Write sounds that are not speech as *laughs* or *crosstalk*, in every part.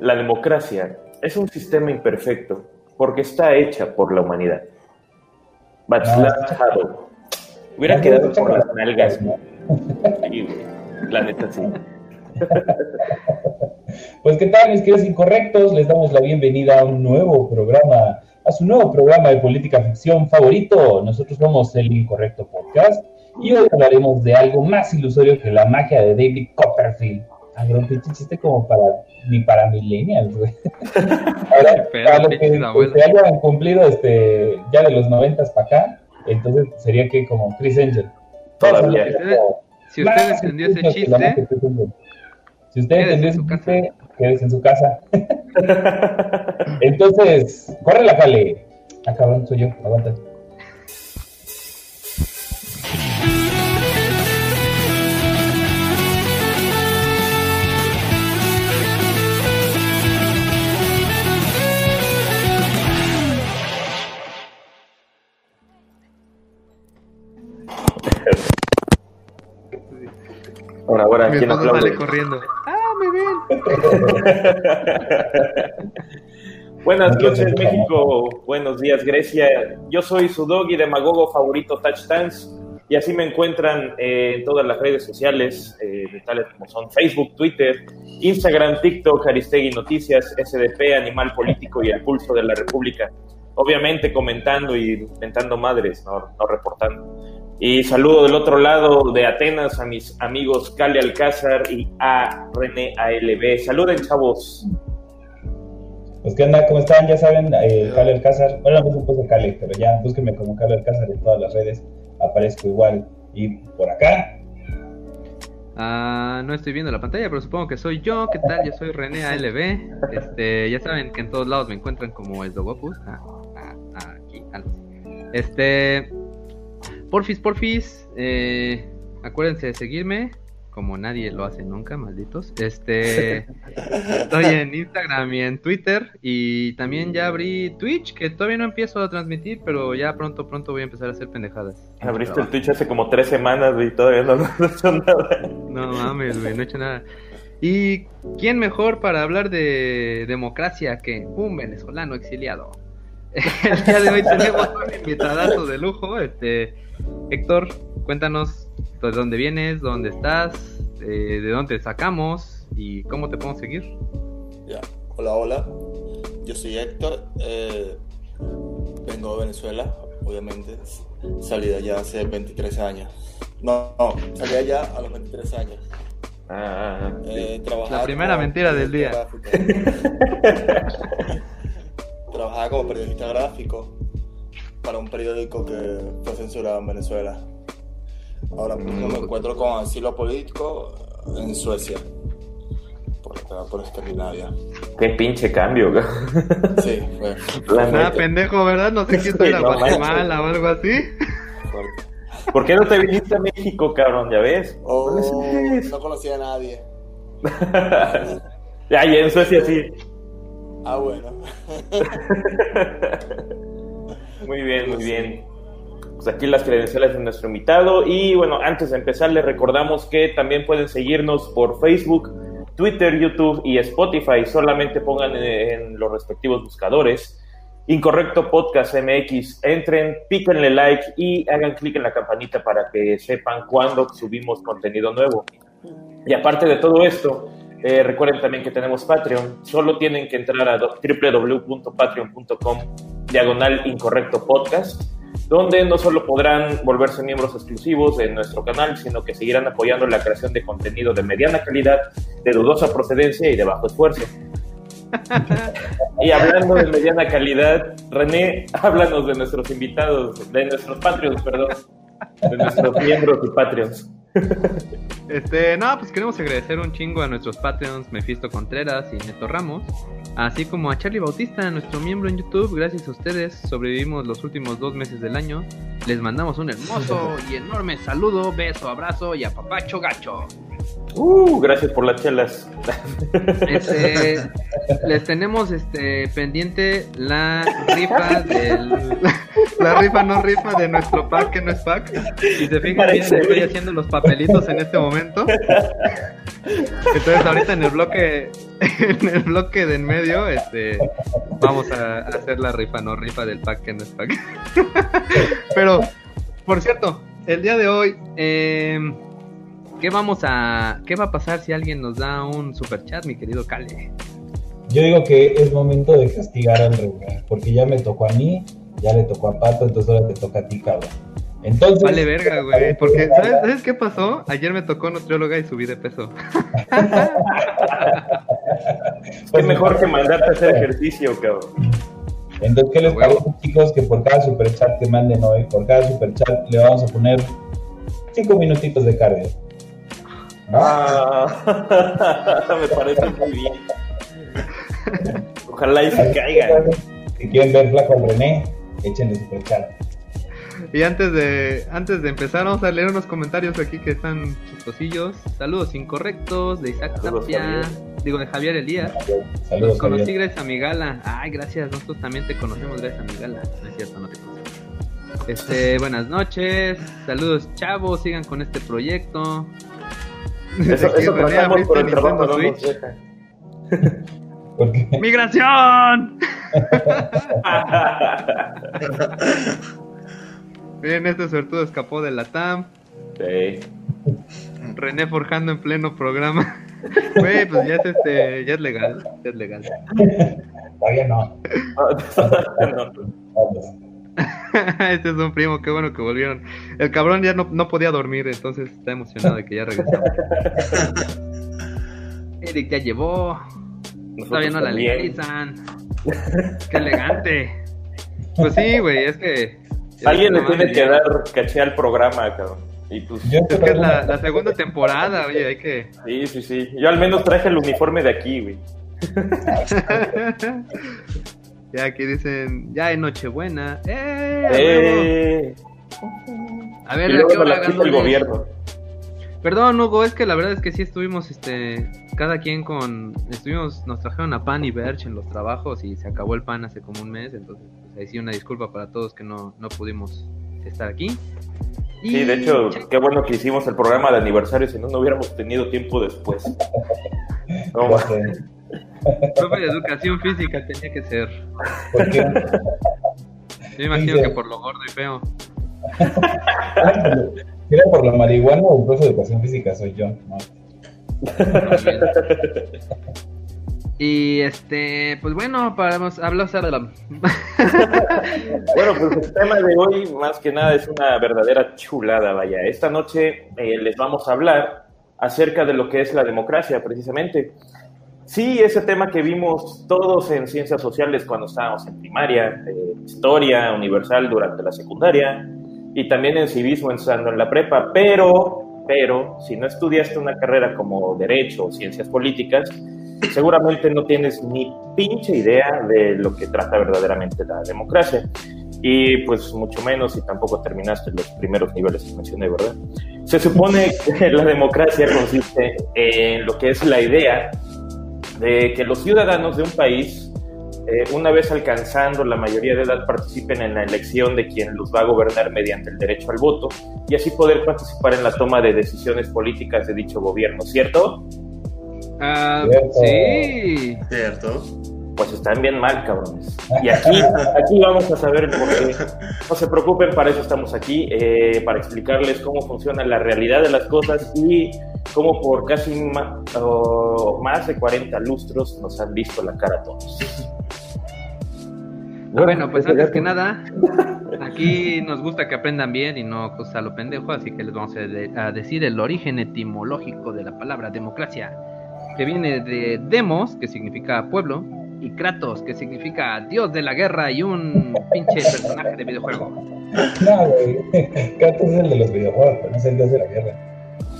La democracia es un sistema imperfecto porque está hecha por la humanidad. Václav Hubiera quedado por las nalgas. Sí, La neta sí. *laughs* Pues qué tal, mis queridos incorrectos, les damos la bienvenida a un nuevo programa, a su nuevo programa de política ficción favorito. Nosotros somos el Incorrecto Podcast y hoy hablaremos de algo más ilusorio que la magia de David Copperfield. Ah, un pinche chiste como para ni para millennials, güey. *laughs* Ahora, para los que, que hayan cumplido este, ya de los noventas para acá, entonces sería que como Chris Angel. Todavía. Si usted entendió ese chiste, si usted entendió ese chiste, quédese en su casa. *laughs* entonces, corre la cale. Acabando, ah, soy yo, aguanta. Ahora, ahora, Mi esposo sale corriendo. ¡Ah, me ven! *laughs* Buenas noches, México. Buenos días, Grecia. Yo soy su dog y demagogo favorito, Touchdance. Y así me encuentran eh, en todas las redes sociales, eh, tales como son Facebook, Twitter, Instagram, TikTok, Aristegui Noticias, SDP, Animal Político y El Pulso de la República. Obviamente comentando y inventando madres, no, no reportando. Y saludo del otro lado de Atenas a mis amigos Cale Alcázar y a René ALB. Saluden, chavos. Pues qué onda, ¿cómo están? Ya saben, eh, Cale Alcázar. Bueno, no me puse Cale, pero ya búsquenme como Cale Alcázar en todas las redes. Aparezco igual. Y por acá. Ah, no estoy viendo la pantalla, pero supongo que soy yo. ¿Qué tal? Yo soy René ALB. Este, ya saben que en todos lados me encuentran como el Dogopus. Ah, ah, ah, aquí, algo Este, Porfis, porfis, eh, acuérdense de seguirme, como nadie lo hace nunca, malditos. Este, *laughs* estoy en Instagram y en Twitter y también ya abrí Twitch, que todavía no empiezo a transmitir, pero ya pronto, pronto voy a empezar a hacer pendejadas. Abriste el Twitch hace como tres semanas y todavía no, *laughs* no he hecho nada. No mames, güey, no he hecho nada. ¿Y quién mejor para hablar de democracia que un venezolano exiliado? *laughs* El día de hoy tenemos un invitadazo de lujo, este Héctor, cuéntanos de dónde vienes, dónde estás, eh, de dónde te sacamos y cómo te podemos seguir. Ya, hola, hola. Yo soy Héctor, eh, vengo de Venezuela, obviamente. Salí de allá hace 23 años. No, no, salí allá a los 23 años. Ah, eh, La primera mentira del día. *laughs* trabajaba como periodista gráfico para un periódico que fue censurado en Venezuela. Ahora mismo me encuentro con asilo político en Suecia, por, por Escandinavia. Qué pinche cambio. Sí, fue. *laughs* Nada pendejo, ¿verdad? No sé *laughs* si estoy en Guatemala o algo así. ¿Por qué no te viniste a México, cabrón? ¿Ya ves? Oh, no conocía a nadie. *laughs* ya, ya en Suecia sí. Ah, bueno. *laughs* Muy bien, muy bien. Pues aquí las credenciales de nuestro invitado. Y bueno, antes de empezar, les recordamos que también pueden seguirnos por Facebook, Twitter, YouTube y Spotify. Solamente pongan en los respectivos buscadores. Incorrecto Podcast MX. Entren, píquenle like y hagan clic en la campanita para que sepan cuándo subimos contenido nuevo. Y aparte de todo esto, eh, recuerden también que tenemos Patreon. Solo tienen que entrar a www.patreon.com diagonal incorrecto podcast, donde no solo podrán volverse miembros exclusivos de nuestro canal, sino que seguirán apoyando la creación de contenido de mediana calidad, de dudosa procedencia y de bajo esfuerzo. y hablando de mediana calidad, René, háblanos de nuestros invitados, de nuestros Patreons, perdón, de nuestros miembros y Patreons. Este, no, pues queremos agradecer un chingo a nuestros Patreons Mephisto Contreras y Neto Ramos, así como a Charlie Bautista, nuestro miembro en YouTube. Gracias a ustedes sobrevivimos los últimos dos meses del año. Les mandamos un hermoso y enorme saludo, beso, abrazo y a papacho gacho. Uh, gracias por las chelas. Este, les tenemos este pendiente la rifa del la rifa no rifa de nuestro pack que no es pack. Y se fijan bien, estoy haciendo los papelitos en este momento. Entonces ahorita en el bloque, *laughs* en el bloque de en medio, este, vamos a hacer la rifa, no rifa del pack que no es pack. *laughs* Pero, por cierto, el día de hoy, eh, ¿qué vamos a, qué va a pasar si alguien nos da un super chat, mi querido Cale? Yo digo que es momento de castigar al regular, porque ya me tocó a mí, ya le tocó a Pato, entonces ahora te toca a ti, cabrón. Entonces, Vale verga, güey. Porque, ¿sabes, ¿sabes qué pasó? Ayer me tocó nutrióloga y subí de peso. *laughs* *laughs* Es mejor que mandarte a hacer *laughs* ejercicio, cabrón. Entonces, ¿qué les parece, chicos? Que por cada superchat que manden hoy, por cada superchat, le vamos a poner cinco minutitos de cardio. ¿No? Ah, *laughs* me parece muy bien. Ojalá y se caiga. Si quieren ver flaco al René, échenle superchat. Y antes de, antes de empezar, vamos a leer unos comentarios aquí que están chistosillos. Saludos incorrectos de Isaac Saludos, Tapia, Javier. digo de Javier Elías. Saludos, Los conocí Javier. gracias a mi gala. Ay, gracias, nosotros también te conocemos gracias a mi gala. No es cierto, no te conocemos. Este, *laughs* buenas noches, saludos chavos, sigan con este proyecto. Eso, Aquí eso tratamos, pero el trabajo no nos Switch. deja. *laughs* ¡Migración! *laughs* Bien, este suertudo escapó de la TAM. Sí. René forjando en pleno programa. *laughs* Güey, pues ya es este, ya es legal, ya es legal. todavía no. *laughs* Este es un primo, qué bueno que volvieron. El cabrón ya no, no podía dormir, entonces está emocionado de que ya regresamos. *laughs* Eric ya llevó, Nosotros todavía no la legalizan. Qué elegante. Pues sí, güey, es que. Alguien le tiene que dar caché al programa, cabrón. Y pues, Yo Es que es la, la segunda temporada, oye, hay que. sí, sí, sí. Yo al menos traje el uniforme de aquí, güey. *laughs* ya aquí dicen, ya hay Nochebuena. ¡Eh! Eh, A ver, y ¿a luego qué hora el gobierno. Perdón, Hugo, es que la verdad es que sí estuvimos, este, cada quien con, estuvimos, nos trajeron a pan y Berch en los trabajos y se acabó el pan hace como un mes, entonces, sí una disculpa para todos que no, no pudimos estar aquí. Y- Sí, de hecho, qué bueno que hicimos el programa de aniversario, si no, no hubiéramos tenido tiempo después. *laughs* No, profe de educación física tenía que ser. Porque Yo imagino que por lo gordo y feo. Mira, por la marihuana o el profe de educación física soy yo. ¿no? Y este, pues bueno, para hablar de la... *laughs* Bueno, pues el tema de hoy, más que nada, es una verdadera chulada, vaya. Esta noche eh, les vamos a hablar acerca de lo que es la democracia, precisamente. Sí, ese tema que vimos todos en ciencias sociales cuando estábamos en primaria, eh, historia universal durante la secundaria y también en civismo estando en la prepa, pero, pero, si no estudiaste una carrera como derecho o ciencias políticas, seguramente no tienes ni pinche idea de lo que trata verdaderamente la democracia. Y pues mucho menos si tampoco terminaste los primeros niveles que mencioné, ¿verdad? Se supone que la democracia consiste en lo que es la idea de que los ciudadanos de un país, eh, una vez alcanzando la mayoría de edad, participen en la elección de quien los va a gobernar mediante el derecho al voto y así poder participar en la toma de decisiones políticas de dicho gobierno, ¿cierto? Ah, sí. Cierto. Pues están bien mal, cabrones. Y aquí, *laughs* aquí vamos a saber por qué. No se preocupen, para eso estamos aquí, eh, para explicarles cómo funciona la realidad de las cosas y cómo por casi ma- más de 40 lustros nos han visto la cara a todos. Bueno, pues antes que nada, aquí nos gusta que aprendan bien y no pues, a lo pendejo, así que les vamos a, de- a decir el origen etimológico de la palabra democracia, que viene de demos, que significa pueblo, y kratos, que significa dios de la guerra y un pinche personaje de videojuego. No, güey. *laughs* Kratos es el de los videojuegos, pero no es el dios de la guerra.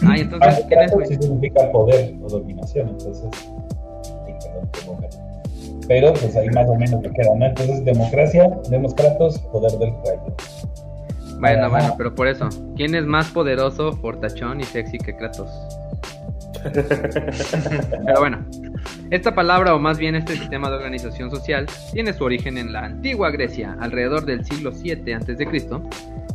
Ay, entonces, ¿quién es, Kratos güey? sí significa poder o dominación, entonces. Pero pues ahí más o menos me queda, ¿no? Entonces, democracia, demos Kratos, poder del pueblo. Bueno, Ajá. bueno, pero por eso, ¿quién es más poderoso, fortachón y sexy que Kratos? *laughs* Pero bueno, esta palabra, o más bien este sistema de organización social, tiene su origen en la antigua Grecia, alrededor del siglo 7 a.C.,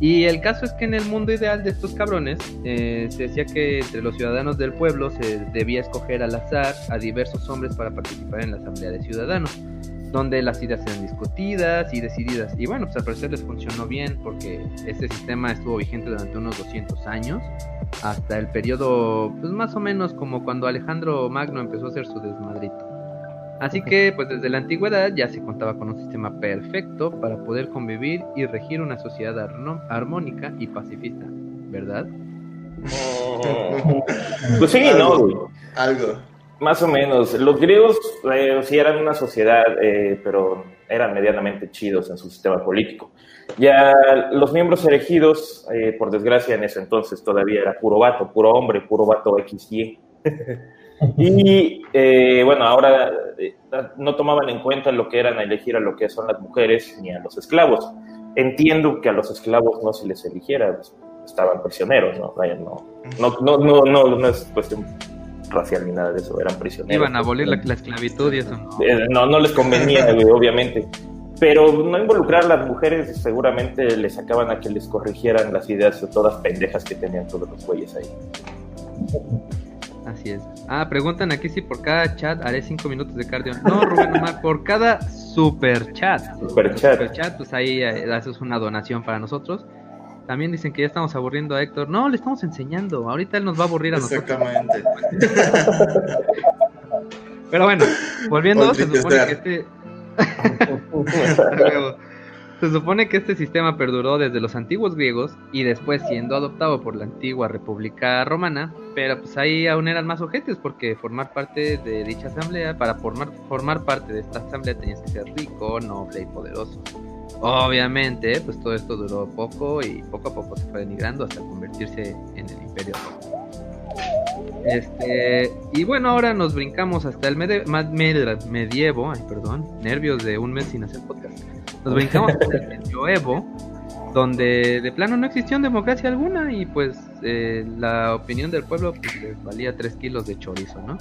Y el caso es que en el mundo ideal de estos cabrones eh, se decía que entre los ciudadanos del pueblo se debía escoger al azar a diversos hombres para participar en la asamblea de ciudadanos, donde las ideas eran discutidas y decididas. Y bueno, pues al parecer les funcionó bien porque este sistema estuvo vigente durante unos 200 años, hasta el periodo, pues más o menos como cuando Alejandro Magno empezó a hacer su desmadrito. Así que, pues desde la antigüedad ya se contaba con un sistema perfecto para poder convivir y regir una sociedad armónica y pacifista, ¿verdad? pues sí, Algo. no, Algo. más o menos. Los griegos eh, sí eran una sociedad, eh, pero eran medianamente chidos en su sistema político. Ya los miembros elegidos, eh, por desgracia en ese entonces todavía era puro vato, puro hombre, puro vato XY. *laughs* Y *laughs* eh, bueno, ahora eh, no tomaban en cuenta lo que eran a elegir a lo que son las mujeres ni a los esclavos. Entiendo que a los esclavos no se les eligiera, pues, estaban prisioneros, ¿no? No, no, no, no, no, no es cuestión racial ni nada de eso, eran prisioneros. Iban a abolir la, la esclavitud y eso no. Eh, no, no les convenía, *laughs* obviamente. Pero no involucrar a las mujeres seguramente les sacaban a que les corrigieran las ideas de todas pendejas que tenían todos los güeyes ahí. Así es. Ah, preguntan aquí si por cada chat haré 5 minutos de cardio. No, Rubén Omar, por cada super chat. Super chat. Super chat, pues ahí eh, haces una donación para nosotros. También dicen que ya estamos aburriendo a Héctor. No, le estamos enseñando. Ahorita él nos va a aburrir a nosotros. Exactamente. Pero bueno, volviendo, se supone que este. *laughs* *laughs* se supone que este sistema perduró desde los antiguos griegos y después siendo adoptado por la antigua República Romana, pero pues ahí aún eran más ojetes porque formar parte de dicha asamblea, para formar, formar parte de esta asamblea tenías que ser rico, noble y poderoso. Obviamente, pues todo esto duró poco y poco a poco se fue denigrando hasta convertirse en el imperio. Este, y bueno, ahora nos brincamos hasta el medievo, ay, perdón, nervios de un mes sin hacer podcast. Nos brincamos el medioevo, donde de plano no existió democracia alguna y pues eh, la opinión del pueblo pues, valía 3 kilos de chorizo, ¿no?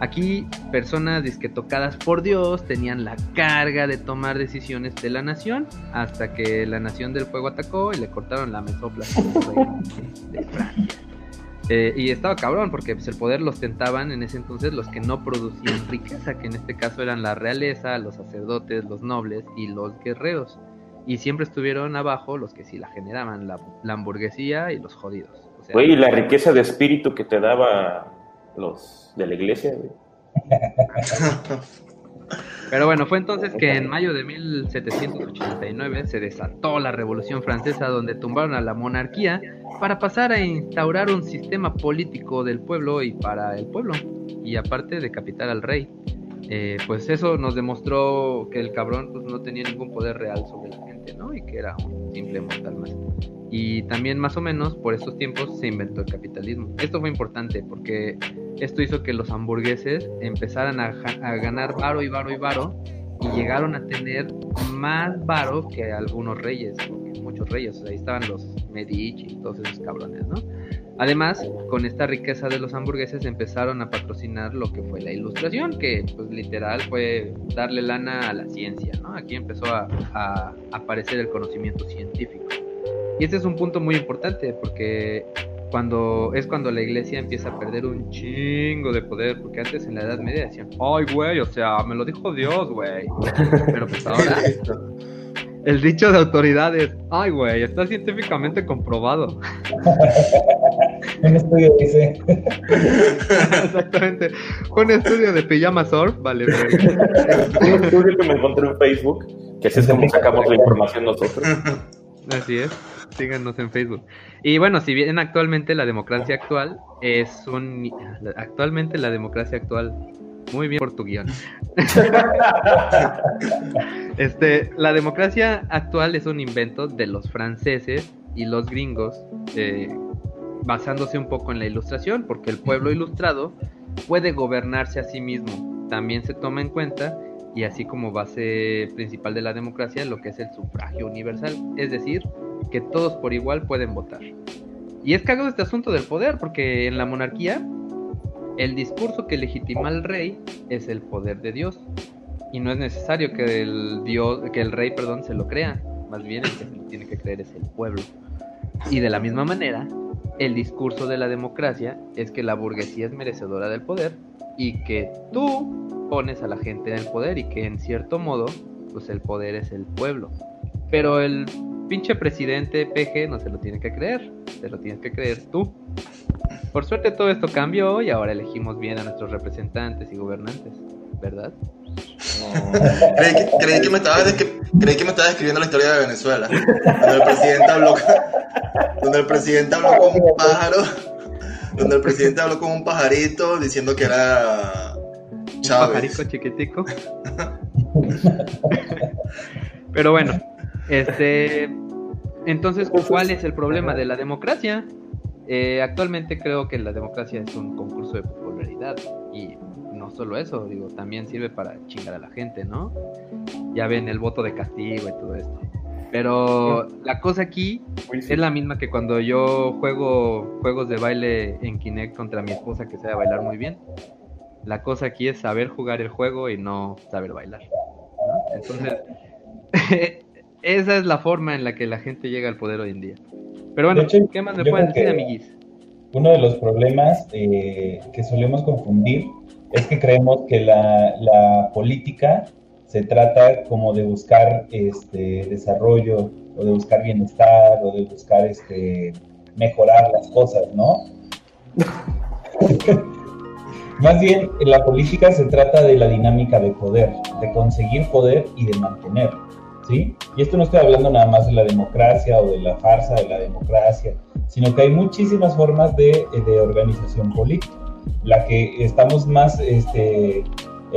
Aquí personas disque tocadas por Dios tenían la carga de tomar decisiones de la nación hasta que la nación del fuego atacó y le cortaron la mesopla de Francia. *laughs* Eh, y estaba cabrón porque pues, el poder lo ostentaban en ese entonces los que no producían riqueza, que en este caso eran la realeza, los sacerdotes, los nobles y los guerreros. Y siempre estuvieron abajo los que sí la generaban, la, la hamburguesía y los jodidos. O sea, Güey, la riqueza de espíritu que te daba los de la iglesia, güey. *laughs* Pero bueno, fue entonces que en mayo de 1789 se desató la Revolución Francesa donde tumbaron a la monarquía para pasar a instaurar un sistema político del pueblo y para el pueblo, y aparte decapitar al rey. Eh, pues eso nos demostró que el cabrón pues, no tenía ningún poder real sobre la gente, ¿no? Y que era un simple mortal más. Y también más o menos por estos tiempos se inventó el capitalismo. Esto fue importante porque esto hizo que los hamburgueses empezaran a, a ganar varo y varo y varo y llegaron a tener más varo que algunos reyes, porque muchos reyes, o sea, ahí estaban los Medici y todos esos cabrones, ¿no? Además, con esta riqueza de los hamburgueses empezaron a patrocinar lo que fue la ilustración, que pues literal fue darle lana a la ciencia, ¿no? Aquí empezó a, a aparecer el conocimiento científico. Y este es un punto muy importante porque cuando es cuando la iglesia empieza a perder un chingo de poder, porque antes en la Edad Media decían, ay güey, o sea, me lo dijo Dios, güey. Pero pues ahora *laughs* el dicho de autoridades, ay güey, está científicamente comprobado. *laughs* Un estudio dice. *laughs* Exactamente. Un estudio de pijama surf, vale. Un estudio que me encontré en Facebook, que así es como sacamos la información nosotros. Así es. Síganos en Facebook. Y bueno, si bien actualmente la democracia actual es un... Actualmente la democracia actual... Muy bien por tu guion. *laughs* este, la democracia actual es un invento de los franceses y los gringos, eh, basándose un poco en la ilustración, porque el pueblo ilustrado puede gobernarse a sí mismo. También se toma en cuenta y así como base principal de la democracia lo que es el sufragio universal, es decir, que todos por igual pueden votar. Y es cagado este asunto del poder, porque en la monarquía el discurso que legitima al rey es el poder de Dios y no es necesario que el dios, que el rey, perdón, se lo crea, más bien el que se lo tiene que creer es el pueblo. Y de la misma manera, el discurso de la democracia es que la burguesía es merecedora del poder y que tú pones a la gente en el poder y que en cierto modo, pues el poder es el pueblo. Pero el pinche presidente PG no se lo tiene que creer, se lo tienes que creer tú. Por suerte todo esto cambió y ahora elegimos bien a nuestros representantes y gobernantes, ¿verdad? Creí, que, me estaba creí que me estaba describiendo la historia de Venezuela, donde el presidente habló, donde el presidente habló con un pájaro, donde el presidente habló con un pajarito diciendo que era Chávez. Un pajarito chiquitico. Pero bueno, este, entonces, ¿cuál es el problema de la democracia? Eh, actualmente creo que la democracia es un concurso de popularidad y no solo eso, digo, también sirve para chingar a la gente, ¿no? Ya ven el voto de castigo y todo esto. Pero la cosa aquí es la misma que cuando yo juego juegos de baile en Kinect contra mi esposa que sabe bailar muy bien. La cosa aquí es saber jugar el juego y no saber bailar. Entonces, *laughs* esa es la forma en la que la gente llega al poder hoy en día. Pero bueno, ¿qué más me pueden decir, amiguis? Uno de los problemas eh, que solemos confundir es que creemos que la, política se trata como de buscar este desarrollo o de buscar bienestar o de buscar este mejorar las cosas, ¿no? *laughs* Más bien, la política se trata de la dinámica de poder, de conseguir poder y de mantener, ¿sí? Y esto no estoy hablando nada más de la democracia o de la farsa de la democracia, sino que hay muchísimas formas de organización política la que estamos más este,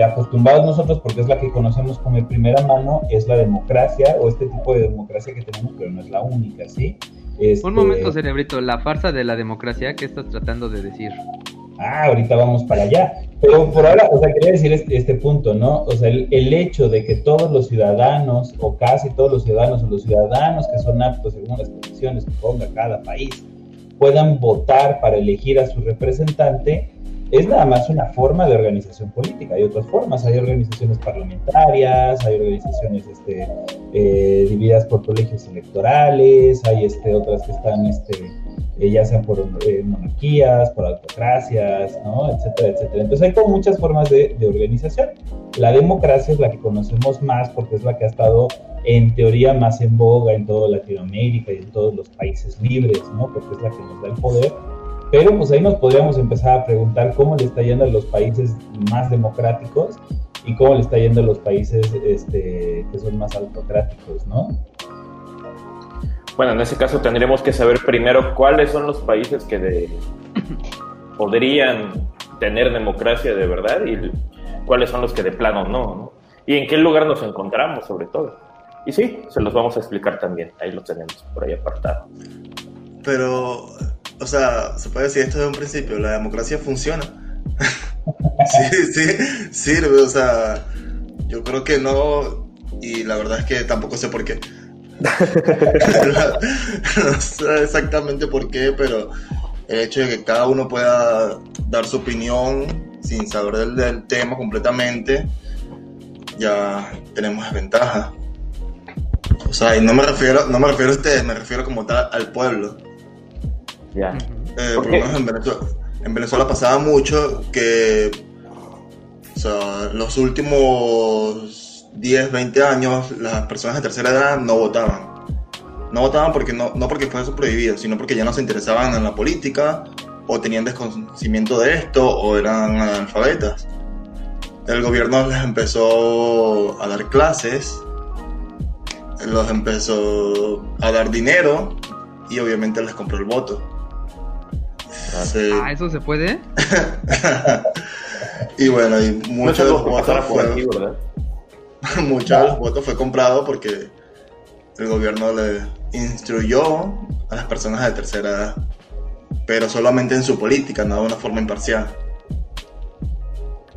acostumbrados nosotros, porque es la que conocemos como de primera mano, es la democracia o este tipo de democracia que tenemos, pero no es la única, ¿sí? Este... Un momento, cerebrito, la farsa de la democracia, ¿qué estás tratando de decir? Ah, ahorita vamos para allá. Pero por ahora, o sea, quería decir este, este punto, ¿no? O sea, el, el, hecho de que todos los ciudadanos, o casi todos los ciudadanos, o los ciudadanos que son aptos según las condiciones que ponga cada país, puedan votar para elegir a su representante, es nada más una forma de organización política. Hay otras formas, hay organizaciones parlamentarias, hay organizaciones este, eh, divididas por colegios electorales, hay este, otras que están, este, eh, ya sean por eh, monarquías, por autocracias, ¿no? etcétera, etcétera. Entonces hay como muchas formas de, de organización. La democracia es la que conocemos más porque es la que ha estado en teoría más en boga en toda Latinoamérica y en todos los países libres, ¿no? Porque es la que nos da el poder pero pues ahí nos podríamos empezar a preguntar cómo le está yendo a los países más democráticos y cómo le está yendo a los países este, que son más autocráticos, ¿no? Bueno, en ese caso tendríamos que saber primero cuáles son los países que *laughs* podrían tener democracia de verdad y cuáles son los que de plano no, ¿no? Y en qué lugar nos encontramos, sobre todo. Y sí, se los vamos a explicar también. Ahí los tenemos por ahí apartado. Pero o sea, se puede decir esto desde un principio, la democracia funciona. *laughs* sí, sí, sirve, o sea, yo creo que no, y la verdad es que tampoco sé por qué. *laughs* no sé exactamente por qué, pero el hecho de que cada uno pueda dar su opinión sin saber del, tema completamente, ya tenemos ventaja. O sea, y no me refiero, no me refiero a ustedes, me refiero como tal al pueblo. Ya. Eh, por lo menos en Venezuela, en Venezuela pasaba mucho que o sea, los últimos 10, 20 años las personas de tercera edad no votaban. No votaban porque no, no porque fuese prohibido, sino porque ya no se interesaban en la política o tenían desconocimiento de esto o eran analfabetas. El gobierno les empezó a dar clases, los empezó a dar dinero y obviamente les compró el voto. Ah, ¿eso se puede? *laughs* y bueno, y muchos de los votos fue, muchos de los votos fue comprado porque el gobierno le instruyó a las personas de tercera edad, pero solamente en su política, no de una forma imparcial.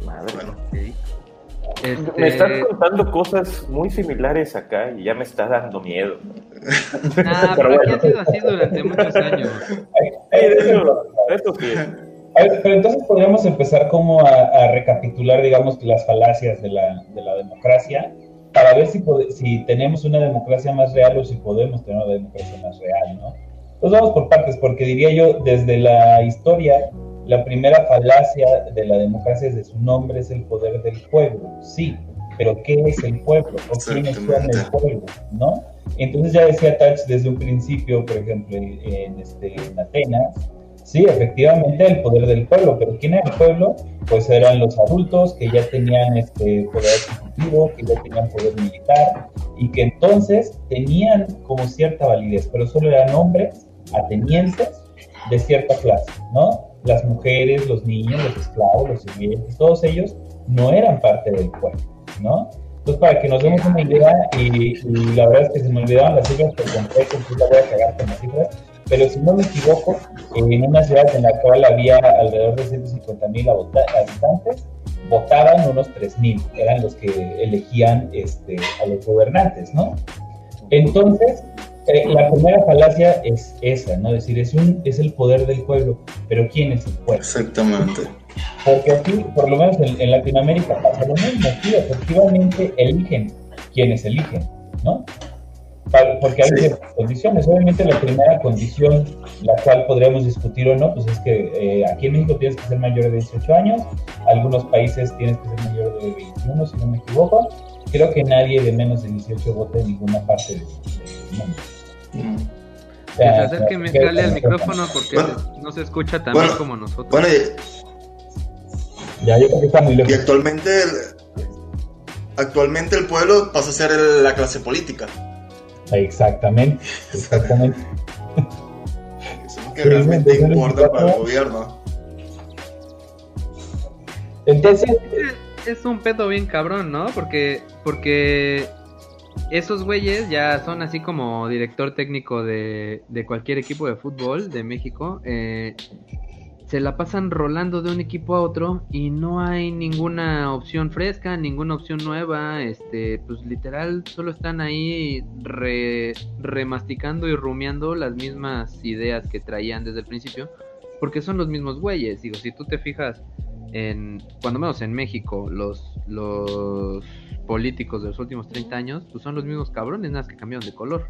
Madre. Bueno. Me estás este, contando cosas muy similares acá y ya me está dando miedo. Ah, *laughs* pero, aquí ha sido así durante muchos años. eso, sí. pero entonces podríamos empezar como a, recapitular, digamos, las falacias de la, de la democracia para ver si, si tenemos una democracia más real o si podemos tener una democracia más real, ¿no? Pues vamos por partes, porque diría yo, desde la historia, la primera falacia de la democracia es de su nombre, es el poder del pueblo. Sí, pero ¿qué es el pueblo? ¿O quiénes son el pueblo? ¿No? Entonces ya decía Touch desde un principio, por ejemplo, en, este, en Atenas, sí, efectivamente el poder del pueblo, pero ¿quién era el pueblo? Pues eran los adultos que ya tenían este poder ejecutivo, que ya tenían poder militar y que entonces tenían como cierta validez, pero solo eran hombres atenienses de cierta clase, ¿no? Las mujeres, los niños, los esclavos, los sirvientes, todos ellos no eran parte del pueblo, ¿no? Entonces, para que nos demos una idea, y, la verdad es que se me olvidaban las cifras por completo, entonces la voy a cagar con las cifras, pero si no me equivoco, en una ciudad en la cual había alrededor de 150 mil habitantes, votaban unos 3 mil, eran los que elegían este, a los gobernantes, ¿no? Entonces, eh, la primera falacia es esa, ¿no? Es decir, es, un, es el poder del pueblo, pero ¿quién es el pueblo? Exactamente. Porque aquí, por lo menos en, Latinoamérica, pasa lo mismo. Sí, efectivamente eligen quienes eligen, ¿no? porque hay condiciones. Obviamente la primera condición, la cual podríamos discutir o no, pues es que eh, aquí en México tienes que ser mayor de 18 años, algunos países tienes que ser mayor de 21, si no me equivoco. Creo que nadie de menos de 18 vota en ninguna parte del mundo. Mm. Sea, acérqueme, al micrófono porque no se escucha tan bien como nosotros. Bueno, ya, yo creo que está muy lejos. Y actualmente, actualmente el pueblo pasa a ser la clase política. Exactamente, exactamente. Eso es lo que realmente importa para el gobierno. Entonces. Es un pedo bien cabrón, ¿no? Porque, porque esos güeyes ya son así como director técnico de, de cualquier equipo de fútbol de México. Eh, se la pasan rolando de un equipo a otro y no hay ninguna opción fresca, ninguna opción nueva, este, pues literal solo están ahí remasticando y rumiando las mismas ideas que traían desde el principio, porque son los mismos güeyes, digo, si tú te fijas en, cuando menos en México, los, los políticos de los últimos 30 años, pues son los mismos cabrones, nada más que cambiaron de color.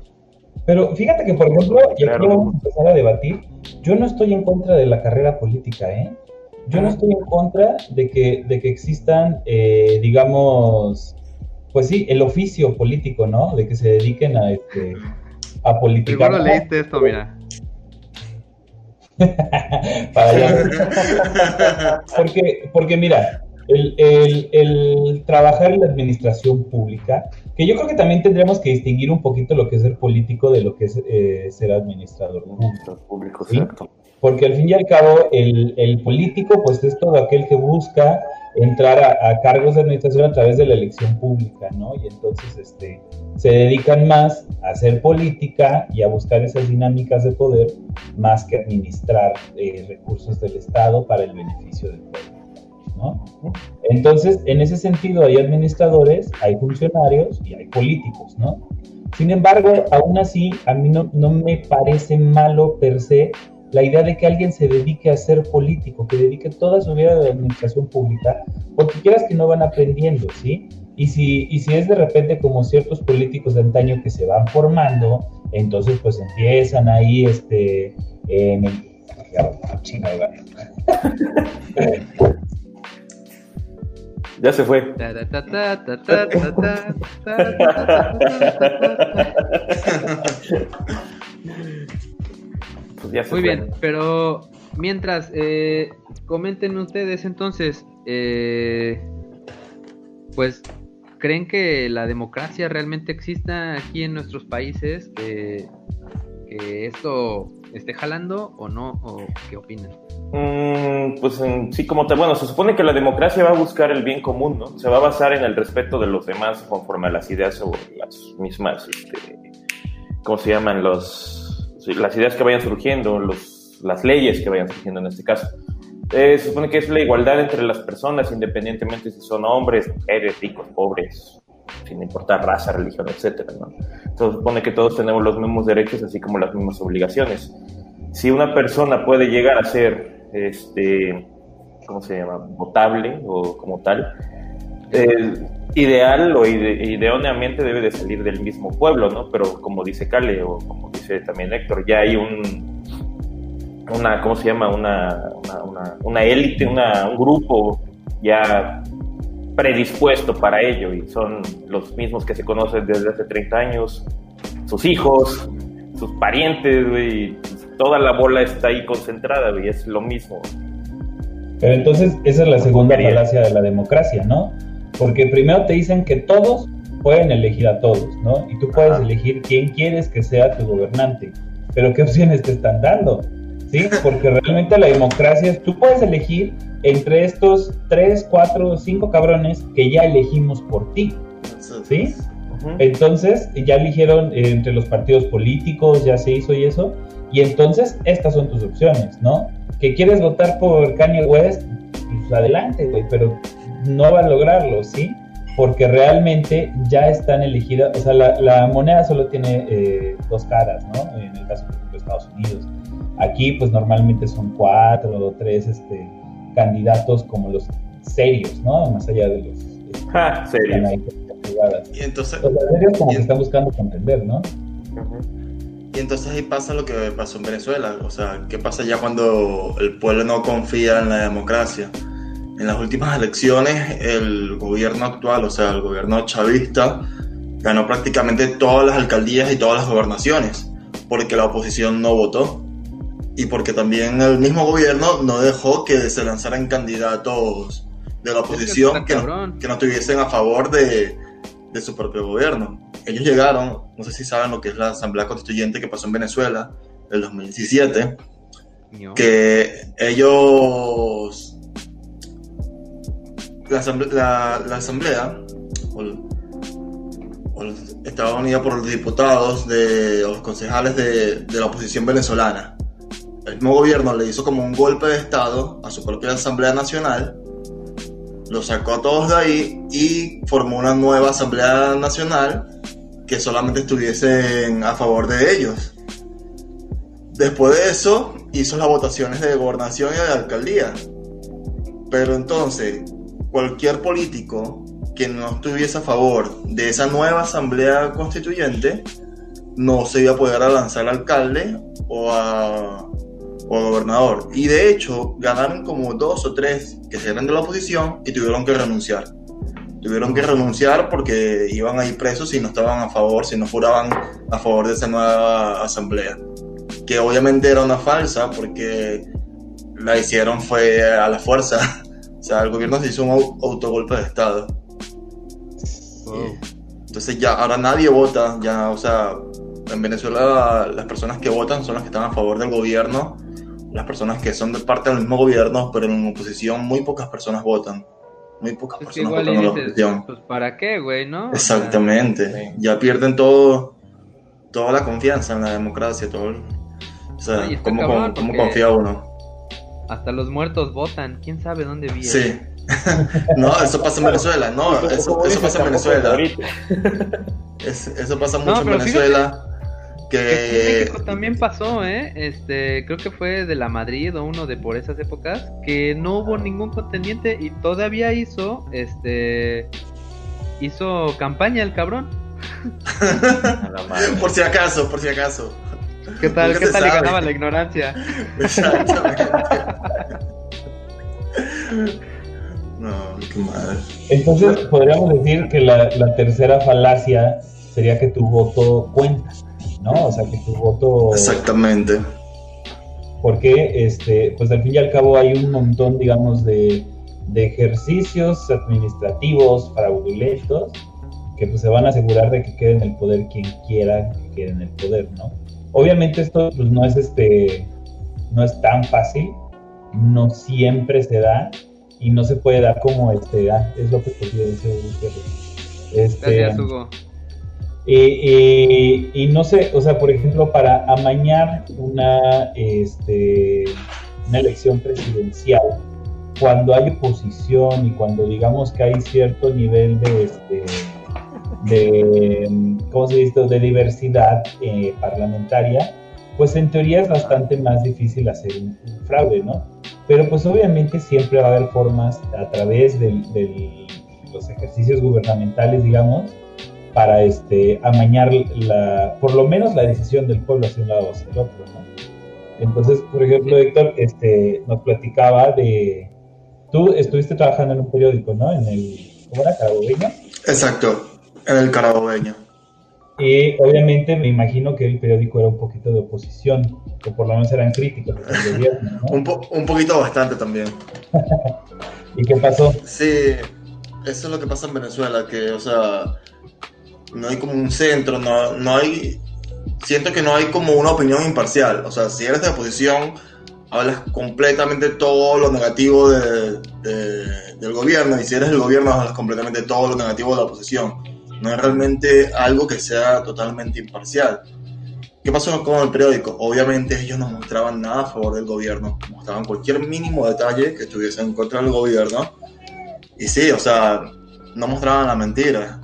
Pero fíjate que, por ejemplo, y aquí vamos a empezar a debatir, yo no estoy en contra de la carrera política, ¿eh? Yo no estoy en contra de que, de que existan, eh, digamos, pues sí, el oficio político, ¿no? De que se dediquen a, este, a politicar. Seguro leíste esto, mira. *laughs* Para allá. *laughs* porque, porque mira, el, el, el, trabajar en la administración pública, que yo creo que también tendríamos que distinguir un poquito lo que es ser político de lo que es eh, ser administrador público. Porque al fin y al cabo, el, el, político, pues es todo aquel que busca entrar a, cargos de administración a través de la elección pública, ¿no? Y entonces este, se dedican más a hacer política y a buscar esas dinámicas de poder más que administrar eh, recursos del Estado para el beneficio del pueblo. Entonces, en ese sentido, hay administradores, hay funcionarios y hay políticos, ¿no? Sin embargo, aún así, a mí no, me parece malo per se la idea de que alguien se dedique a ser político, que dedique toda su vida a la administración pública, porque quieras que no van aprendiendo, ¿sí? Y si, y si es de repente como ciertos políticos de antaño que se van formando, entonces pues empiezan ahí este, en el... *laughs* *laughs* Ya se fue. Muy bien, pero mientras, eh, comenten ustedes entonces, eh, pues, ¿creen que la democracia realmente exista aquí en nuestros países? que esto esté jalando o no? ¿O qué opinan? Mm, pues sí, como te, bueno, se supone que la democracia va a buscar el bien común, ¿no? Se va a basar en el respeto de los demás conforme a las ideas o las mismas, este, ¿cómo se llaman? Los, las ideas que vayan surgiendo, las leyes que vayan surgiendo en este caso. Eh, se supone que es la igualdad entre las personas, independientemente si son hombres, mujeres, ricos, pobres, sin importar raza, religión, etcétera, ¿no? Se supone que todos tenemos los mismos derechos, así como las mismas obligaciones. Si una persona puede llegar a ser, este, ¿cómo se llama?, votable o como tal, ideal o ideóneamente debe de salir del mismo pueblo, ¿no? Pero como dice Cale o como dice también Héctor, ya hay un una ¿cómo se llama? Una, una, una, élite, una, un grupo ya predispuesto para ello y son los mismos que se conocen desde hace 30 años, sus hijos, sus parientes, güey, toda la bola está ahí concentrada, güey, es lo mismo. Pero entonces esa es la segunda falacia de la democracia, ¿no? Porque primero te dicen que todos pueden elegir a todos, ¿no? Y tú puedes elegir quién quieres que sea tu gobernante, pero ¿qué opciones te están dando? ¿Sí? *laughs* Porque realmente la democracia, tú puedes elegir entre estos tres, cuatro, cinco cabrones que ya elegimos por ti, ¿sí? Entonces, ya eligieron eh, entre los partidos políticos, ya se hizo y eso, y entonces estas son tus opciones, ¿no? Que quieres votar por Kanye West, pues adelante, güey, pero no va a lograrlo, ¿sí? Porque realmente ya están elegidas, o sea, la, moneda solo tiene eh, dos caras, ¿no? En el caso, de Estados Unidos. Aquí, pues normalmente son cuatro o tres este, candidatos como los serios, ¿no? Más allá de los... Este, serios. Y entonces... Los serios como que están buscando contender, ¿no? Y entonces ahí pasa lo que pasó en Venezuela. O sea, ¿qué pasa ya cuando el pueblo no confía en la democracia? En las últimas elecciones, el gobierno actual, o sea, el gobierno chavista, ganó prácticamente todas las alcaldías y todas las gobernaciones, porque la oposición no votó. Y porque también el mismo gobierno no dejó que se lanzaran candidatos de la oposición que no, que no estuviesen a favor de, de su propio gobierno ellos llegaron, no sé si saben lo que es la Asamblea Constituyente que pasó en Venezuela el 2017, que ellos, la Asamblea, la, asamblea estaba unida por los diputados, de, los concejales de, de la oposición venezolana. El mismo gobierno le hizo como un golpe de Estado a su propia Asamblea Nacional lo sacó a todos de ahí y formó una nueva Asamblea Nacional que solamente estuviesen a favor de ellos. Después de eso, hizo las votaciones de gobernación y de alcaldía. Pero entonces, cualquier político que no estuviese a favor de esa nueva asamblea constituyente, no se iba a poder lanzar al alcalde o a, o gobernador. Y de hecho, ganaron como dos o tres que eran de la oposición y tuvieron que renunciar tuvieron que renunciar porque iban a ir presos si no estaban a favor, si no juraban a favor de esa nueva asamblea. Que obviamente era una falsa porque la hicieron fue a la fuerza. *laughs* O sea, el gobierno se hizo un autogolpe de Estado. Entonces ya, ahora nadie vota, ya, o sea, en Venezuela las personas que votan son las que están a favor del gobierno, las personas que son de parte del mismo gobierno, pero en oposición muy pocas personas votan. Muy pocas pues personas votan la oposición. Pues para qué, güey, ¿no? Exactamente. Ya pierden todo, toda la confianza en la democracia, todo. O sea, ¿cómo, confía uno? Hasta los muertos votan. ¿Quién sabe dónde vive? Sí. *laughs* no, eso pasa en Venezuela. No, eso, eso pasa en Venezuela. eso pasa mucho en Venezuela. Que... *laughs* también pasó, ¿eh? Este, creo que fue de la Madrid o uno de por esas épocas, que no hubo ningún contendiente y todavía hizo, este, hizo campaña el cabrón. *laughs* por si acaso, por si acaso. ¿Qué tal, ¿qué tal le ganaba la ignorancia? *laughs* Exactamente. no, qué mal. Entonces, podríamos decir que la, la tercera falacia sería que tu voto cuenta. ¿No? O sea, que tu voto... Exactamente. Porque, este, pues al fin y al cabo hay un montón, digamos, de, ejercicios administrativos fraudulentos que pues se van a asegurar de que quede en el poder quien quiera que quede en el poder, ¿no? Obviamente esto pues no es este, no es tan fácil, no siempre se da y no se puede dar como este, ah, es lo que te decir Este, Gracias, Hugo. Y no sé, o sea, por ejemplo, para amañar una, este, una elección presidencial, cuando hay oposición y cuando digamos que hay cierto nivel de, este, de ¿cómo se dice?, de diversidad eh, parlamentaria, pues en teoría es bastante más difícil hacer un, fraude, ¿no? Pero pues obviamente siempre va a haber formas a través de los ejercicios gubernamentales, digamos, para este, amañar la, por lo menos la decisión del pueblo hacia un lado o hacia el otro. Entonces, por ejemplo, Héctor, este, nos platicaba de, tú estuviste trabajando en un periódico, ¿no? En el, ¿cómo era? Carabobeño. Exacto, en el Carabobeño. Y obviamente me imagino que el periódico era un poquito de oposición, o por lo menos eran críticos del gobierno, ¿no? Un, po- un poquito bastante también. *laughs* ¿Y qué pasó? Sí, eso es lo que pasa en Venezuela, que, o sea, no hay como un centro, no, no hay, siento que no hay como una opinión imparcial, o sea, si eres de oposición, hablas completamente todo lo negativo de- de- del gobierno, y si eres del gobierno, hablas completamente todo lo negativo de la oposición, no es realmente algo que sea totalmente imparcial. ¿Qué pasó con el periódico? Obviamente ellos no mostraban nada a favor del gobierno, mostraban cualquier mínimo detalle que estuviese en contra del gobierno, y sí, o sea, no mostraban la mentira,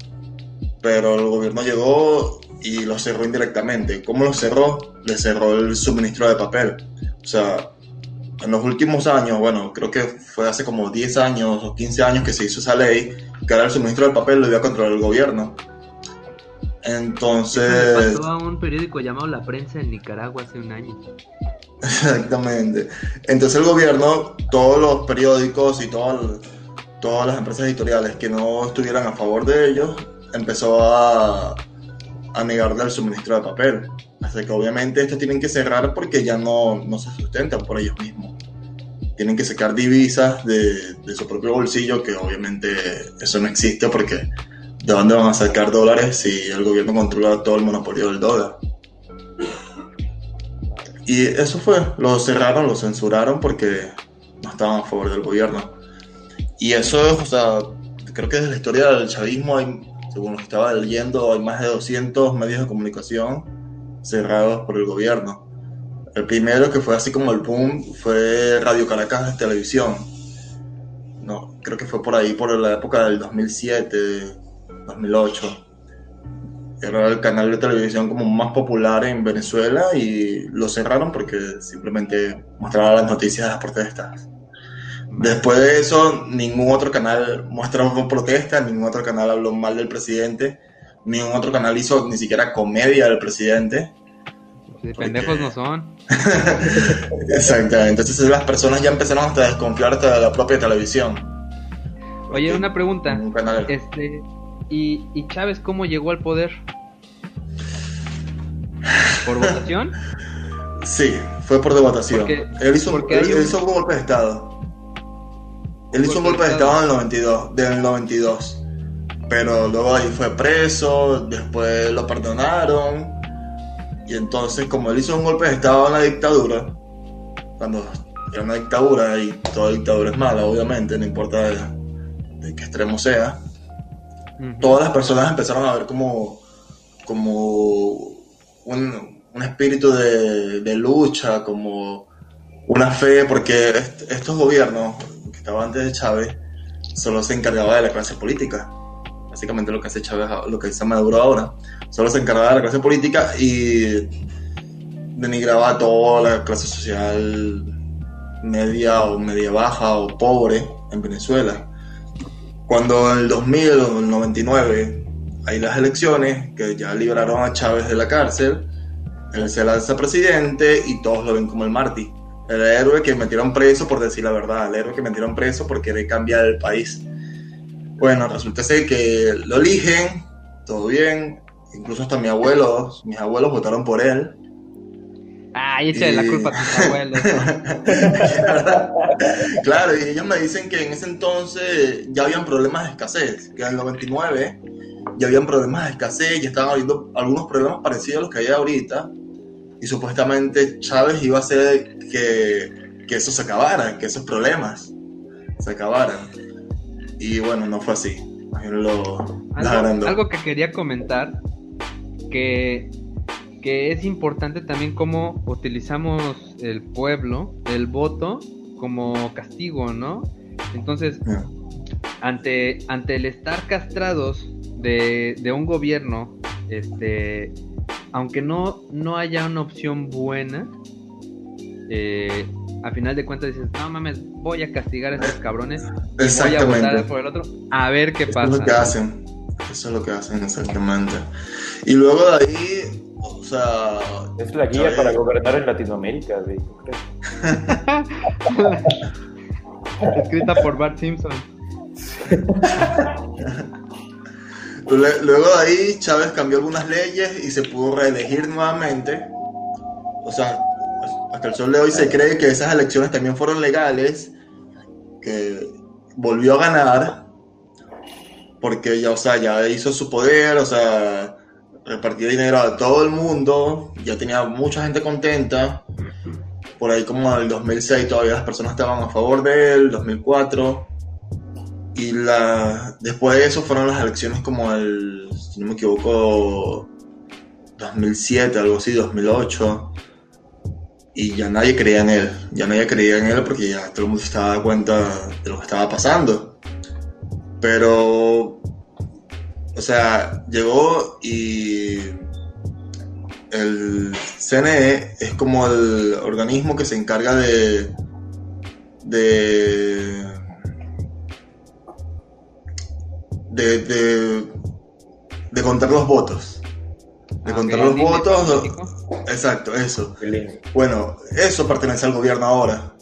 pero el gobierno llegó y lo cerró indirectamente. ¿Cómo lo cerró? Le cerró el suministro de papel. O sea, en los últimos años, bueno, creo que fue hace como 10 años o 15 años que se hizo esa ley, que ahora el suministro de papel lo iba a controlar el gobierno. Le Entonces, pasó a un periódico llamado La Prensa en Nicaragua hace un año. *laughs* Exactamente. Entonces el gobierno, todos los periódicos y todas las empresas editoriales que no estuvieran a favor de ellos, empezó a, a negarle el suministro de papel. Así que obviamente estos tienen que cerrar porque ya no, no se sustentan por ellos mismos. Tienen que sacar divisas de, de su propio bolsillo, que obviamente eso no existe porque ¿de dónde van a sacar dólares si el gobierno controla todo el monopolio del dólar? Y eso fue, lo cerraron, lo censuraron porque no estaban a favor del gobierno. Y eso es, o sea, creo que desde la historia del chavismo, hay, según lo que estaba leyendo, hay más de 200 medios de comunicación cerrados por el gobierno. El primero que fue así como el boom fue Radio Caracas de televisión. No, creo que fue por ahí, por la época del 2007, 2008 era el canal de televisión como más popular en Venezuela y lo cerraron porque simplemente mostraba las noticias de las protestas. Después de eso, ningún otro canal mostró protestas, ningún otro canal habló mal del presidente, ningún otro canal hizo ni siquiera comedia del presidente. Pendejos no son. *laughs* Exactamente, entonces las personas ya empezaron hasta a desconfiar hasta de la propia televisión. Oye, una pregunta. Un canal- Este, ¿y, ¿y Chávez cómo llegó al poder? ¿Por votación? *laughs* Sí, fue por devotación. Porque- él hizo, él- él hizo un golpe de Estado. Él hizo un golpe de Estado en el 92, del 92. Pero luego ahí fue preso, después lo perdonaron. Y entonces, como él hizo un golpe de Estado en la dictadura, cuando era una dictadura y toda dictadura es mala, obviamente, no importa de, de qué extremo sea, todas las personas empezaron a ver como, como un, un espíritu de, de lucha, como una fe, porque est- estos gobiernos que estaban antes de Chávez solo se encargaba de la clase política. Básicamente lo que hace Chávez, lo que hace Maduro ahora, solo se encargaba de la clase política y denigraba a toda la clase social media o media baja o pobre en Venezuela. Cuando en el 2000 o el 99 hay las elecciones que ya liberaron a Chávez de la cárcel, él se lanza presidente y todos lo ven como el Martí. El héroe que metieron preso por decir la verdad, el héroe que metieron preso por querer cambiar el país. Bueno, resulta ser que lo eligen, todo bien, incluso hasta mis abuelos, mis abuelos votaron por él. Ay, échale la Y- culpa a tus abuelos. *laughs* claro, y ellos me dicen que en ese entonces ya habían problemas de escasez, que en el 99 ya habían problemas de escasez, ya estaban habiendo algunos problemas parecidos a los que hay ahorita, y supuestamente Chávez iba a hacer que, que eso se acabara, que esos problemas se acabaran. Y bueno, no fue así. Lo, Algo, algo que quería comentar, que, que es importante también cómo utilizamos el pueblo, el voto, como castigo, ¿no? Entonces, ante, ante el estar castrados de, de un gobierno, este, aunque no, no haya una opción buena, eh, a final de cuentas dices, no mames, voy a castigar a estos cabrones, y voy a votar Exactamente. por el otro, a ver qué Eso pasa. es lo que hacen. Eso es lo que hacen exactamente. Y luego de ahí, o sea. Es la guía para gobernar en Latinoamérica, güey. *laughs* Escrita por Bart Simpson. *laughs* Lue- Luego de ahí, Chávez cambió algunas leyes y se pudo reelegir nuevamente. O sea, hasta el sol de hoy se cree que esas elecciones también fueron legales, que volvió a ganar, porque ya, o sea, ya hizo su poder, o sea, repartió dinero a todo el mundo, ya tenía mucha gente contenta. Por ahí como en el 2006 todavía las personas estaban a favor de él, 2004. Y la, después de eso fueron las elecciones como el, si no me equivoco, 2007, algo así, 2008. Y ya nadie creía en él. Ya nadie creía en él porque ya todo el mundo se estaba dando cuenta de lo que estaba pasando. Pero, o sea, llegó y el CNE es como el organismo que se encarga de, de de, de, de contar los votos. De Ah, contar los votos. Exacto, eso. Bueno, eso pertenece al gobierno ahora.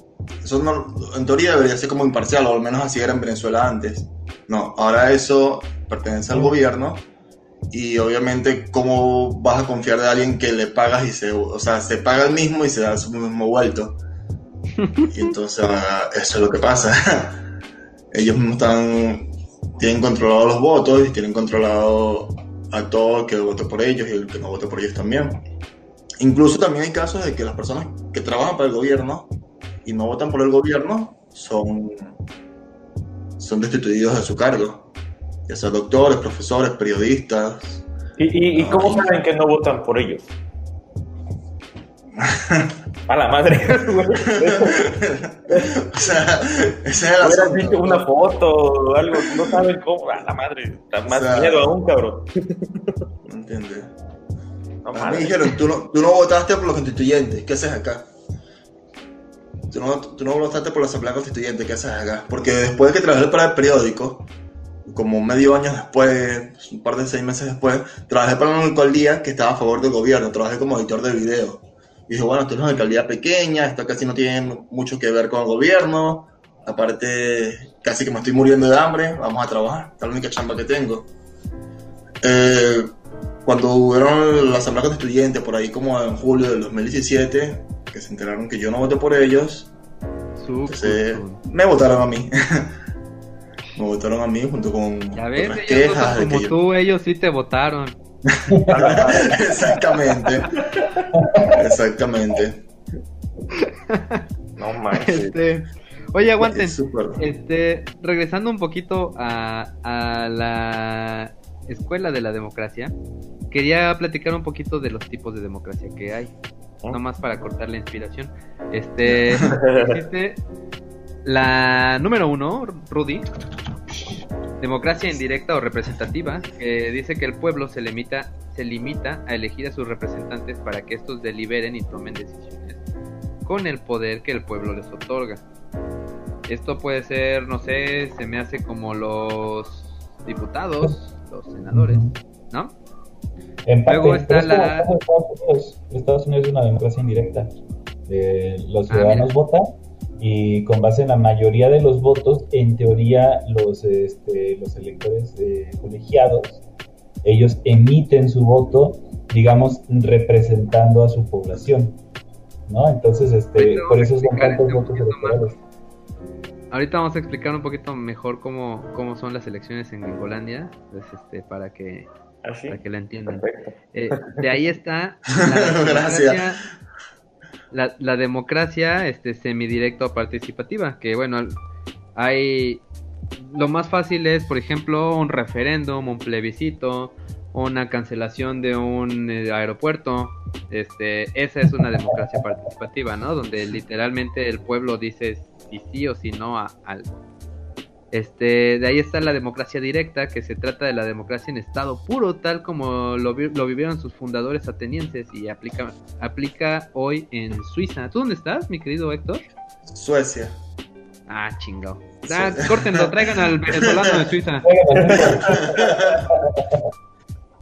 Eso no, en teoría debería ser como imparcial, o al menos así era en Venezuela antes. No, ahora eso pertenece al gobierno. Y obviamente, ¿cómo vas a confiar de alguien que le pagas y se, o sea, se paga el mismo y se da su mismo vuelto? *laughs* Y entonces, ah, eso es lo que pasa. *laughs* Ellos mismos están, tienen controlados los votos y tienen controlado a todo el que votó por ellos y el que no votó por ellos también. Incluso también hay casos de que las personas que trabajan para el gobierno y no votan por el gobierno son, son destituidos de su cargo. Ya sea doctores, profesores, periodistas. ¿Y, y, y cómo saben que no votan por ellos? *laughs* A la madre. *laughs* o sea, ese es el Hubieras asunto. visto una foto o algo, no saben cómo. A la madre, da más O sea, miedo aún, cabrón. ¿No entiendes? No A mí dijeron, tú no, tú no votaste por los constituyentes, ¿qué haces acá? Tú no, tú no votaste por la Asamblea Constituyente, ¿qué haces acá? Porque después de que trabajé para el periódico, como medio año después, un par de seis meses después, trabajé para una alcaldía que estaba a favor del gobierno, trabajé como editor de video. Y dije, bueno, esto es una alcaldía pequeña, esto casi no tiene mucho que ver con el gobierno, aparte casi que me estoy muriendo de hambre, vamos a trabajar, esta es la única chamba que tengo. Eh, cuando hubieron la Asamblea Constituyente, por ahí como en julio del 2017, que se enteraron que yo no voté por ellos, Su entonces me votaron a mí. *laughs* me votaron a mí junto con Ya ves, otras ellos no quejas de como que yo- tú, ellos sí te votaron. *laughs* Exactamente. Exactamente. No manches. Este, oye, aguanten. Es. Este, regresando un poquito a, a la escuela de la democracia, quería platicar un poquito de los tipos de democracia que hay. ¿Oh? Nomás para cortar la inspiración. Este, *laughs* existe la número uno, Rudy. Democracia indirecta o representativa, que dice que el pueblo se limita, se limita a elegir a sus representantes para que estos deliberen y tomen decisiones con el poder que el pueblo les otorga. Esto puede ser, no sé, se me hace como los diputados, los senadores, ¿no? En parte, Luego está la- Estados Unidos. Estados Unidos es una democracia indirecta. Eh, los Ah, ciudadanos votan y con base en la mayoría de los votos, en teoría, los, este, los electores eh, colegiados, ellos emiten su voto, digamos, representando a su población. ¿No? Entonces, este, por eso son tantos este votos electorales. Ahorita vamos a explicar un poquito mejor cómo, cómo son las elecciones en Gringolandia, pues, este, para que, Así. para que la entiendan. Eh, de ahí está *laughs* la Gracias. La, la democracia este, semidirecta participativa, que bueno, hay... Lo más fácil es, por ejemplo, un referéndum, un plebiscito, una cancelación de un eh, aeropuerto. Este, esa es una democracia participativa, ¿no? Donde literalmente el pueblo dice si sí o si no a algo. Este, de ahí está la democracia directa, que se trata de la democracia en estado puro, tal como lo, vi- lo vivieron sus fundadores atenienses y aplica, aplica hoy en Suiza. ¿Tú dónde estás, mi querido Héctor? Suecia. Ah, chingado. Ah, Sí. córtenlo, traigan al venezolano de Suiza. *laughs*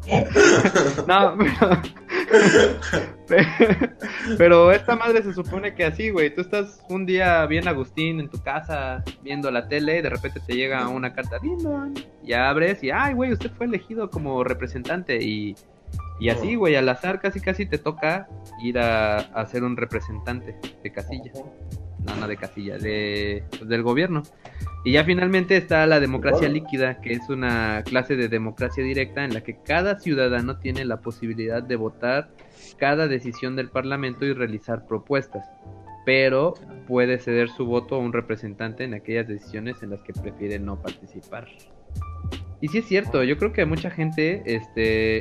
*laughs* No, pero *laughs* Pero esta madre se supone que así, güey. Tú estás un día bien Agustín en tu casa viendo la tele y de repente te llega una carta, y abres y, ay, güey, usted fue elegido como representante y, y así, güey, al azar casi casi te toca ir a, a ser un representante de casilla. No, de casilla, de, pues, del gobierno. Y ya finalmente está la democracia líquida, que es una clase de democracia directa en la que cada ciudadano tiene la posibilidad de votar cada decisión del Parlamento y realizar propuestas, pero puede ceder su voto a un representante en aquellas decisiones en las que prefiere no participar. Y sí es cierto, yo creo que mucha gente, este,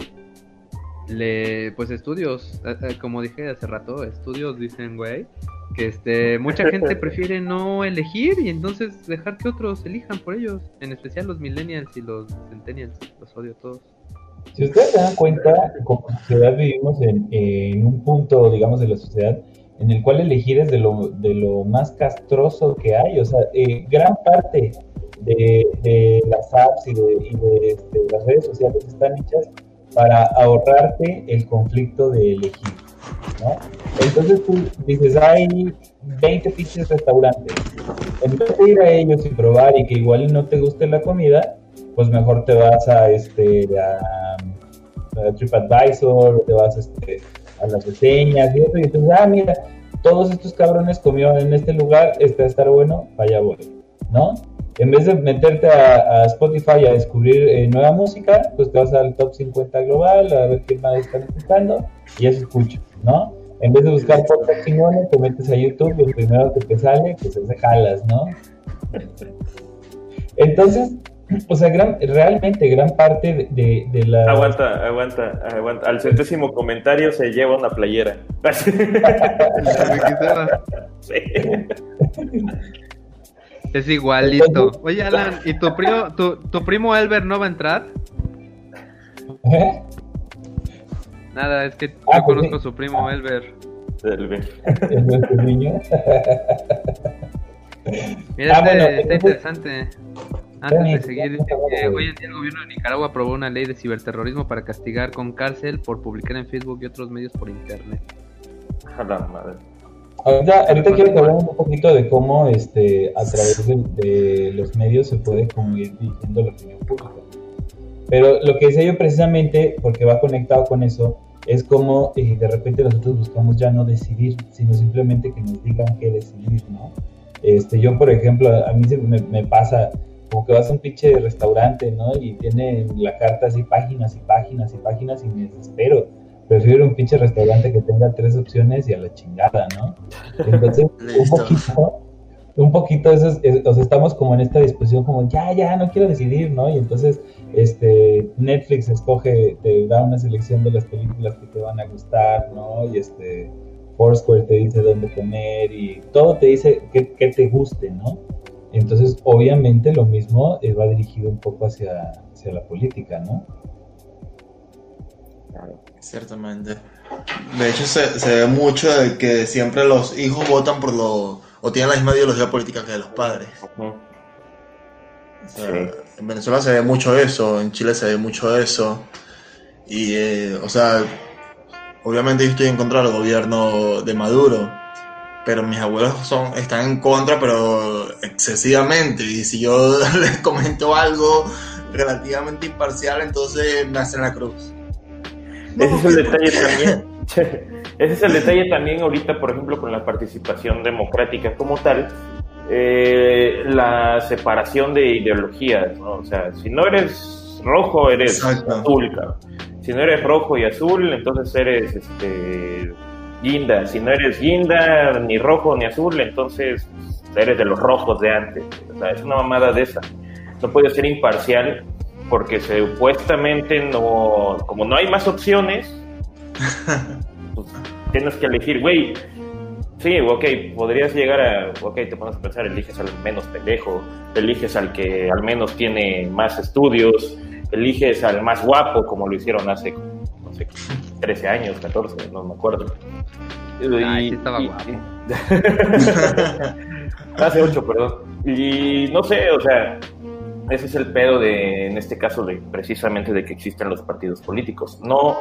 le, pues estudios, como dije hace rato, estudios dicen, güey, que este, mucha gente prefiere no elegir y entonces dejar que otros elijan por ellos, en especial los millennials y los centennials, los odio a todos. Si ustedes se dan cuenta, como sociedad vivimos en, un punto, digamos, de la sociedad en el cual elegir es de lo, de lo más castroso que hay. O sea, eh, gran parte de, las apps y de, este, las redes sociales están hechas para ahorrarte el conflicto de elegir. ¿No? Entonces tú dices, hay 20 pinches restaurantes. En vez de ir a ellos y probar y que igual no te guste la comida, pues mejor te vas a este a, TripAdvisor, te vas este, a las reseñas y eso, y entonces, ah, mira, todos estos cabrones comieron en este lugar, este va a estar bueno, vaya voy, ¿no? En vez de meterte a, Spotify a descubrir eh, nueva música, pues te vas al top 50 global, a ver qué más están escuchando, y ya se escucha, ¿no? En vez de buscar podcast chingones, te metes a YouTube y el primero que te sale, pues es de jalas, ¿no? Entonces, o sea, gran, realmente gran parte de, de, la... Aguanta, aguanta, aguanta. Al centésimo comentario se lleva una playera. *laughs* Es igualito. Oye, Alan, ¿y tu primo, tu, tu primo Elber no va a entrar? ¿Eh? Nada, es que ah, yo pues conozco a su primo Elber. Elber. ¿Es nuestro niño? Mira, ah, este, está interesante. Antes de seguir, hoy en día el gobierno de Nicaragua aprobó una ley de ciberterrorismo para castigar con cárcel por publicar en Facebook y otros medios por internet. A la madre. Ahorita, ahorita quiero que hablemos un poquito de cómo este, a través de, los medios se puede como ir dirigiendo la opinión pública. Pero lo que decía yo precisamente, porque va conectado con eso, es como eh, de repente nosotros buscamos ya no decidir, sino simplemente que nos digan qué decidir, ¿no? Este, yo, por ejemplo, a mí se me, me pasa, como que vas a un pinche restaurante, ¿no? Y tiene la carta así páginas y páginas y páginas y me desespero. Prefiero un pinche restaurante que tenga tres opciones y a la chingada, ¿no? Entonces, *laughs* un poquito, un poquito eso es, o sea, estamos como en esta discusión como, ya, ya, no quiero decidir, ¿no? Y entonces, este, Netflix escoge, te da una selección de las películas que te van a gustar, ¿no? Y este, Foursquare te dice dónde comer y todo te dice que, que te guste, ¿no? Entonces, obviamente lo mismo eh, va dirigido un poco hacia, hacia la política, ¿no? Ciertamente. De hecho, se, ve mucho de que siempre los hijos votan por lo... o tienen la misma ideología política que los padres. En Venezuela se ve mucho eso, en Chile se ve mucho eso. Y, eh, o sea, obviamente yo estoy en contra del gobierno de Maduro pero mis abuelos son, están en contra, pero excesivamente. Y si yo *laughs* les comento algo relativamente imparcial, entonces me hacen la cruz. Ese es el detalle también. *laughs* Ese es el detalle también ahorita, por ejemplo, con la participación democrática como tal, eh, la separación de ideologías, ¿no? O sea, si no eres rojo, eres azul, Si no eres rojo y azul, entonces eres este Guinda. Si no eres guinda, ni rojo ni azul, entonces eres de los rojos de antes. O sea, es una mamada de esa. No puedes ser imparcial porque supuestamente no, como no hay más opciones, *laughs* pues, tienes que elegir, güey. Sí, ok, podrías llegar a, ok, te pones a pensar, eliges al menos pendejo, eliges al que al menos tiene más estudios, eliges al más guapo, como lo hicieron hace, no sé, 13 años, 14, no me acuerdo. Ay, estaba guapo. *laughs* Hace 8, perdón. Y no sé, o sea, ese es el pedo de, en este caso, de precisamente de que existen los partidos políticos. No,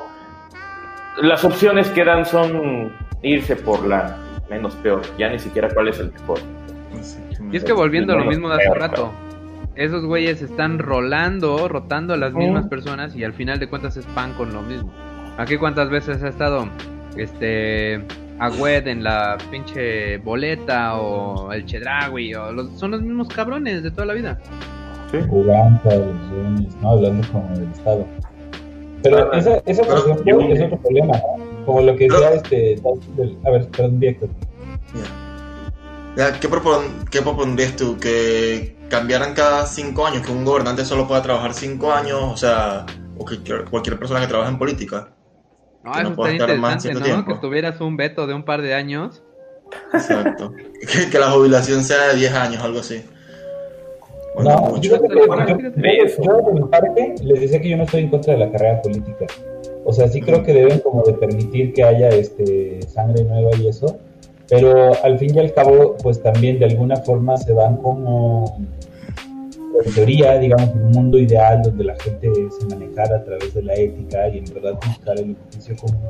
las opciones que dan son irse por la menos peor, ya ni siquiera cuál es el mejor. Y es que volviendo a lo mismo de hace rato, esos güeyes están rolando, rotando a las mismas personas y al final de cuentas es pan con lo mismo. Aquí cuántas veces ha estado este Agüed en la pinche boleta o el Chedragui o los, son los mismos cabrones de toda la vida. Sí. ¿no? Hablando como del Estado. Pero ah, esa, esa por ejemplo, es otro problema, Como lo que decía este... A ver, perdón, directo. ¿Qué, propon, ¿Qué propondrías tú? ¿Que cambiaran cada cinco años? ¿Que un gobernante solo pueda trabajar cinco años? O sea, o que cualquier persona que trabaje en política. No, eso estaría interesante, ¿no? Tiempo. Que tuvieras un veto de un par de años. Exacto. que, que, la jubilación sea de 10 años, algo así. no, yo, yo, de mi parte les decía que yo no estoy en contra de la carrera política. O sea, sí creo que deben como de permitir que haya este sangre nueva y eso, pero al fin y al cabo, pues también de alguna forma se van como, en teoría, digamos, un mundo ideal donde la gente se manejara a través de la ética y en verdad buscar el oficio común.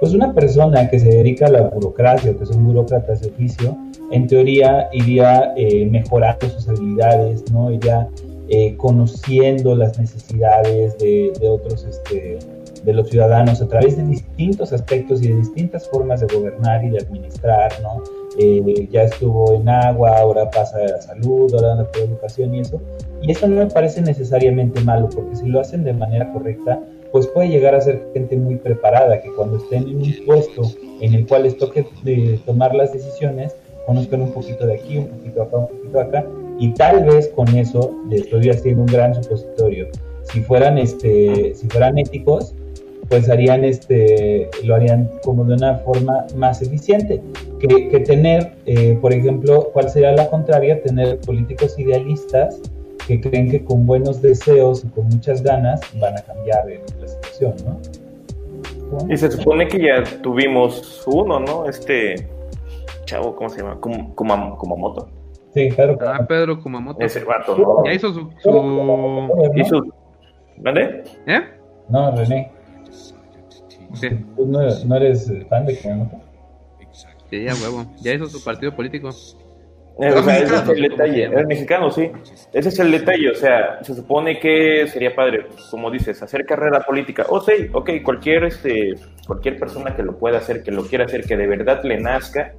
Pues una persona que se dedica a la burocracia o que son burócratas de oficio, en teoría iría eh, mejorando sus habilidades, ¿no? Iría eh, conociendo las necesidades de, de otros este, de los ciudadanos a través de distintos aspectos y de distintas formas de gobernar y de administrar, ¿no? Eh, ya estuvo en agua, ahora pasa a salud, ahora anda por educación y eso. Y eso no me parece necesariamente malo, porque si lo hacen de manera correcta, pues puede llegar a ser gente muy preparada, que cuando estén en un puesto en el cual les toque de eh, tomar las decisiones, conozcan un poquito de aquí, un poquito acá, un poquito acá, y tal vez con eso les estoy haciendo un gran supositorio. Si fueran, este, si fueran éticos, pues harían este, lo harían como de una forma más eficiente que, que tener, eh, por ejemplo, ¿cuál sería la contraria? Tener políticos idealistas que creen que con buenos deseos y con muchas ganas van a cambiar la situación, ¿no? Y se supone que ya tuvimos uno, ¿no? Este chavo, ¿cómo se llama? Kumamoto. Sí, claro. Ah, Pedro Kumamoto. Ese vato, ¿no? Ya hizo su... su... Hizo... ¿Vale? ¿Eh? No, René. ¿Tú no, eres fan de Kumamoto? Sí, ya huevo. Ya hizo su partido político. Eh, o sea, ese es el detalle. Es mexicano, sí. Ese es el detalle. O sea, se supone que sería padre, como dices, hacer carrera política. O oh, sí, ok, cualquier, este, cualquier persona que lo pueda hacer, que lo quiera hacer, que de verdad le nazca,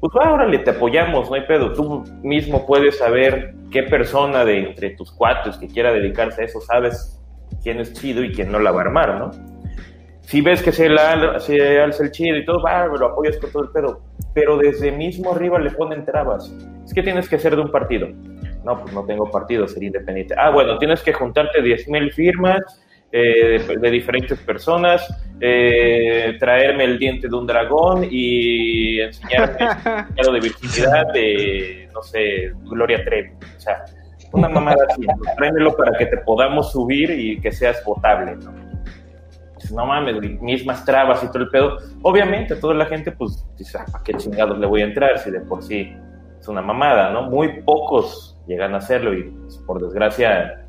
pues ahora le te apoyamos, no hay pedo. Tú mismo puedes saber qué persona de entre tus cuates que quiera dedicarse a eso, sabes quién es chido y quién no la va a armar, ¿no? Si ves que se, la, se alza el chido y todo, va, lo apoyas con todo el pedo. Pero desde mismo arriba le ponen trabas. Es que tienes que ser de un partido. No, pues no tengo partido, sería independiente. Ah, bueno, tienes que juntarte 10.000 firmas eh, de, diferentes personas, eh, traerme el diente de un dragón y enseñarme *laughs* el de virginidad de, no sé, Gloria Trevi. O sea, una mamada así. Tráemelo para que te podamos subir y que seas votable, ¿no? No mames, mismas trabas y todo el pedo. Obviamente, toda la gente, pues, dice, ah, ¿para qué chingados le voy a entrar si de por sí es una mamada, ¿no? Muy pocos llegan a hacerlo y, pues, por desgracia,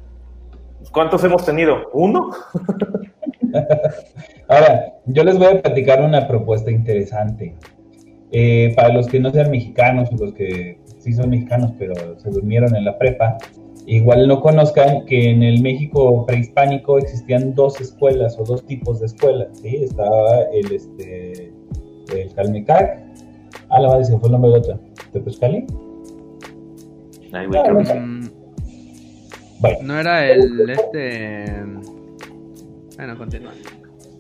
¿cuántos hemos tenido? ¿Uno? *laughs* Ahora, yo les voy a platicar una propuesta interesante. Eh, para los que no sean mexicanos o los que sí son mexicanos pero se durmieron en la prepa, igual no conozcan que en el México prehispánico existían dos escuelas o dos tipos de escuelas, ¿sí? Estaba el, este, el Calmecac, ah, la madre se fue el nombre de otra, ¿Tepescali? Ay, güey, no, no, no era el, este... Bueno, continúa.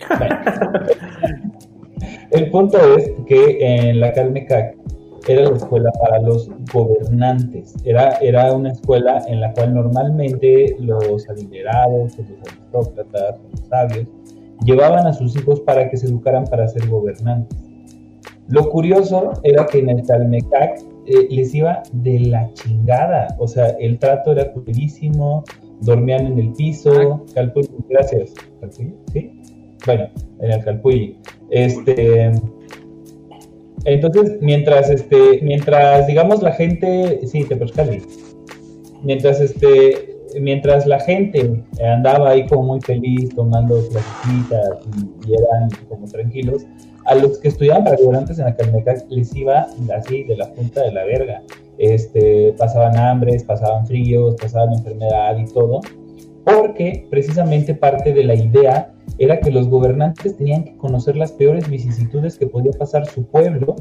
*laughs* el punto es que en la Calmecac era la escuela para los gobernantes. Era, era una escuela en la cual normalmente los adinerados, los aristócratas, los sabios, llevaban a sus hijos para que se educaran para ser gobernantes. Lo curioso era que en el Talmecac eh, les iba de la chingada, o sea, el trato era culerísimo, dormían en el piso, Calpulli, gracias, Calpulli, ¿sí? Bueno, en el Calpulli. Este, entonces, mientras, este, mientras, digamos, la gente, sí, te Mientras, este, mientras la gente andaba ahí como muy feliz tomando clasecitas y, y eran como tranquilos, a los que estudiaban para gobernantes en la Calmecac les iba así de la punta de la verga. Este, pasaban hambres, pasaban fríos, pasaban enfermedad y todo, porque precisamente parte de la idea era que los gobernantes tenían que conocer las peores vicisitudes que podía pasar su pueblo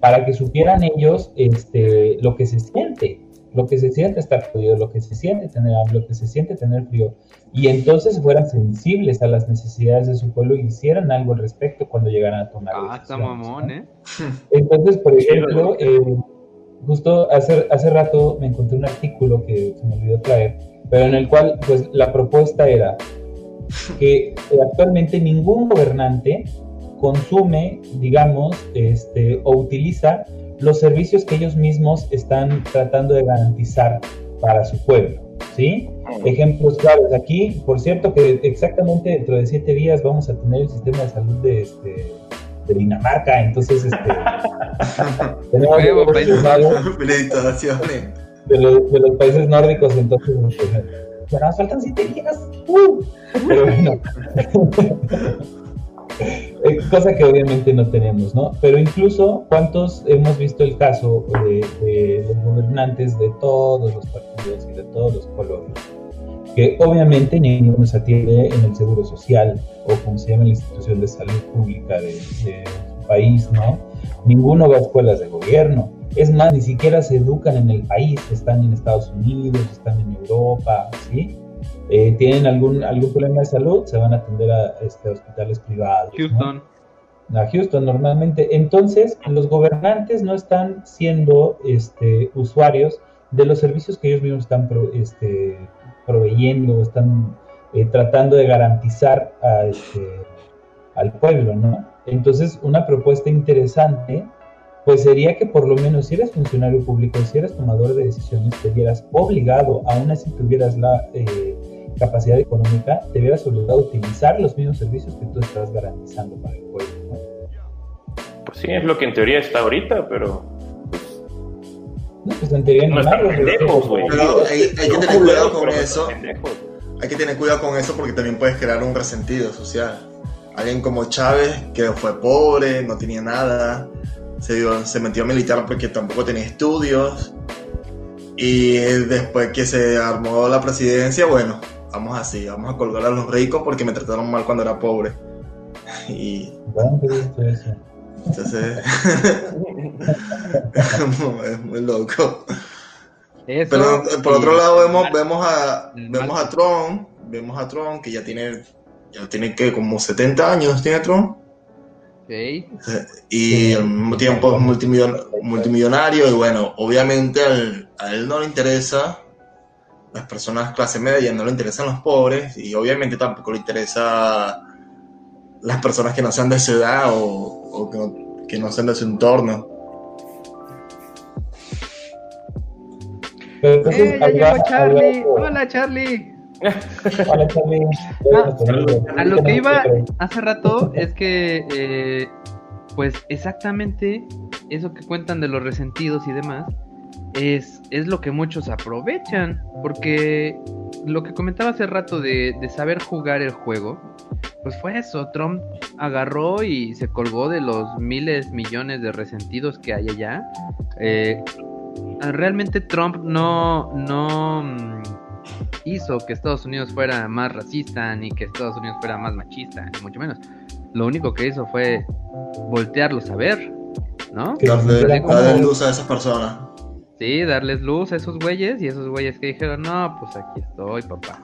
para que supieran ellos este, lo que se siente, lo que se siente estar frío, lo que se siente tener hambre, lo que se siente tener frío, y entonces fueran sensibles a las necesidades de su pueblo y hicieran algo al respecto cuando llegaran a tomar Ah, está mamón, ¿eh? Entonces, por ejemplo, eh, justo hace, hace rato me encontré un artículo que se me olvidó traer, pero en el cual pues la propuesta era que actualmente ningún gobernante consume, digamos, este, o utiliza los servicios que ellos mismos están tratando de garantizar para su pueblo, ¿sí? Ejemplos claros aquí, por cierto, que exactamente dentro de siete días vamos a tener el sistema de salud de, este, de Dinamarca, entonces este, *laughs* tenemos *laughs* De los, países nórdicos, entonces ya faltan siete días. ¡uh! *laughs* Eh, Cosa que obviamente no tenemos, ¿no? Pero incluso, ¿cuántos hemos visto el caso de, de los gobernantes de todos los partidos y de todos los colores? Que obviamente ninguno se atiende en el seguro social o como se llama la institución de salud pública de, de su país, ¿no? Ninguno va a escuelas de gobierno. Es más, ni siquiera se educan en el país, están en Estados Unidos, están en Europa, ¿sí? Eh, tienen algún, algún problema de salud, se van a atender a este, hospitales privados. ¿no? Houston. a Houston normalmente. Entonces, los gobernantes no están siendo este, usuarios de los servicios que ellos mismos están pro- este, proveyendo, están eh, tratando de garantizar a, este, al pueblo, ¿no? Entonces, una propuesta interesante, pues sería que por lo menos si eres funcionario público, si eres tomador de decisiones, te vieras obligado, aún así tuvieras la eh, capacidad económica, te vieras obligado a utilizar los mismos servicios que tú estás garantizando para el pueblo, ¿no? Pues sí, es lo que en teoría está ahorita, pero No, pues en teoría no están madre, pendejos, güey. Hay- hay que tener cuidado con no eso. Hay que tener cuidado con eso porque también puedes crear un resentido social. Alguien como Chávez, que fue pobre, no tenía nada, se, dio- se metió a militar porque tampoco tenía estudios. Y después que se armó la presidencia, bueno, vamos así, vamos a colgar a los ricos porque me trataron mal cuando era pobre. Y Bueno, entonces *laughs* *laughs* es muy loco. Eso, Pero por otro lado vemos, vemos a vemos mal- a Trump, vemos a Trump que ya tiene ya tiene que como 70 años tiene Trump Ok. y al mismo tiempo es multimillon- multimillonario y bueno, obviamente al- a él no le interesa las personas clase media, no le interesan los pobres y obviamente tampoco le interesa las personas que no sean de su edad o, o que, no, que no sean de su entorno. Pero entonces, ¡Eh, ya habla- llegó Charlie! ¡Hola, Charlie! Ah. A lo que iba hace rato es que, eh, pues exactamente eso que cuentan de los resentidos y demás, es, es lo que muchos aprovechan, porque lo que comentaba hace rato de, de saber jugar el juego, pues fue eso, Trump agarró y se colgó de los miles, millones de resentidos que hay allá. Eh, realmente Trump no, no mm, hizo que Estados Unidos fuera más racista, ni que Estados Unidos fuera más machista, ni mucho menos. Lo único que hizo fue voltearlos a ver, ¿no? Darle, como- darle luz a esas personas. Sí, darles luz a esos güeyes y esos güeyes que dijeron, no, pues aquí estoy, papá.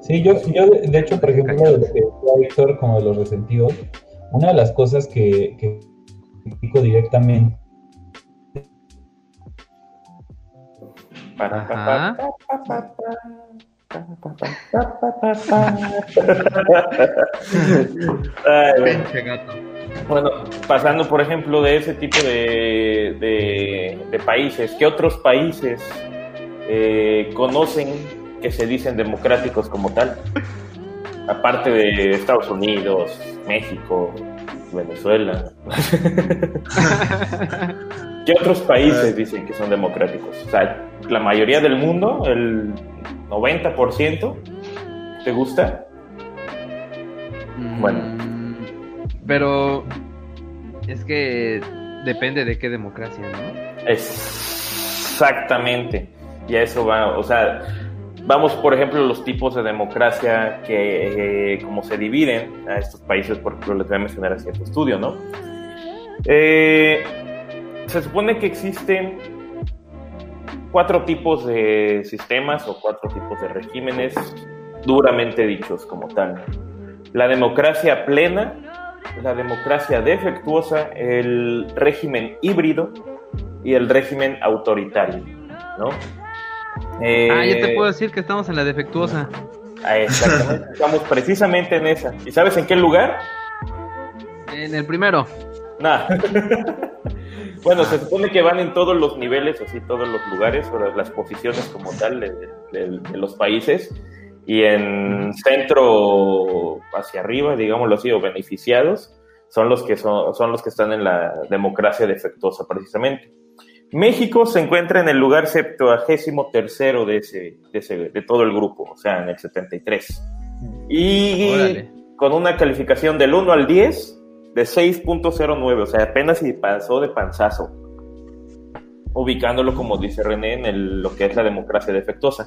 Sí, yo, yo de, de hecho, por ejemplo, de lo que decía Víctor, como de los resentidos, una de las cosas que, que critico directamente Ajá. Ay, bueno. Pinche gato. Bueno, pasando por ejemplo de ese tipo de, de, de países, ¿qué otros países eh, conocen que se dicen democráticos como tal? Aparte de Estados Unidos, México, Venezuela. ¿Qué otros países dicen que son democráticos? O sea, la mayoría del mundo, el 90%, ¿te gusta? Bueno. Mm, Pero es que depende de qué democracia, ¿no? Exactamente. Y a eso va, o sea, vamos por ejemplo los tipos de democracia que, eh, como se dividen a estos países, por ejemplo, les voy a mencionar a cierto estudio, ¿no? Eh, se supone que existen cuatro tipos de sistemas o cuatro tipos de regímenes duramente dichos como tal. La democracia plena, la democracia defectuosa, el régimen híbrido y el régimen autoritario, ¿no? Ah, ya te Eh, puedo decir que estamos en la defectuosa. ah, Exactamente, *laughs* estamos precisamente en esa. ¿Y sabes en qué lugar? En el primero. Nada. *laughs* bueno, se supone que van en todos los niveles, así todos los lugares, o las posiciones como tal de, de- de los países. Y en centro hacia arriba, digámoslo así, o beneficiados, son los que son, son los que están en la democracia defectuosa, precisamente. México se encuentra en el lugar septuagésimo tercero de, ese, de, ese, de todo el grupo, o sea, en el 73. Y Órale. con una calificación del 1 al 10 de 6.09, o sea, apenas si pasó de panzazo, ubicándolo, como dice René, en el- lo que es la democracia defectuosa.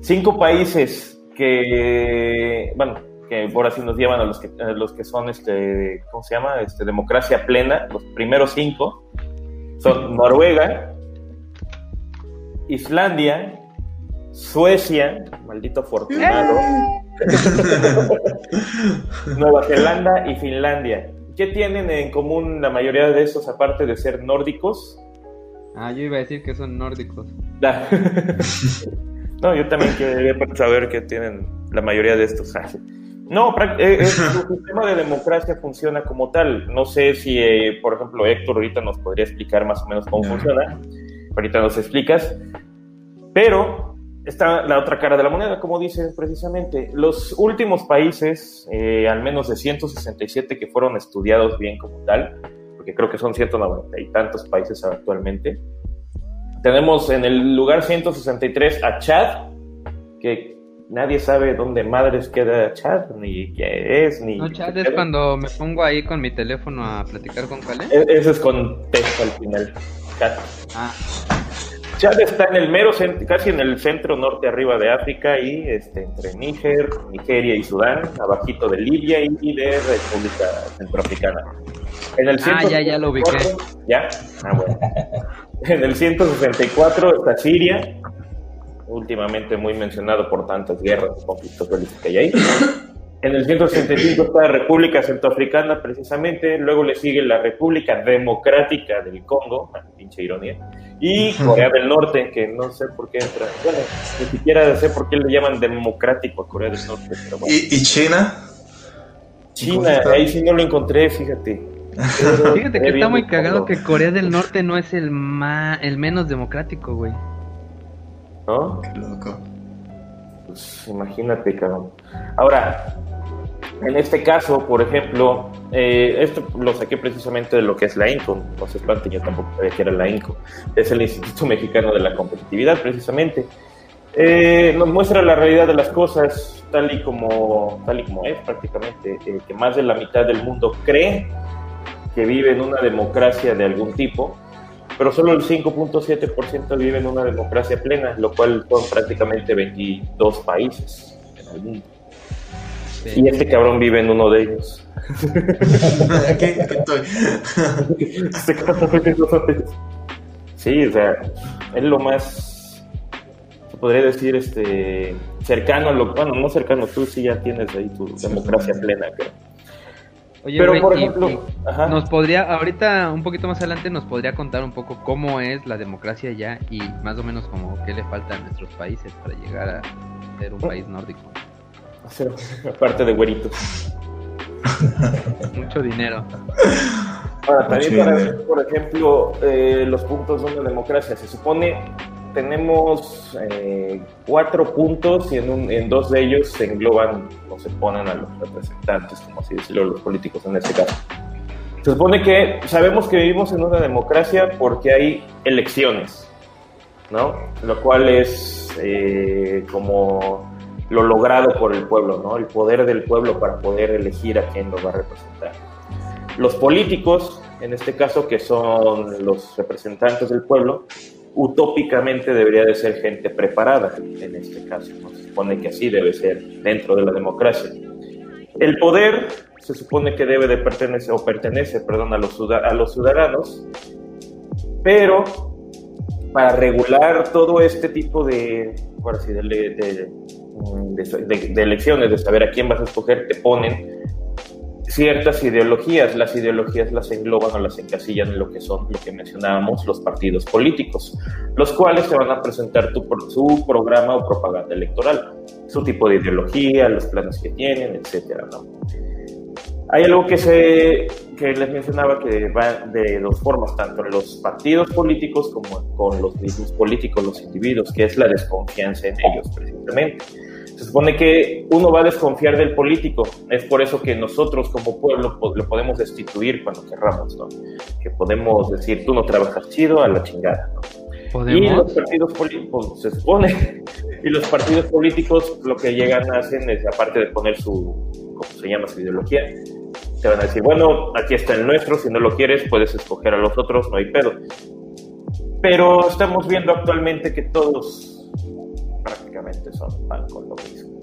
Cinco países que, bueno, que ahora sí nos llevan a los que, a los que son, este, ¿cómo se llama? Este, democracia plena, los primeros cinco, son Noruega, Islandia, Suecia, maldito afortunado, *laughs* Nueva Zelanda y Finlandia. ¿Qué tienen en común la mayoría de esos, aparte de ser nórdicos? Ah, yo iba a decir que son nórdicos. *laughs* No, yo también quería saber qué tienen la mayoría de estos. Ah. *laughs* No, eh, eh, *laughs* su sistema de democracia funciona como tal. No sé si, eh, por ejemplo, Héctor ahorita nos podría explicar más o menos cómo Ya. funciona. Ahorita nos explicas. Pero está la otra cara de la moneda, como dices precisamente. Los últimos países, eh, al menos de 167 que fueron estudiados bien como tal, porque creo que son 190 y tantos países actualmente. Tenemos en el lugar 163 a Chad, que nadie sabe dónde madres queda Chad, ni qué es, ni... No, chat es cuando me pongo ahí con mi teléfono a platicar con Kale. E- Ese es con texto al final. Chad. Ah, Chad está en el mero, cent- casi en el centro norte arriba de África y este, entre Níger, Nigeria y Sudán, abajito de Libia y, de República Centroafricana. En el Ah, ya, ya lo ubiqué. 164 ¿Ya? Ah, bueno. *laughs* En el 164 está Siria, últimamente muy mencionado por tantas guerras y conflictos bélicos que hay ahí. En el 165 está la República Centroafricana, precisamente. Luego le sigue la República Democrática del Congo, pinche ironía. Y Corea del Norte, que no sé por qué entra. Bueno, ni siquiera sé por qué le llaman democrático a Corea del Norte. Pero bueno. ¿Y, y China? China, ahí sí no lo encontré, fíjate. Pero fíjate que está muy cagado que Corea del Norte no es el más, el menos democrático, güey. ¿No? Qué loco. Pues imagínate, cabrón. Ahora, en este caso, por ejemplo, eh, esto lo saqué precisamente de lo que es la INCO. No se espanten, yo tampoco sabía que era la INCO. Es el Instituto Mexicano de la Competitividad, precisamente. Eh, nos muestra la realidad de las cosas tal y como, tal y como es prácticamente, eh, que más de la mitad del mundo cree que vive en una democracia de algún tipo, pero solo el 5.7% vive en una democracia plena, lo cual son prácticamente 22 países en el mundo. Sí. Y este cabrón vive en uno de ellos. *laughs* aquí, aquí estoy. Este cabrón vive en uno de ellos. Sí, o sea, es lo más, se podría decir, este, cercano a lo, bueno, no cercano, tú sí ya tienes ahí tu democracia plena, creo. Oye, Pero por y- ejemplo, y ajá. nos podría, ahorita un poquito más adelante, nos podría contar un poco cómo es la democracia ya y más o menos como qué le falta a nuestros países para llegar a ser un país nórdico. O sea, aparte de güeritos. *laughs* Mucho dinero. Ahora, también Mucho para dinero. ver, por ejemplo, eh, los puntos de una democracia. Se supone tenemos eh, cuatro puntos y en, un- en dos de ellos se engloban o se ponen a los representantes, como así decirlo, los políticos en este caso. Se supone que sabemos que vivimos en una democracia porque hay elecciones, ¿no? Lo cual es eh, como lo logrado por el pueblo, ¿no? El poder del pueblo para poder elegir a quién lo va a representar. Los políticos, en este caso, que son los representantes del pueblo, utópicamente debería de ser gente preparada, en este caso. Se supone que así debe ser dentro de la democracia. El poder se supone que debe de pertenecer, o pertenece, perdón, a los, a los ciudadanos, pero para regular todo este tipo de, de, de, de, elecciones, de saber a quién vas a escoger, te ponen ciertas ideologías. Las ideologías las engloban o las encasillan en lo que son, lo que mencionábamos, los partidos políticos, los cuales te van a presentar tu, su programa o propaganda electoral, su tipo de ideología, los planes que tienen, etcétera, ¿no? Hay algo que, se, que les mencionaba que va de dos formas, tanto en los partidos políticos como con los mismos políticos, los individuos, que es la desconfianza en ellos precisamente. Se supone que uno va a desconfiar del político, es por eso que nosotros como pueblo lo podemos destituir cuando querramos, ¿no? Que podemos decir, tú no trabajas chido, a la chingada, ¿no? Y los partidos políticos, se supone, *laughs* y los partidos políticos lo que llegan a hacer es, aparte de poner su, ¿cómo se llama? Su ideología, te van a decir, bueno, aquí está el nuestro, si no lo quieres puedes escoger a los otros, no hay pedo. Pero estamos viendo actualmente que todos prácticamente son pan con lo mismo.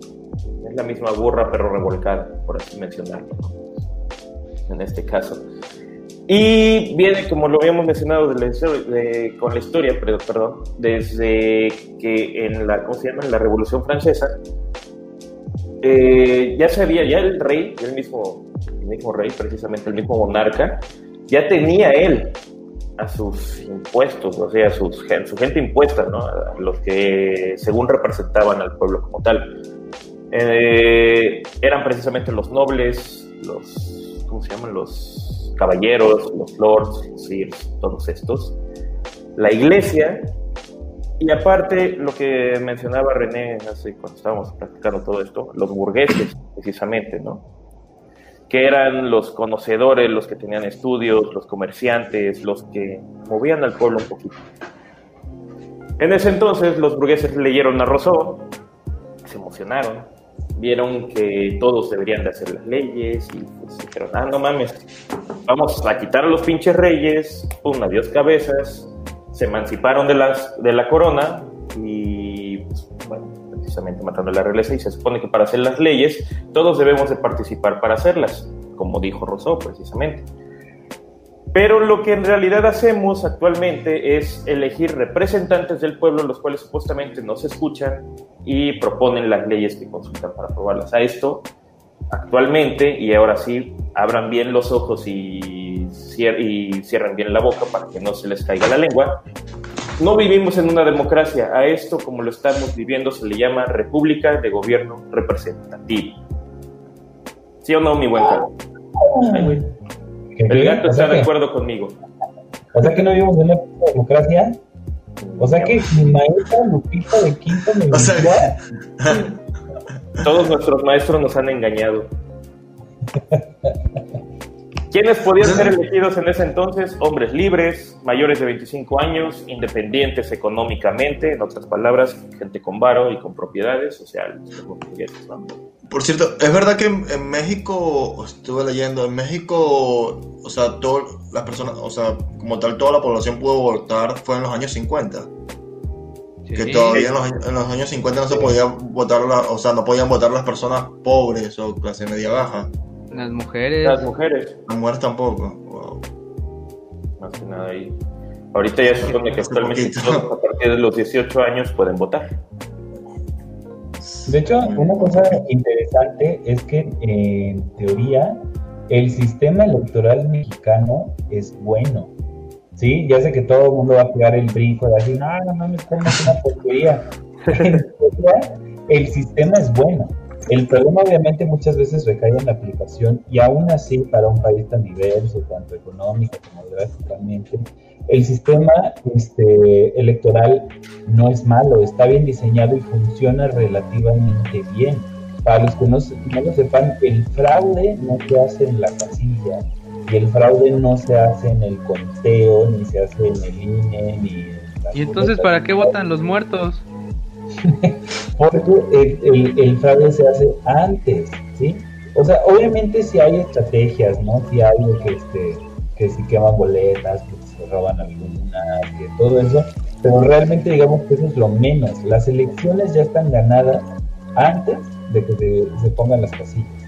Es la misma burra pero revolcada, por así mencionarlo, en este caso. Y viene, como lo habíamos mencionado de con la historia, perdón, desde que en la, ¿cómo se llama? En la Revolución Francesa, eh, ya sabía, ya el rey, el mismo, el mismo rey, precisamente el mismo monarca, ya tenía él a sus impuestos, o sea, a sus, su gente impuesta, ¿no? A los que según representaban al pueblo como tal. Eh, eran precisamente los nobles, los, ¿cómo se llaman? Los caballeros, los lords, los todos estos. La iglesia, y aparte lo que mencionaba René hace cuando estábamos practicando todo esto, los burgueses, precisamente, ¿no? Que eran los conocedores, los que tenían estudios, los comerciantes, los que movían al pueblo un poquito. En ese entonces los burgueses leyeron a Rousseau, se emocionaron, vieron que todos deberían de hacer las leyes y pues dijeron, ah, no mames, vamos a quitar a los pinches reyes, pum, adiós cabezas, se emanciparon de, las, de la corona y precisamente matando la realeza y se supone que para hacer las leyes todos debemos de participar para hacerlas, como dijo Rousseau precisamente. Pero lo que en realidad hacemos actualmente es elegir representantes del pueblo, los cuales supuestamente no se escuchan y proponen las leyes que consultan para aprobarlas. A esto, actualmente, y ahora sí, abran bien los ojos y, y cierren bien la boca para que no se les caiga la lengua, no vivimos en una democracia. A esto, como lo estamos viviendo, se le llama República de Gobierno Representativo. ¿Sí o no, mi buen Carlos? El gato está de acuerdo conmigo. O sea que no vivimos en una democracia. O sea que mi maestra Lupita de Quinto me o sea... Todos nuestros maestros nos han engañado. *laughs* ¿Quiénes podían ser elegidos en ese entonces? Hombres libres, mayores de 25 años, independientes económicamente, en otras palabras, gente con varo y con propiedades, o sea, Por cierto, es verdad que en, México, estuve leyendo, en México, o sea, todas las personas, o sea, como tal, toda la población pudo votar fue en los años 50. Que todavía en los, en los, años 50 no se podía votar, o sea, no podían votar las personas pobres o clase media baja. Las mujeres. Las mujeres. Las mujeres tampoco. Más que nada ahí. Ahorita ya se supone que actualmente todos a partir de los 18 años pueden votar. De hecho, una cosa interesante es que en teoría el sistema electoral mexicano es bueno. Sí, ya sé que todo el mundo va a pegar el brinco de decir, no, no mames, es una porquería. *laughs* el sistema es bueno. El problema obviamente muchas veces recae en la aplicación y aún así para un país tan diverso, tanto económico como geográficamente, el sistema este, electoral no es malo, está bien diseñado y funciona relativamente bien. Para los que no, no lo sepan, el fraude no se hace en la casilla, Y el fraude no se hace en el conteo, ni se hace en el INE, ni en ¿Y entonces para qué votan los muertos? *laughs* Porque el, el, fraude se hace antes, ¿sí? O sea, obviamente si hay estrategias, ¿no? Si hay que, este, que si queman boletas, que se roban algunas, que todo eso, pero realmente digamos que eso es lo menos. Las elecciones ya están ganadas antes de que se, se pongan las casillas.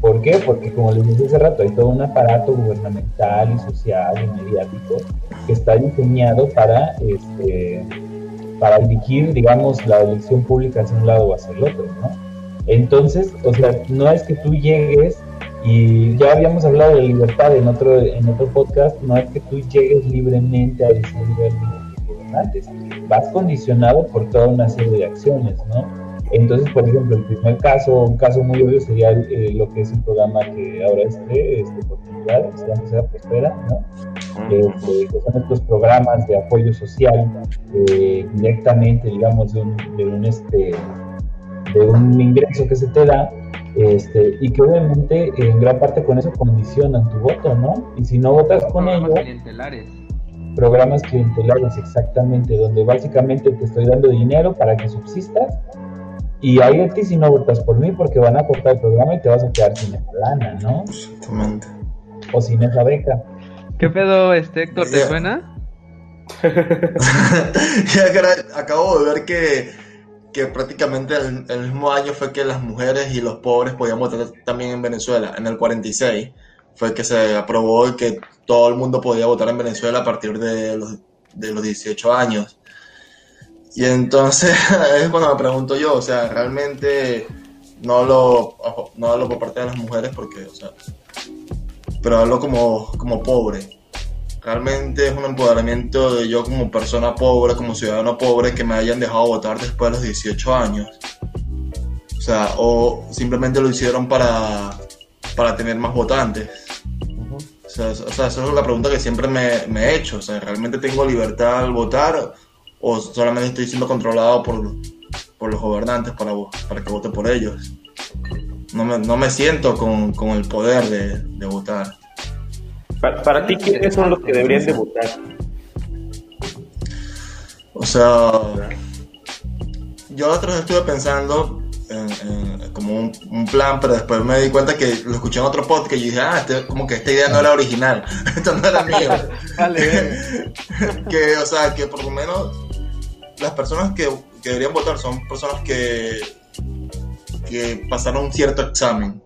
¿Por qué? Porque como les dije hace rato, hay todo un aparato gubernamental y social y mediático que está diseñado para, este, para dirigir, digamos, la elección pública hacia un lado o hacia el otro, ¿no? Entonces, o sea, no es que tú llegues y ya habíamos hablado de libertad en otro, en otro podcast, no es que tú llegues libremente a decidir gobernantes, vas condicionado por toda una serie de acciones, ¿no? Entonces, por ejemplo, el primer caso, un caso muy obvio sería eh, lo que es un programa que ahora esté, este, oportunidad, que se llama Sea Prospera, ¿no? Este, que son estos programas de apoyo social eh, directamente, digamos, de un, de un, este, de un ingreso que se te da, este, y que obviamente en gran parte con eso condicionan tu voto, ¿no? Y si no votas con ellos... Clientelares. Programas clientelares, exactamente, donde básicamente te estoy dando dinero para que subsistas y hay de ti si no votas por mí porque van a cortar el programa y te vas a quedar sin esa lana, ¿no? Exactamente. O sin esa beca. ¿Qué pedo, este Héctor, te suena? *laughs* ya, acabo de ver que, que prácticamente el, el, mismo año fue que las mujeres y los pobres podían votar también en Venezuela. En el 46 fue que se aprobó que todo el mundo podía votar en Venezuela a partir de los, de los 18 años. Y entonces *laughs* es cuando me pregunto yo, o sea, realmente no lo no hablo por parte de las mujeres porque, o sea, pero hablo como, como pobre. Realmente es un empoderamiento de yo como persona pobre, como ciudadano pobre, que me hayan dejado votar después de los 18 años. O sea, o simplemente lo hicieron para, para tener más votantes. O sea, o sea, esa es la pregunta que siempre me, me he hecho. O sea, ¿realmente tengo libertad al votar? O solamente estoy siendo controlado por, por los gobernantes para, para que vote por ellos. No me, no me siento con, con, el poder de, de votar. Para, para, ti, ¿quiénes son los que deberían de votar? O sea, yo la otra vez estuve pensando en, en, como un, un, plan, pero después me di cuenta que lo escuché en otro podcast y dije, ah, este, como que esta idea no era original, *laughs* esto no era *laughs* mío. *laughs* que, o sea, que por lo menos las personas que, que, deberían votar son personas que, que pasaron cierto examen,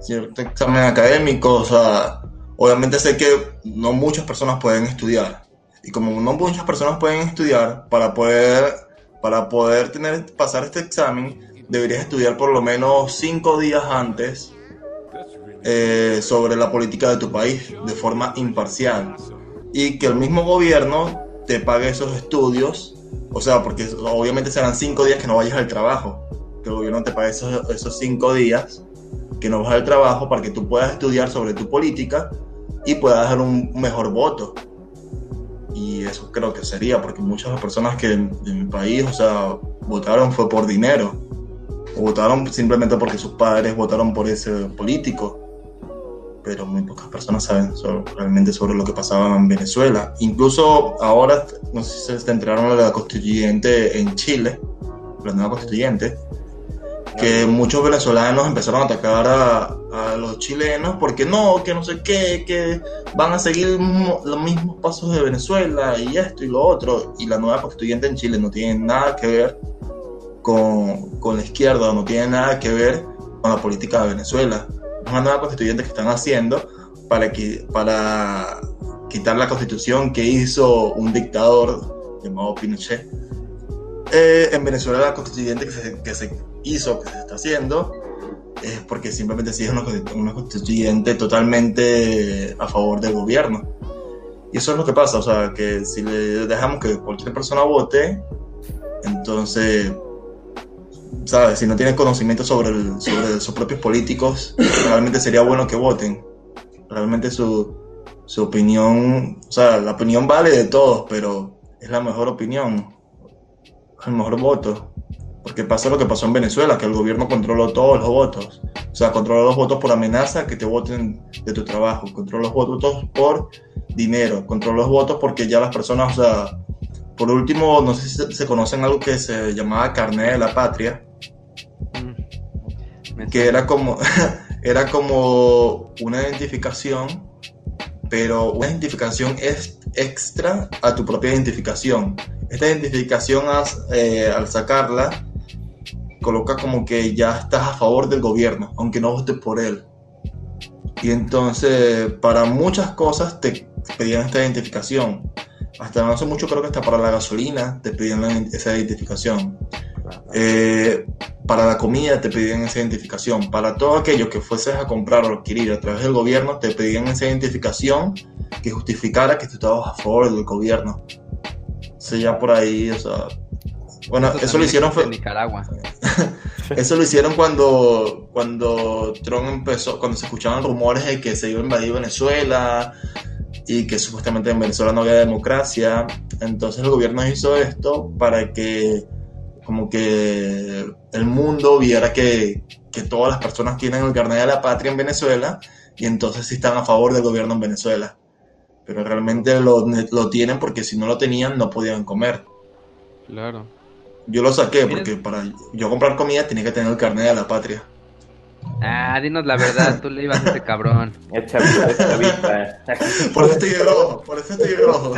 cierto examen académico, o sea, obviamente sé que no muchas personas pueden estudiar. Y como no muchas personas pueden estudiar, para poder, para poder tener, pasar este examen, deberías estudiar por lo menos cinco días antes eh, sobre la política de tu país de forma imparcial. Y que el mismo gobierno te pague esos estudios o sea, porque obviamente serán cinco días que no vayas al trabajo. Que el gobierno te pague esos, esos cinco días que no vas al trabajo para que tú puedas estudiar sobre tu política y puedas dar un mejor voto. Y eso creo que sería, porque muchas personas que en, en mi país, o sea, votaron fue por dinero. O votaron simplemente porque sus padres votaron por ese político pero muy pocas personas saben realmente sobre lo que pasaba en Venezuela. Incluso ahora, no sé si se enteraron de la constituyente en Chile, la nueva constituyente, que muchos venezolanos empezaron a atacar a, a, los chilenos porque no, que no sé qué, que van a seguir los mismos pasos de Venezuela y esto y lo otro. Y la nueva constituyente en Chile no tiene nada que ver con, con la izquierda, no tiene nada que ver con la política de Venezuela una nueva constituyente que están haciendo para, que, para quitar la constitución que hizo un dictador llamado Pinochet. Eh, en Venezuela la constituyente que se, que se, hizo, que se está haciendo, es porque simplemente sí es una, una constituyente totalmente a favor del gobierno. Y eso es lo que pasa, o sea, que si le dejamos que cualquier persona vote, entonces ¿sabes? Si no tienen conocimiento sobre, sobre sus propios políticos, realmente sería bueno que voten. Realmente su, su opinión, o sea, la opinión vale de todos, pero es la mejor opinión, el mejor voto. Porque pasa lo que pasó en Venezuela, que el gobierno controló todos los votos. O sea, controló los votos por amenaza que te voten de tu trabajo, controló los votos por dinero, controló los votos porque ya las personas, o sea, por último, no sé si se, conocen algo que se llamaba carnet de la patria, mm. que era como, *laughs* era como una identificación, pero una identificación es extra a tu propia identificación. Esta identificación eh, al sacarla coloca como que ya estás a favor del gobierno, aunque no votes por él. Y entonces, para muchas cosas te pedían esta identificación. Hasta no hace mucho, creo que hasta para la gasolina te pedían esa identificación. Eh, para la comida te pedían esa identificación. Para todo aquello que fueses a comprar o adquirir a través del gobierno, te pedían esa identificación que justificara que tú estabas a favor del gobierno. O sea, ya por ahí, o sea, bueno, eso, lo hicieron en Nicaragua. *laughs* eso lo hicieron cuando, cuando Trump empezó, cuando se escuchaban rumores de que se iba a invadir Venezuela y que supuestamente en Venezuela no había democracia. Entonces el gobierno hizo esto para que como que el mundo viera que, que todas las personas tienen el carnet de la patria en Venezuela y entonces sí están a favor del gobierno en Venezuela. Pero realmente lo, lo tienen porque si no lo tenían no podían comer. Claro. Yo lo saqué porque para yo comprar comida tenía que tener el carnet de la patria. Ah, dinos la verdad, tú le ibas a ese cabrón. *laughs* *laughs* por eso estoy rojo, por eso estoy rojo.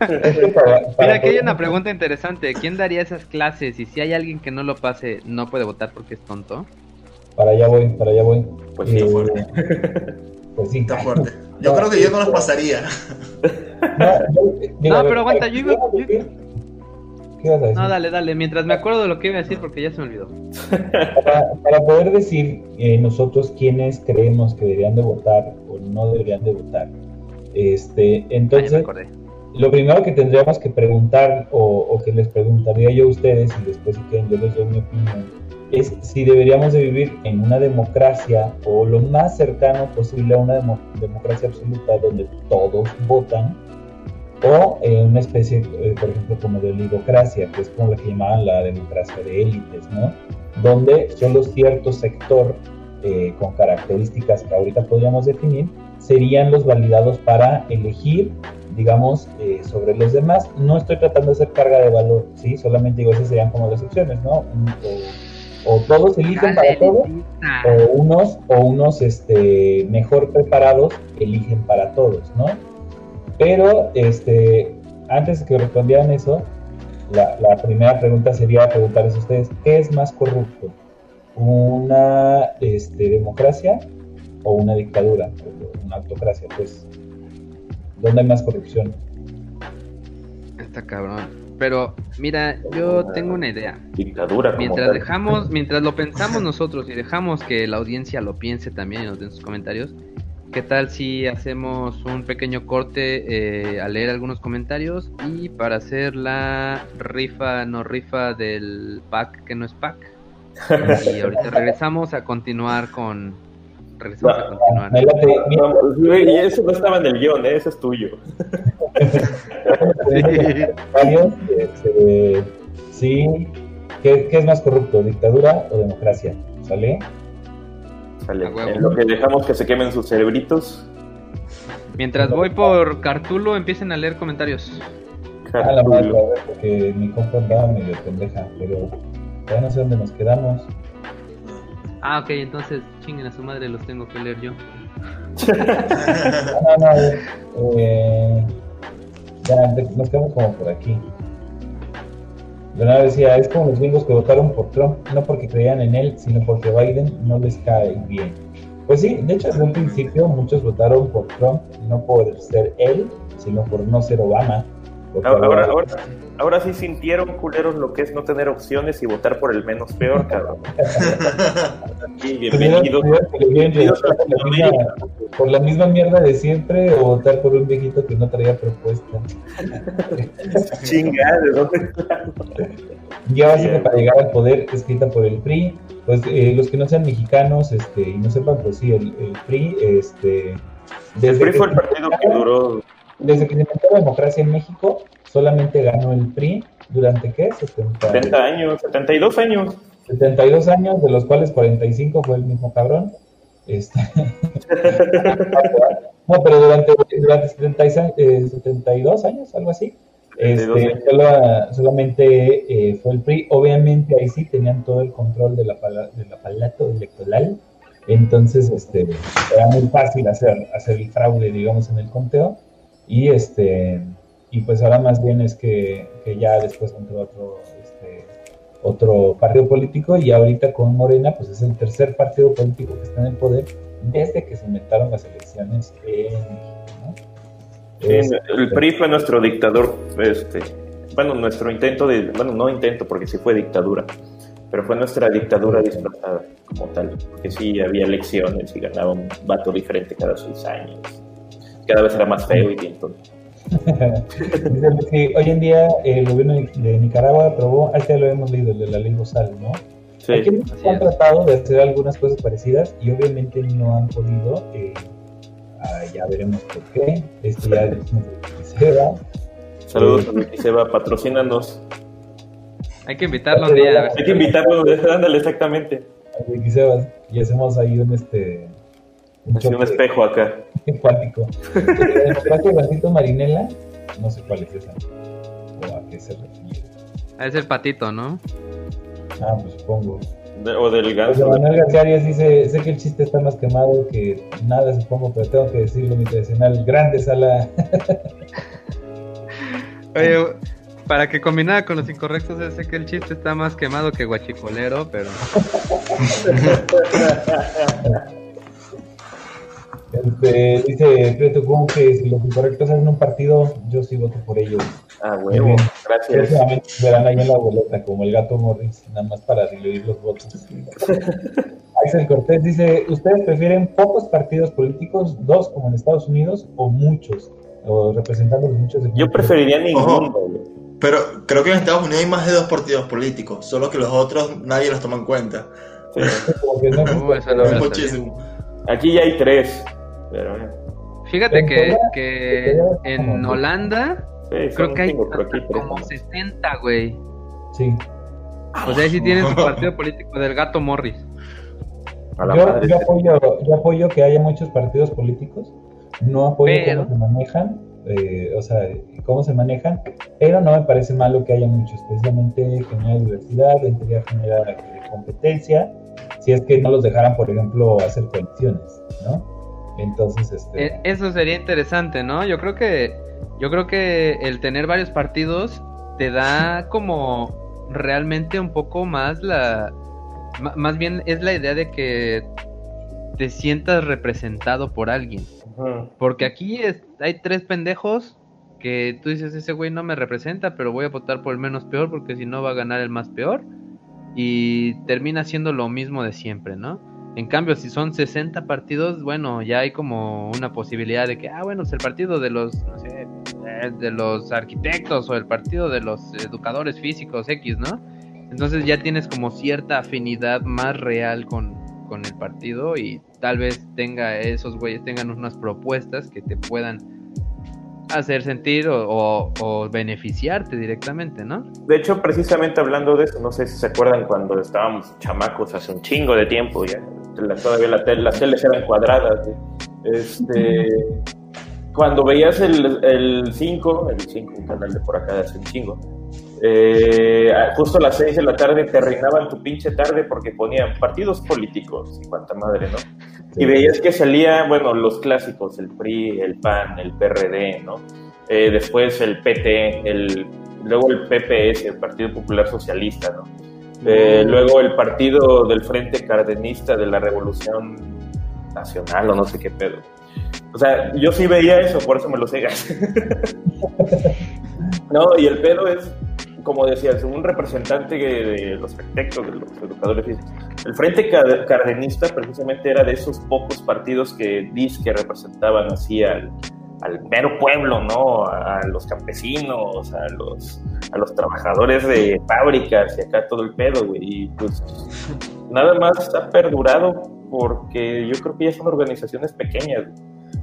*laughs* Mira, aquí hay una pregunta interesante. ¿Quién daría esas clases? Y si hay alguien que no lo pase, ¿no puede votar porque es tonto? Para allá voy, para allá voy. Pues sí, eh, fuerte. Pues sí. Está fuerte. Yo creo que yo no los pasaría. No, pero aguanta, yo iba... No, dale, dale, mientras me acuerdo de lo que iba a decir porque ya se me olvidó. Para, poder decir eh, nosotros quiénes creemos que deberían de votar o no deberían de votar, este, entonces, lo primero que tendríamos que preguntar o, que les preguntaría yo a ustedes y después si quieren yo les doy mi opinión, es si deberíamos de vivir en una democracia o lo más cercano posible a una democracia absoluta donde todos votan o en una especie, eh, por ejemplo, como de oligocracia, que es como la que llamaban la democracia de élites, ¿no? Donde solo cierto sector eh, con características que ahorita podríamos definir serían los validados para elegir, digamos, eh, sobre los demás. No estoy tratando de hacer carga de valor, ¿sí? Solamente digo, esas serían como las opciones, ¿no? O, o todos eligen para todos, o unos, o unos este, mejor preparados eligen para todos, ¿no? Pero este, antes de que respondieran eso, la, primera pregunta sería preguntarles a ustedes, ¿qué es más corrupto? ¿Una este, democracia o una dictadura? Una autocracia, pues. ¿Dónde hay más corrupción? Está cabrón. Pero mira, yo tengo una idea. Dictadura. mientras dejamos, mientras lo pensamos nosotros y dejamos que la audiencia lo piense también y nos den sus comentarios, ¿Qué tal si hacemos un pequeño corte eh, a leer algunos comentarios y para hacer la rifa, no rifa del pack que no es pack? Y *laughs* ahorita regresamos a continuar con... Regresamos a continuar. y eso no estaba en el guion, ¿eh? eso es tuyo. Este, sí, ¿Qué, ¿qué es más corrupto, dictadura o democracia? ¿Sale? En lo que dejamos que se quemen sus cerebritos. Mientras voy por Cartulo, empiecen a leer comentarios. Ah, la madre, porque mi compa andaba medio pendeja, pero ya no sé dónde nos quedamos. Ah, ok, entonces chinguen a su madre, los tengo que leer yo. *laughs* no, no, eh, ya nos quedamos como por aquí. Leonardo decía, es como los gringos que votaron por Trump, no porque creían en él, sino porque Biden no les cae bien. Pues sí, de hecho, desde un principio muchos votaron por Trump, no por ser él, sino por no ser Obama. Ahora, ahora, ahora, sí sintieron culeros lo que es no tener opciones y votar por el menos peor, cabrón. *laughs* bienvenidos. por la misma mierda de siempre o votar por un viejito que no traía propuesta. *laughs* Chingada, ¿de dónde? Ya que para llegar al poder escrita por el PRI. Pues eh, los que no sean mexicanos este, y no sepan, pues sí, el, el PRI, este. Desde el PRI fue el partido que duró desde que se inventó la democracia en México, solamente ganó el PRI durante qué? 70, 70 años, 72 años. 72 años, de los cuales 45 fue el mismo cabrón. Este... *laughs* no, pero durante, durante 72 eh, años, algo así. Este, solamente eh, fue el PRI. Obviamente ahí sí tenían todo el control de la, del aparato electoral. Entonces, este, era muy fácil hacer, hacer el fraude, digamos, en el conteo. Y este, y pues ahora más bien es que, que ya después entró otro, este, otro partido político y ahorita con Morena, pues es el tercer partido político que está en el poder desde que se inventaron las elecciones en México. el PRI fue nuestro dictador, este, bueno, nuestro intento de, bueno, no intento porque sí fue dictadura, pero fue nuestra dictadura disfrazada como tal, porque sí había elecciones y ganaba un vato diferente cada seis años, cada vez era más feo y bien *laughs* hoy en día el gobierno de Nicaragua aprobó, este ya lo hemos leído, el de la ley Bozal, ¿no? Sí, Aquí han tratado de hacer algunas cosas parecidas y obviamente no han podido. Eh, ah, ya veremos por qué. Este ya es Saludos a Seba, patrocínanos. Hay que invitarlo un día. Hay que invitarlo, *laughs* ándale, exactamente. A y hacemos ahí un este un, espejo acá. Cuántico. democracia Gatito Marinela, no sé cuál es esa. O a qué se refiere. Es el patito, ¿no? Ah, pues supongo. o del ganso. Pues Manuel García Arias dice, sé que el chiste está más quemado que nada, supongo, pero tengo que decirlo mi tradicional. Grande sala. *laughs* Oye, para que combinara con los incorrectos, sé que el chiste está más quemado que guachicolero, pero... *laughs* Este, dice Prieto Kun que si los incorrectos hacen un partido, yo sí voto por ellos. Ah, bueno, gracias. Próximamente verán ahí en la boleta, como el gato Morris, nada más para diluir los votos. *laughs* Axel Cortés dice: ¿Ustedes prefieren pocos partidos políticos, dos como en Estados Unidos, o muchos? O representando muchos. Yo preferiría ninguno. pero creo que en Estados Unidos hay más de dos partidos políticos, solo que los otros nadie los toma en cuenta. Sí. no, *laughs* no, muchísimo. Aquí ya hay tres. Fíjate que, que en Holanda creo que hay como 60, güey. Sí. O sea, si tienes un *laughs* partido político del gato Morris. Yo, yo, apoyo, yo apoyo que haya muchos partidos políticos. No apoyo cómo se manejan. Eh, o sea, cómo se manejan, pero no me parece malo que haya muchos, no haya diversidad, tendría que generar competencia, si es que no los dejaran, por ejemplo, hacer coaliciones, ¿no? Entonces, este... E, eso sería interesante, ¿no? Yo creo que, yo creo que el tener varios partidos te da *laughs* como realmente un poco más la, más bien es la idea de que te sientas representado por alguien. Porque aquí hay tres pendejos que tú dices, ese güey no me representa, pero voy a votar por el menos peor porque si no va a ganar el más peor. Y termina siendo lo mismo de siempre, ¿no? En cambio, si son 60 partidos, bueno, ya hay como una posibilidad de que, ah, bueno, es el partido de los, no sé, eh, de los arquitectos o el partido de los educadores físicos X, ¿no? Entonces ya tienes como cierta afinidad más real con, con el partido y tal vez tenga esos güeyes tengan unas propuestas que te puedan hacer sentir o, beneficiarte directamente, ¿no? De hecho, precisamente hablando de eso, no sé si se acuerdan cuando estábamos chamacos hace un chingo de tiempo, ya todavía la las teles eran cuadradas. Este, cuando veías el 5, el 5, un canal de por acá hace un chingo, eh, justo a las 6 de la tarde te reinaban tu pinche tarde porque ponían partidos políticos y cuanta madre, ¿no? Y veías que salía, bueno, los clásicos, el PRI, el PAN, el PRD, ¿no? Eh, después el PT, el, luego el PPS, el Partido Popular Socialista, ¿no? Eh, luego el partido del Frente Cardenista de la Revolución Nacional o no sé qué pedo. O sea, yo sí veía eso, por eso me lo cegas. *laughs* no, y el pedo es, como decías, un representante de los arquitectos, de los educadores El Frente Cardenista precisamente era de esos pocos partidos que que representaban así al, al mero pueblo, ¿no? A los campesinos, a los, a los trabajadores de fábricas y acá todo el pedo, güey. Y pues nada más ha perdurado porque yo creo que ya son organizaciones pequeñas.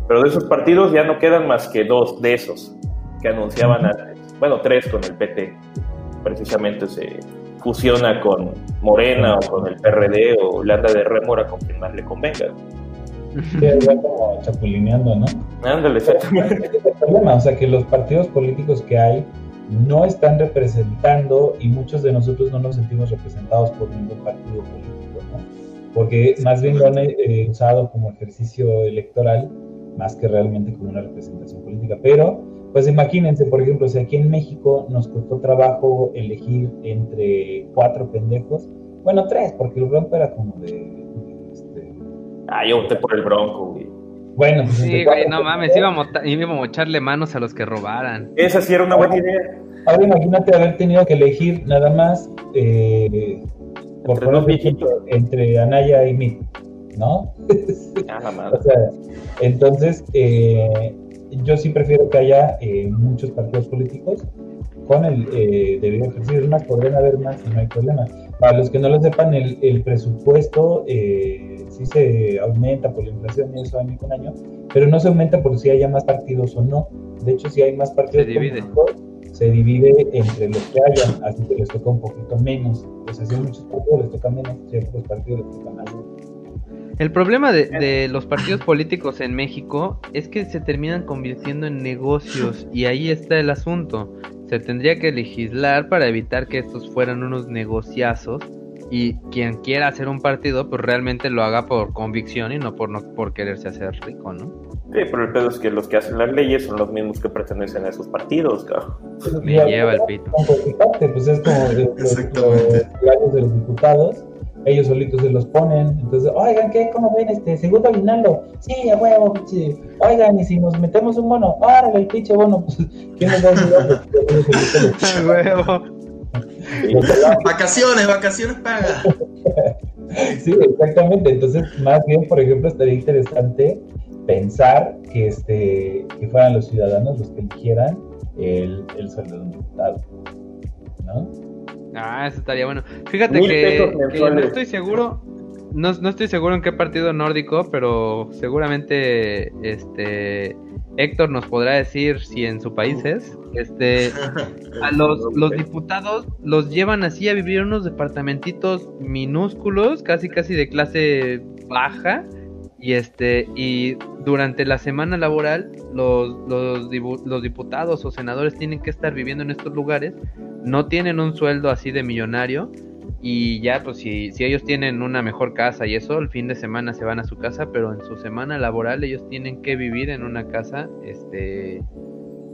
Pero de esos partidos ya no quedan más que dos de esos que anunciaban antes. Bueno, tres con el PT. precisamente se fusiona con Morena o con el PRD o le anda de rémora con quien más le convenga. Sí, como chapulineando, ¿no? Ándale, exactamente. Ese es el problema, o sea, que los partidos políticos que hay no están representando y muchos de nosotros no nos sentimos representados por ningún partido político, ¿no? Porque más bien lo han eh, usado como ejercicio electoral más que realmente como una representación política. Pero, pues imagínense, por ejemplo, si aquí en México nos costó trabajo elegir entre cuatro pendejos, bueno, tres, porque el Bronco era como de... Ah, yo voté por el Bronco, güey. bueno, pues Sí, güey, no mames, íbamos, a- íbamos a echarle manos a los que robaran. Esa sí era una buena idea. Ahora imagínate haber tenido que elegir nada más eh, por Entre un ejemplo, entre Anaya y mí, ¿no? *laughs* Ah, la O sea, entonces, eh, yo sí prefiero que haya eh, muchos partidos políticos con el eh, debido ejercicio. Una podrían haber más y no hay problema. Para los que no lo sepan, el, el presupuesto eh, sí se aumenta por la inflación y eso año con año, pero no se aumenta por si haya más partidos o no. De hecho, si hay más partidos Se divide. se divide entre los que hayan, así que les toca un poquito menos. Pues así muchos partidos les toca menos, pocos partidos les toca más. El problema de, de los partidos políticos en México es que se terminan convirtiendo en negocios y ahí está el asunto. Se tendría que legislar para evitar que estos fueran unos negociazos y quien quiera hacer un partido pues realmente lo haga por convicción y no por no por quererse hacer rico, ¿no? Sí, pero el pedo es que los que hacen las leyes son los mismos que pertenecen a esos partidos, cabrón. Me lleva el pito. pues es como de- los diputados, ellos solitos se los ponen, entonces, oigan, ¿qué? ¿Cómo ven este segundo aguinaldo? Sí, a huevo, pinche. Oigan, y si nos metemos un bono, órale, el pinche bono, pues, ¿quién nos va a ayudar? *laughs* Pues, Huevo. Vacaciones, vacaciones pagas. *laughs* Sí, exactamente. Entonces, más bien, por ejemplo, estaría interesante pensar que este que fueran los ciudadanos los que eligieran el, el sueldo de un diputado. ¿No? Ah, eso estaría bueno. Fíjate que, que no estoy seguro, no, no estoy seguro en qué partido nórdico, pero seguramente este Héctor nos podrá decir si en su país es. Este, a *laughs* los, los diputados los llevan así a vivir en unos departamentitos minúsculos, casi casi de clase baja. Y este, y durante la semana laboral, los, los, dibu- los diputados o senadores tienen que estar viviendo en estos lugares, no tienen un sueldo así de millonario, y ya, pues si, si ellos tienen una mejor casa y eso, el fin de semana se van a su casa, pero en su semana laboral ellos tienen que vivir en una casa, este,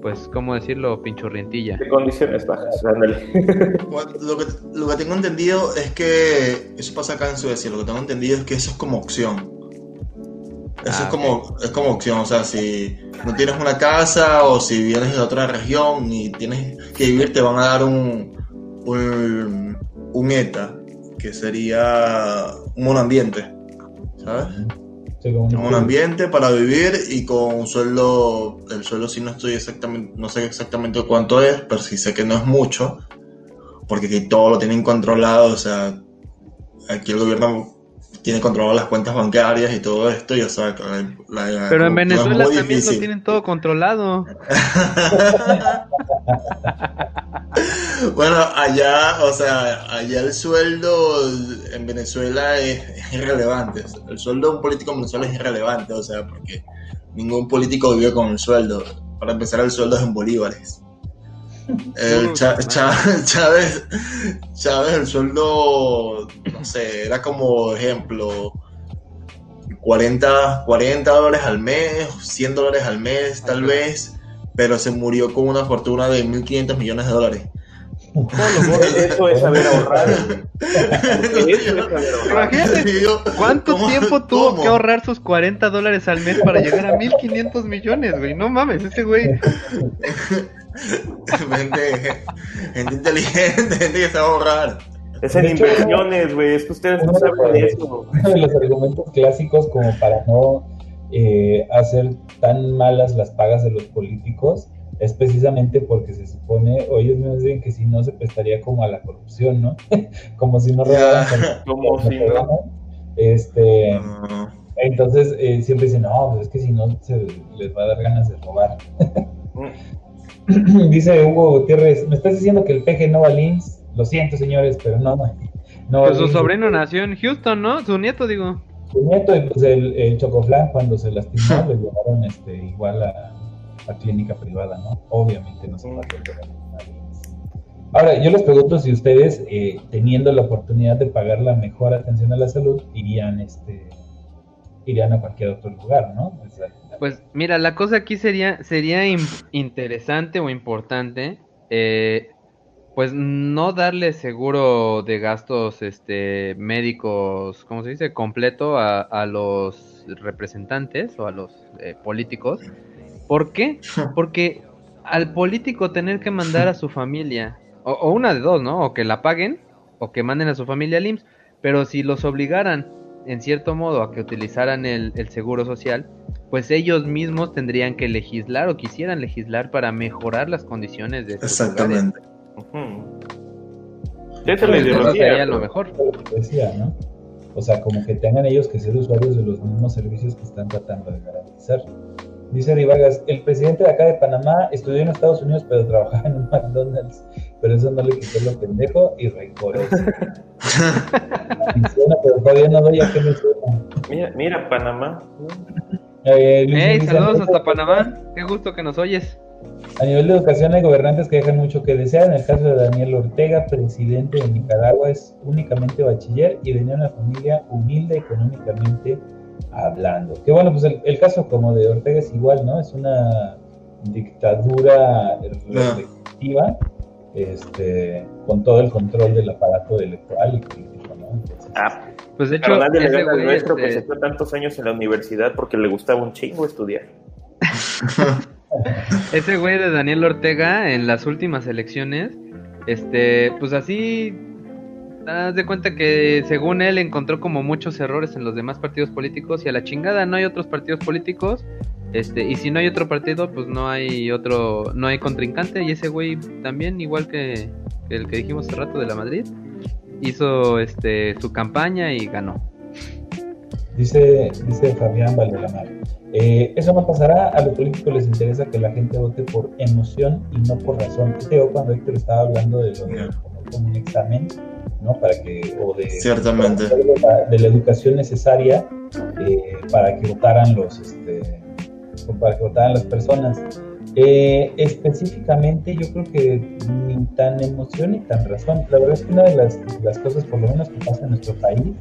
pues, ¿cómo decirlo? Pinchurrientilla. De condiciones bajas, ándale. *laughs* Bueno, Lo que, lo que tengo entendido es que eso pasa acá en Suecia. Lo que tengo entendido es que eso es como opción. Eso Ah, es como es como opción. O sea, si no tienes una casa o si vienes de otra región y tienes que vivir, te van a dar un un, un ETA, que sería un monoambiente, ¿sabes? Sí, como Un ambiente para vivir y con un sueldo, el sueldo sí no estoy exactamente, no sé exactamente cuánto es, pero sí sé que no es mucho, porque aquí todo lo tienen controlado, o sea, aquí el gobierno tiene controlado las cuentas bancarias y todo esto, y o sea, la, la- Pero en Venezuela también lo tienen todo controlado. *laughs* bueno, allá, o sea, allá el sueldo en Venezuela es, es irrelevante. El sueldo de un político en Venezuela es irrelevante, o sea, porque ningún político vive con el sueldo. Para empezar, el sueldo es en bolívares. El Cha- *laughs* Chávez, Chávez, el sueldo, no sé, era como ejemplo, 40, 40 dólares al mes, 100 dólares al mes, tal Ajá. vez, pero se murió con una fortuna de 1.500 millones de dólares. Eso es saber ahorrar. *laughs* Imagínate ¿Cuánto ¿cómo- tiempo tuvo cómo? que ahorrar sus 40 dólares al mes para llegar a 1500 millones, güey? No mames, ese güey. *laughs* *laughs* gente, gente inteligente, gente que sabe ahorrar. Es en hecho, inversiones, güey. Es que ustedes no saben de- eso. uno de los argumentos clásicos como para no eh, hacer tan malas las pagas de los políticos es precisamente porque se supone, o ellos mismos dicen que si no se prestaría como a la corrupción, ¿no? *laughs* como si no robaran. *laughs* Como no si no. Este, No. entonces eh, siempre dicen, no, pues es que si no se les va a dar ganas de robar. *clears throat* Dice Hugo Gutiérrez, me estás diciendo que el PG no va al IMSS. Lo siento, señores, pero no, no. Pues su sobrino nació en Houston, ¿no? Su nieto, digo. Su nieto y pues el, el Chocoflan cuando se lastimó *laughs* le llevaron este, igual a, a clínica privada, ¿no? Obviamente no se va a. Ahora, yo les pregunto si ustedes, eh, teniendo la oportunidad de pagar la mejor atención a la salud, irían, este, irían a cualquier otro lugar, ¿no? O sea, Pues mira, la cosa aquí sería, sería interesante o importante, eh, pues no darle seguro de gastos este, médicos, ¿cómo se dice? Completo a, a los representantes o a los eh, políticos. ¿Por qué? *laughs* Porque al político tener que mandar a su *laughs* familia, o, o una de dos, ¿no? O que la paguen, o que manden a su familia al IMSS, pero si los obligaran, en cierto modo, a que utilizaran el, el seguro social, pues ellos mismos tendrían que legislar o quisieran legislar para mejorar las condiciones de Exactamente. Ujú. Esa es la lugares. Eso ideología. sería lo mejor. O sea, como que tengan ellos que ser usuarios de los mismos servicios que están tratando de garantizar. Dice Ari Vargas, el presidente de acá de Panamá estudió en Estados Unidos, pero trabajaba en un McDonald's, pero eso no le quitó lo pendejo y rencoroso. *laughs* Menciona, pero todavía no doy a qué me suena. Mira, mira, Panamá. Eh, Luis Hey, dice, saludos "Neta, hasta Panamá. Qué gusto que nos oyes. A nivel de educación hay gobernantes que dejan mucho que desear. En el caso de Daniel Ortega, presidente de Nicaragua, es únicamente bachiller y venía de una familia humilde económicamente hablando. Que bueno, pues el, el caso como de Ortega es igual, ¿no? Es una dictadura restrictiva, este, con todo el control del aparato electoral y político, ¿no? Entonces, Ah, Pues de hecho, le ese güey, nuestro que este, se fue tantos años en la universidad porque le gustaba un chingo estudiar. *laughs* Ese güey de Daniel Ortega en las últimas elecciones, este, pues así, haz de cuenta que según él encontró como muchos errores en los demás partidos políticos y a la chingada no hay otros partidos políticos, este, y si no hay otro partido, pues no hay otro, no hay contrincante y ese güey también, igual que, el que dijimos hace rato de la Madrid, hizo este su campaña y ganó. Dice, dice Fabián Valdelamar. Eh, eso no pasará, a los políticos les interesa que la gente vote por emoción y no por razón. Creo cuando Héctor estaba hablando de lo de como un examen, ¿no? Para que, o de, Ciertamente. de la, de la educación necesaria eh, para que votaran los, este, para que votaran las personas. Eh, específicamente, yo creo que ni tan emoción ni tan razón. La verdad es que una de las, las cosas, por lo menos que pasa en nuestro país,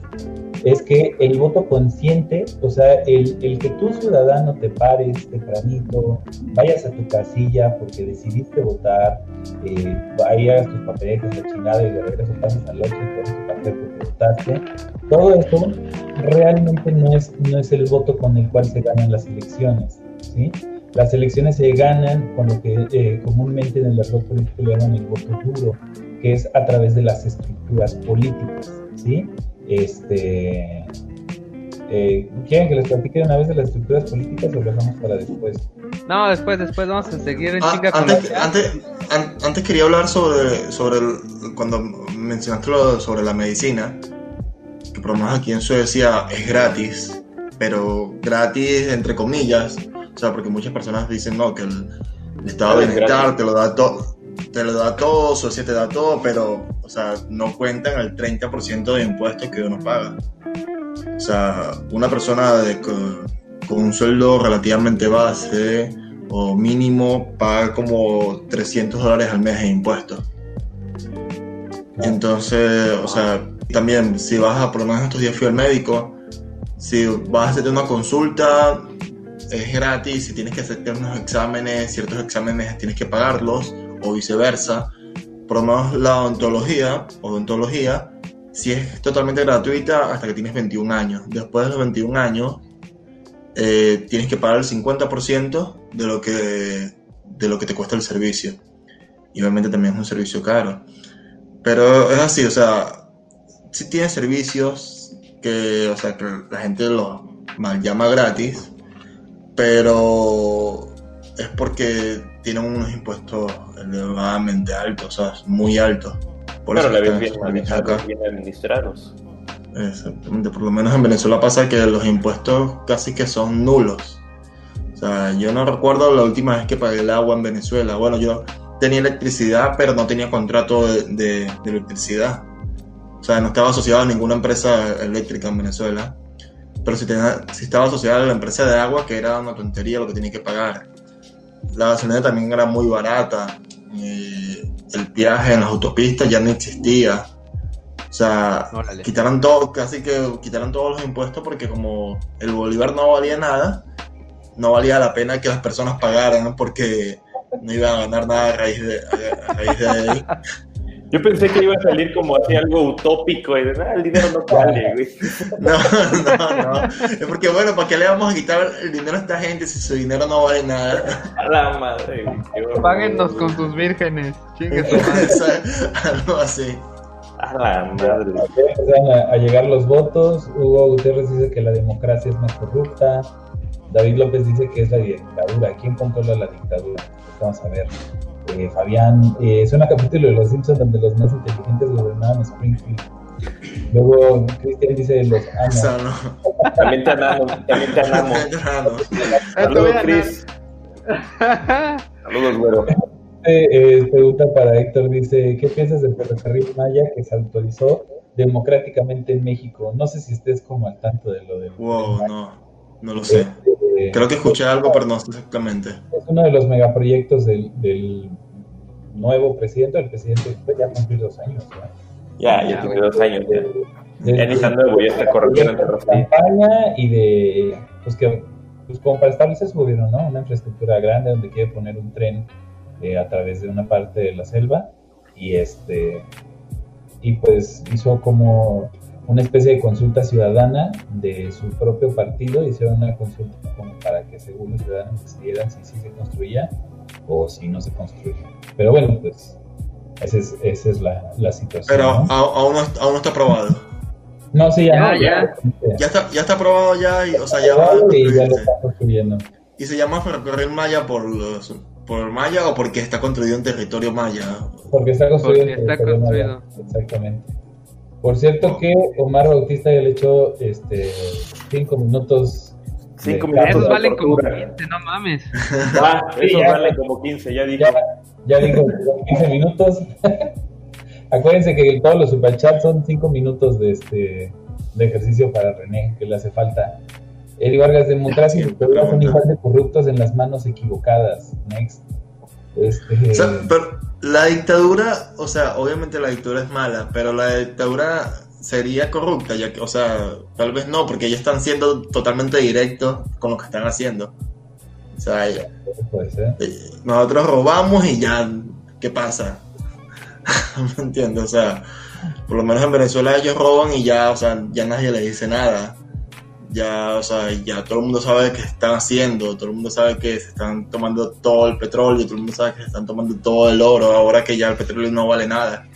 es que el voto consciente, o sea, el, el que tú ciudadano te pares tempranito, vayas a tu casilla porque decidiste votar, eh, ahí hagas tus papeles, la chingada y de regreso pasas al 8 y te tu papel porque votaste, todo eso realmente no es, no es el voto con el cual se ganan las elecciones, ¿sí? Las elecciones se ganan con lo que eh, comúnmente en el argot político le llaman el voto duro, que es a través de las estructuras políticas, ¿sí? Este, eh, ¿Quieren que les platique una vez de las estructuras políticas o lo dejamos para después? No, después, después vamos a seguir en Ah, chinga con antes, la- antes, an- antes quería hablar sobre, sobre el- cuando mencionaste lo sobre la medicina, que por lo menos aquí en Suecia es gratis, pero gratis entre comillas, o sea, porque muchas personas dicen no, que el, el estado de Es bienestar te lo da todo, te lo da todo, Suecia te da todo, pero, o sea, no cuentan el 30% de impuestos que uno paga. O sea, una persona de, con un sueldo relativamente base o mínimo paga como 300 dólares al mes de impuestos. Entonces, o sea, también si vas a, por lo menos estos días fui al médico, si vas a hacerte una consulta, es gratis, si tienes que hacerte unos exámenes, ciertos exámenes tienes que pagarlos, o viceversa. Por lo menos la odontología, odontología, si es totalmente gratuita hasta que tienes 21 años. Después de los 21 años, eh, tienes que pagar el 50% de lo, que, de lo que te cuesta el servicio. Y obviamente también es un servicio caro. Pero es así, o sea, si tienes servicios que, o sea, que la gente los mal llama gratis, pero es porque tienen unos impuestos elevadamente altos, o sea, muy altos. Por Pero eso la bien bien administrados. Exactamente, por lo menos en Venezuela pasa que los impuestos casi que son nulos. O sea, yo no recuerdo la última vez que pagué el agua en Venezuela. Bueno, yo tenía electricidad, pero no tenía contrato de, de- de electricidad. O sea, no estaba asociado a ninguna empresa eléctrica en Venezuela. Pero si, si estaba asociado a la empresa de agua, que era una tontería lo que tenía que pagar. La gasolina también era muy barata. y el viaje en las autopistas ya no existía. O sea, Órale. quitaron todo, casi que quitaron todos los impuestos porque como el bolívar no valía nada, no valía la pena que las personas pagaran porque no iban a ganar nada a raíz de, a, a raíz de *laughs* él. Yo pensé que iba a salir como así algo utópico y de ah, el dinero no vale, güey. *laughs* No, no, no. Es porque, bueno, ¿para qué le vamos a quitar el dinero a esta gente si su dinero no vale nada? A la madre, güey. Páguennos con sus vírgenes. Chingue su madre. *laughs* O sea, Algo así. A la madre. A, a llegar los votos. Hugo Gutiérrez dice que la democracia es más corrupta. David López dice que es la dictadura. ¿Quién controla la dictadura? Pues vamos a ver. Eh, Fabián, eh, suena capítulo de Los Simpsons donde los más inteligentes gobernaban Springfield. Luego Cristian dice los O ama. sea, no. También te amamos, también te amamos. Saludos, Chris. Saludos, güero. Eh, eh, pregunta para Héctor, dice, ¿qué piensas del ferrocarril Maya que se autorizó democráticamente en México? No sé si estés como al tanto de lo del... Wow, del no. No lo sé. Eh, Creo que escuché algo, pero no sé exactamente. Es uno de los megaproyectos del, del nuevo presidente, el presidente pues, ya cumplió dos años. Ya, ya tiene dos años. Ya, De, ya ni está nuevo, ya está corrigiendo el de terror. campaña y de, pues que, pues como para establecer su gobierno, ¿no? Una infraestructura grande donde quiere poner un tren eh, a través de una parte de la selva y este, y pues hizo como una especie de consulta ciudadana de su propio partido, hicieron una consulta como para que según los ciudadanos decidieran si sí se construía o si no se construía. Pero bueno, pues esa es, esa es la, la situación. Pero aún no, aún no está aprobado. No, sí, ya, Ya, no, ya. Ya está, ya está aprobado ya, y, o sea, ya va a y ya lo está construyendo. ¿Y se llama ferrocarril maya por los, por maya o porque está construido en territorio maya? Porque está construido. Porque en está territorio construido. maya. Exactamente. Por cierto que Omar Bautista ya le echó este, cinco minutos. Cinco minutos. Esos valen como tortura. 15, no mames. *laughs* Ah, Sí, esos ya. valen como 15, ya digo. Ya, ya digo, 15 minutos. *laughs* Acuérdense que todos los superchats son 5 minutos de este de ejercicio para René, que le hace falta. Eli Vargas, democracia y son igual de corruptos en las manos equivocadas. Next. Este, O sea, pero la dictadura, o sea, obviamente la dictadura es mala, pero la dictadura sería corrupta, ya que, o sea, tal vez no, porque ellos están siendo totalmente directos con lo que están haciendo. O sea, eh, nosotros robamos y ya, ¿qué pasa? *laughs* ¿Me entiendes? O sea, por lo menos en Venezuela ellos roban y ya, o sea, ya nadie les dice nada. Ya, o sea, ya todo el mundo sabe qué están haciendo, todo el mundo sabe que se están tomando todo el petróleo, todo el mundo sabe que se están tomando todo el oro, ahora que ya el petróleo no vale nada.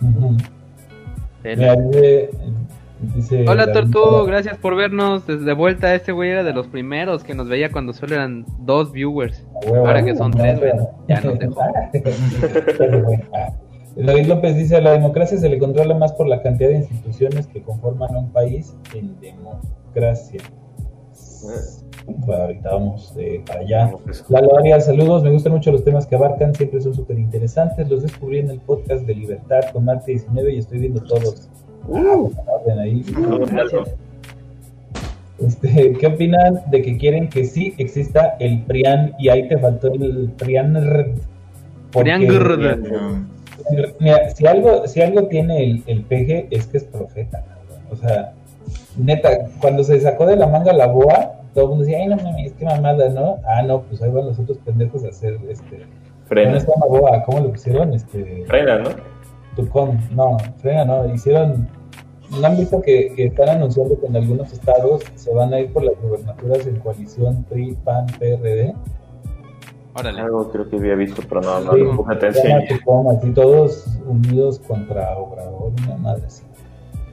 Ujú. Mira, dice, dice Hola Tortu, gracias por vernos desde vuelta. Este güey era de los primeros que nos veía cuando solo eran dos viewers. Huevo, Ahora que son no, tres, güey, ya nos *laughs* dejó. Ah. David López dice, a la democracia se le controla más por la cantidad de instituciones que conforman un país en democracia. Bueno, ahorita vamos eh, para allá. Lalo Arias, saludos, me gustan mucho los temas que abarcan, siempre son súper interesantes. Los descubrí en el podcast de Libertad con Marte 19 y estoy viendo todos. Ah, orden ahí. Gracias. Este, ¿Qué opinan de que quieren que sí exista el PRIAN y ahí te faltó el PRIAN? Porque- PRIAN. Mira, si algo, si algo tiene el, el peje es que es profeta. O sea, neta, cuando se sacó de la manga la boa, todo el mundo decía, ay, no mames, qué mamada, ¿no? Ah, no, pues ahí van los otros pendejos a hacer, este, no Frena. está la boa, ¿cómo lo pusieron? Este, Frena, ¿no? Tucón, no, frena, no, hicieron, ¿no han visto que, que están anunciando que en algunos estados se van a ir por las gubernaturas en coalición PRI, PAN, PRD? Órale. Algo creo que había visto, pero no, no Sí, le atención. llama Tucón, así todos unidos contra Obrador, una madre así.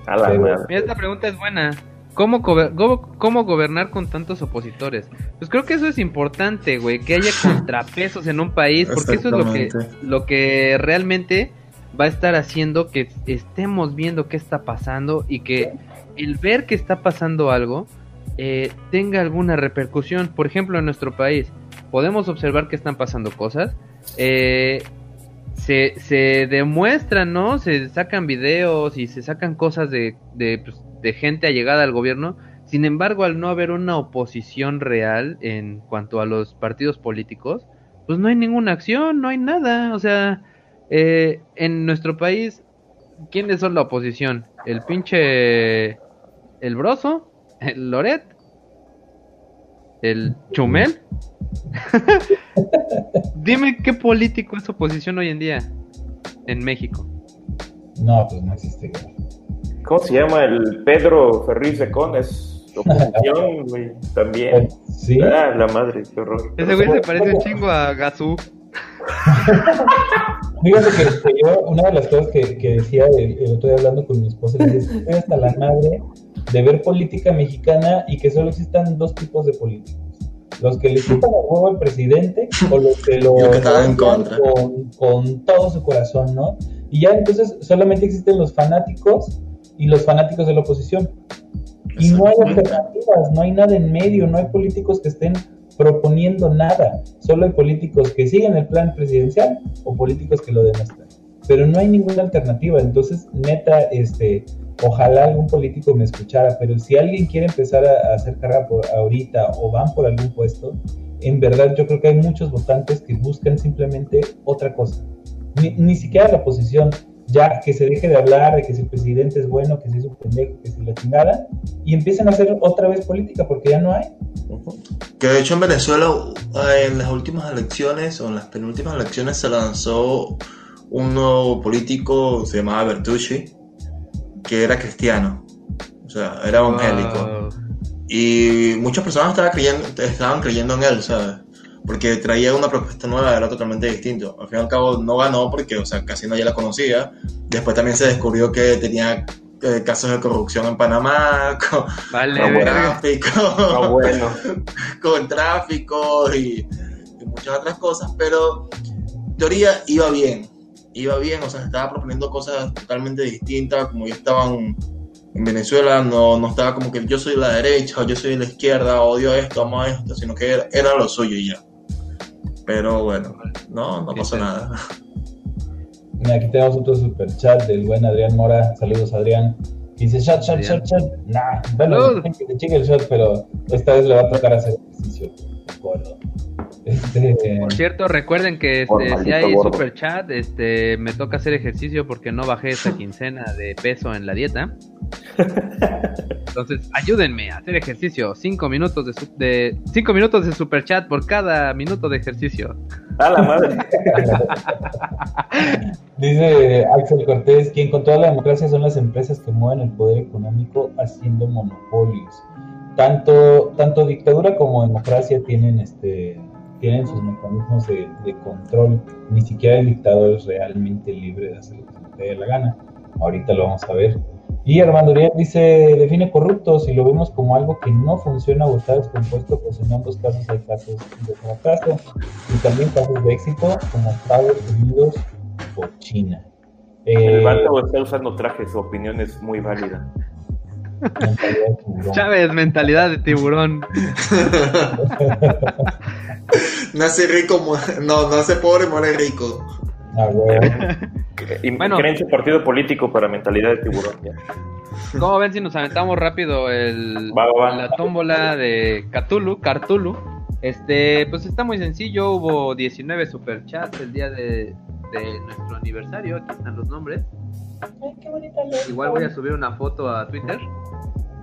A la madre. Esta pregunta es buena. ¿Cómo, gober- ¿Cómo gobernar con tantos opositores? Pues creo que eso es importante, güey, que haya *laughs* contrapesos en un país, porque eso es lo que, lo que realmente va a estar haciendo que estemos viendo qué está pasando y que el ver que está pasando algo eh, tenga alguna repercusión. Por ejemplo, en nuestro país podemos observar que están pasando cosas. Eh, se, se demuestran, ¿no? Se sacan videos y se sacan cosas de, de, pues, de gente allegada al gobierno. Sin embargo, al no haber una oposición real en cuanto a los partidos políticos, pues no hay ninguna acción, no hay nada. O sea, eh, en nuestro país, ¿quiénes son la oposición? El pinche... El Broso, el Loret, el Chumel. *laughs* Dime qué político es oposición hoy en día en México. No, pues no existe. ¿Cómo se llama? El Pedro Ferriz de Con es oposición, güey, también. *laughs* Sí. Ah, la madre, qué horror. Ese güey se parece un chingo a Gazú. Fíjate que este, yo, una de las cosas que, que decía el, el otro día hablando con mi esposa, estoy hasta la madre de ver política mexicana y que solo existan dos tipos de políticos. Los que le quitan el huevo al presidente o los que lo que en contra. con, con todo su corazón, ¿no? Y ya entonces solamente existen los fanáticos y los fanáticos de la oposición. Y no hay alternativas, no hay nada en medio, no hay políticos que estén proponiendo nada. Solo hay políticos que siguen el plan presidencial o políticos que lo demuestran. Pero no hay ninguna alternativa. Entonces, neta, este, ojalá algún político me escuchara, pero si alguien quiere empezar a, hacer carrera por ahorita o van por algún puesto, en verdad yo creo que hay muchos votantes que buscan simplemente otra cosa. Ni, ni siquiera la oposición, ya que se deje de hablar de que si el presidente es bueno, que si es un pendejo, que si la chingada, y empiecen a hacer otra vez política, porque ya no hay. Que de hecho en Venezuela, eh, en las últimas elecciones, o en las penúltimas elecciones, se lanzó un nuevo político, se llamaba Bertucci, que era cristiano. O sea, era evangélico. Wow. Y muchas personas estaban creyendo, estaban creyendo en él, ¿sabes? Porque traía una propuesta nueva, era totalmente distinto. Al fin y al cabo no ganó porque, o sea, casi nadie la conocía. Después también se descubrió que tenía eh, casos de corrupción en Panamá, *laughs* con, Vale, verga. tráfico, Ah, bueno. *laughs* con tráfico y, y muchas otras cosas, pero en teoría iba bien. Iba bien, o sea, estaba proponiendo cosas totalmente distintas, como ya estaban en Venezuela, no, no estaba como que yo soy la derecha o yo soy la izquierda, odio esto, amo esto, sino que era, era lo suyo y ya. Pero bueno, no, no pasó pena. nada. Mira, aquí tenemos otro super chat del buen Adrián Mora. Saludos, Adrián. Y dice, chat, chat, Adrián. chat, chat. Nah, bueno, Salud. que te chingue el chat, pero esta vez le va a tocar hacer ejercicio. Gordo. Este, Por cierto, recuerden que este, si hay gordo. super chat, este, me toca hacer ejercicio porque no bajé esta quincena de peso en la dieta. Entonces, ayúdenme a hacer ejercicio. Cinco minutos de, su- de cinco minutos de super chat por cada minuto de ejercicio. A la madre. *laughs* Dice Axel Cortés, quien con toda la democracia son las empresas que mueven el poder económico haciendo monopolios. Tanto, tanto dictadura como democracia tienen este tienen sus mecanismos de, de control. Ni siquiera el dictador es realmente libre de hacer lo que se le dé la gana. Ahorita lo vamos a ver. Y Armando Uriel dice, define corrupto si lo vemos como algo que no funciona o está descompuesto, pues en ambos casos hay casos de fracaso y también casos de éxito como Estados Unidos o China. El Eh, vato está usando traje, su opinión es muy válida. Mentalidad. Chávez, mentalidad de tiburón. *laughs* nace rico, no, nace pobre, muere rico. Ah, huevo. Y Bueno. creen su partido político para mentalidad de tiburón. ya. ¿Cómo ven si nos aventamos rápido el, Va, va, va. la tómbola de Cthulhu, Cartulu? Este, pues está muy sencillo, hubo 19 superchats el día de, de nuestro aniversario, aquí están los nombres. Ay, qué bonita. Igual voy a subir una foto a Twitter.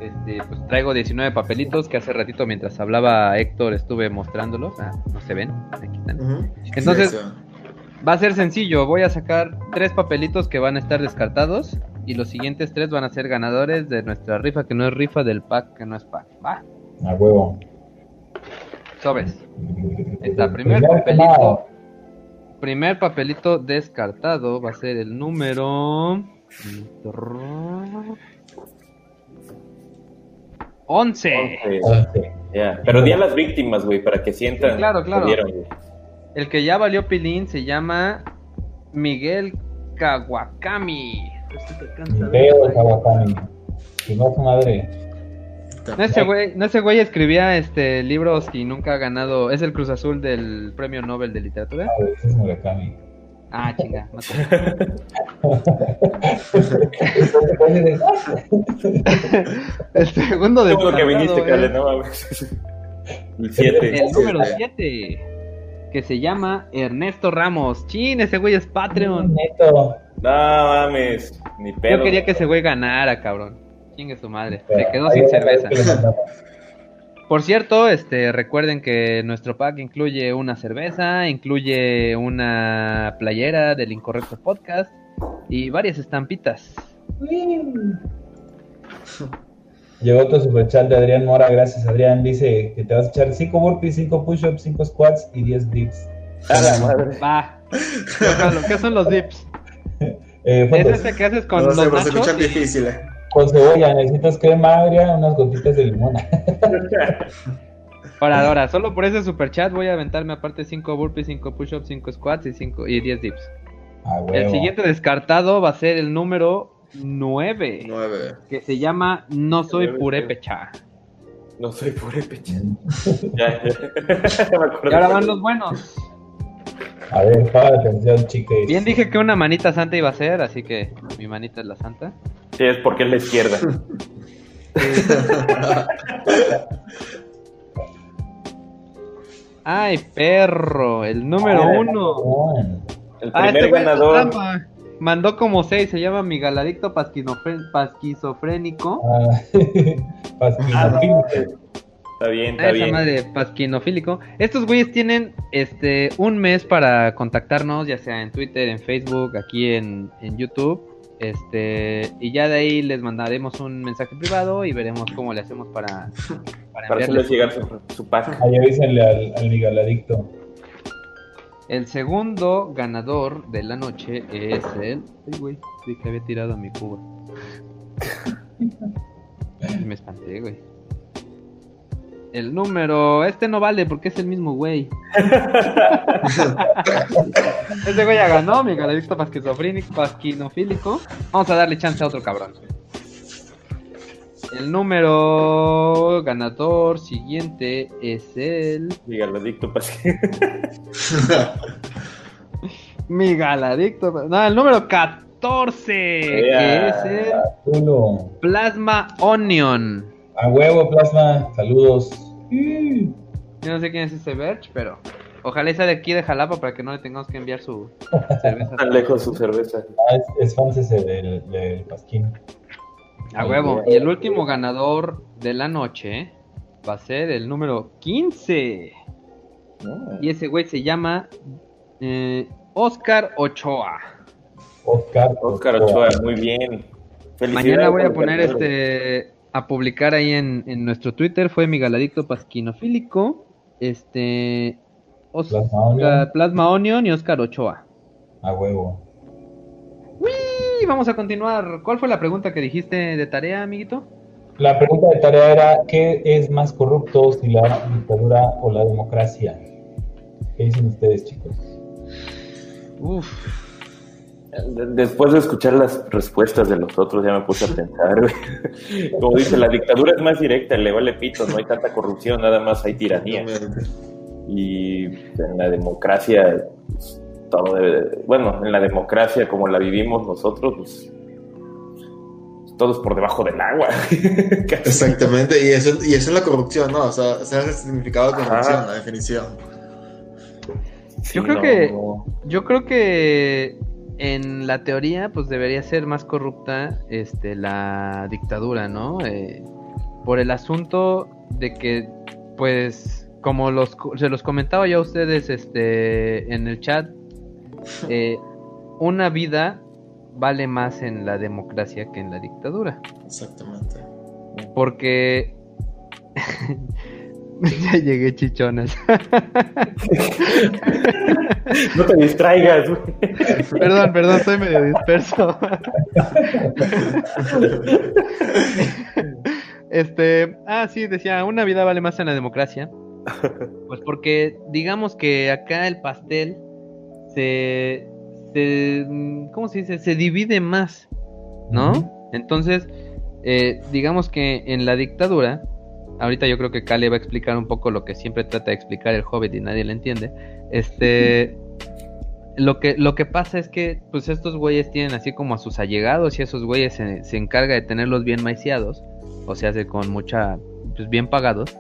Este, pues traigo 19 papelitos que hace ratito mientras hablaba Héctor estuve mostrándolos. Ah, no se ven, aquí están. Entonces- Sí. Va a ser sencillo, voy a sacar tres papelitos que van a estar descartados y los siguientes tres van a ser ganadores de nuestra rifa que no es rifa del pack que no es pack. Va, A huevo. sobres. Está, primer que papelito. Primer papelito descartado va a ser el número 11. Once. once. Ya. Pero di a las víctimas, güey, para que sientan. Sí, claro, claro. que. El que ya valió pilín se llama Miguel Kawakami. Este te alcanza a ver Feo por de ahí. Kawakami. Chingó a su madre. No ese güey, no ese güey escribía este libros y nunca ha ganado. Es el Cruz Azul del Premio Nobel de Literatura. Ah, ese es Murakami. Ah, chinga. no *laughs* el segundo de bueno que viniste, Cale, no mames. El 7. El número 7. Que se llama Ernesto Ramos. Chin, ese güey es Patreon. Neto. No mames, ni pedo. Yo quería que ese güey ganara, cabrón. Chingue su madre. Se quedó sin cerveza. Por cierto, este, recuerden que nuestro pack incluye una cerveza, incluye una playera del Incorrecto Podcast y varias estampitas. Llegó otro superchat de Adrián Mora, gracias Adrián. Dice que te vas a echar 5 burpees, 5 push-ups, 5 squats y 10 dips. A la madre. Va. ¿Qué son los dips? *laughs* Eh, Es ese que haces con No sé, los pero se escuchan y- difíciles. Con cebolla, necesitas crema agria, unas gotitas de limón. *laughs* Ahora, ahora, solo por ese superchat voy a aventarme aparte 5 burpees, 5 push-ups, 5 squats y, 5, y 10 dips. Ah, El siguiente descartado va a ser el número 9, Nueve. que se llama No soy purépecha. No soy purépecha. *laughs* Ya, ya. *laughs* Me acuerdo. Y ahora van los buenos. A ver, para atención, chicas. Bien dije que una manita santa iba a ser, así que mi manita es la santa. Sí, es porque es la izquierda. *laughs* Ay, perro, el número Ah, uno. El Ah, primer este hizo ganador. Mandó como seis, se llama Migaladicto pasquinofre- Pasquizofrénico. Ah, *laughs* pasquinofílico. Está bien, Ah, está esa bien. madre, pasquinofílico. Estos güeyes tienen este un mes para contactarnos, ya sea en Twitter, en Facebook, aquí en, en YouTube. Este, y ya de ahí les mandaremos un mensaje privado y veremos cómo le hacemos para, para Para hacerles llegar su, su pack. Ahí avísenle al, al migaladicto. El segundo ganador de la noche es el. Ay, güey, creí que había tirado a mi cuba. *laughs* Me espanté, güey. El número. Este no vale porque es el mismo güey. *laughs* Este güey ya ganó, mi galerista pasquinofílico. Vamos a darle chance a otro cabrón. El número ganador siguiente es el. Dígalo, adicto, pues. para Mi galadicto. No, el número 14. Que es el. Plasma Onion. A huevo, plasma. Saludos. Mm. Yo no sé quién es ese Verge, pero ojalá sea de aquí de Jalapa para que no le tengamos que enviar su *laughs* cerveza. Tan lejos su cerveza. Ah, es, es fan ese del, del pasquín. A huevo. Y el último ganador de la noche va a ser el número 15. Y ese güey se llama eh, Oscar Ochoa. Oscar. Oscar Ochoa, muy bien. Mañana voy a poner este a publicar ahí en, en nuestro Twitter fue mi galadicto pasquinofílico, este Oscar, Plasma Onion. Plasma Onion y Oscar Ochoa. A huevo. Y vamos a continuar. ¿Cuál fue la pregunta que dijiste de tarea, amiguito? La pregunta de tarea era, ¿qué es más corrupto, si la dictadura o la democracia? ¿Qué dicen ustedes, chicos? Uf. De- Después de escuchar las respuestas de los otros, ya me puse a pensar, güey. *laughs* Como dice, la dictadura es más directa, le vale pito, no hay tanta corrupción, nada más hay tiranía. Y en la democracia, pues, todo debe de- Bueno, en la democracia como la vivimos nosotros, pues. Todo es por debajo del agua. *laughs* Exactamente, y eso, y eso es la corrupción, ¿no? O sea, ese es el significado de corrupción, Ajá. la definición. Sí, Yo creo no, que- no. Yo creo que en la teoría, pues debería ser más corrupta este, la dictadura, ¿no? Eh, por el asunto de que, pues, como los, se los comentaba yo a ustedes este, en el chat, *laughs* eh, una vida vale más en la democracia que en la dictadura. Exactamente. Porque... *laughs* *laughs* ya llegué chichonas. No te distraigas, güey. perdón, perdón, soy medio disperso. este, ah, sí, decía, una vida vale más en la democracia. Pues porque digamos que acá el pastel se, se ¿cómo se dice? Se divide más, ¿no? Entonces, eh, digamos que en la dictadura, ahorita yo creo que Cali va a explicar un poco lo que siempre trata de explicar el Hobbit y nadie le entiende. Este, lo que, lo que pasa es que, pues estos güeyes tienen así como a sus allegados y esos güeyes se, se encarga de tenerlos bien maiciados, o sea, hace con mucha, pues bien pagados.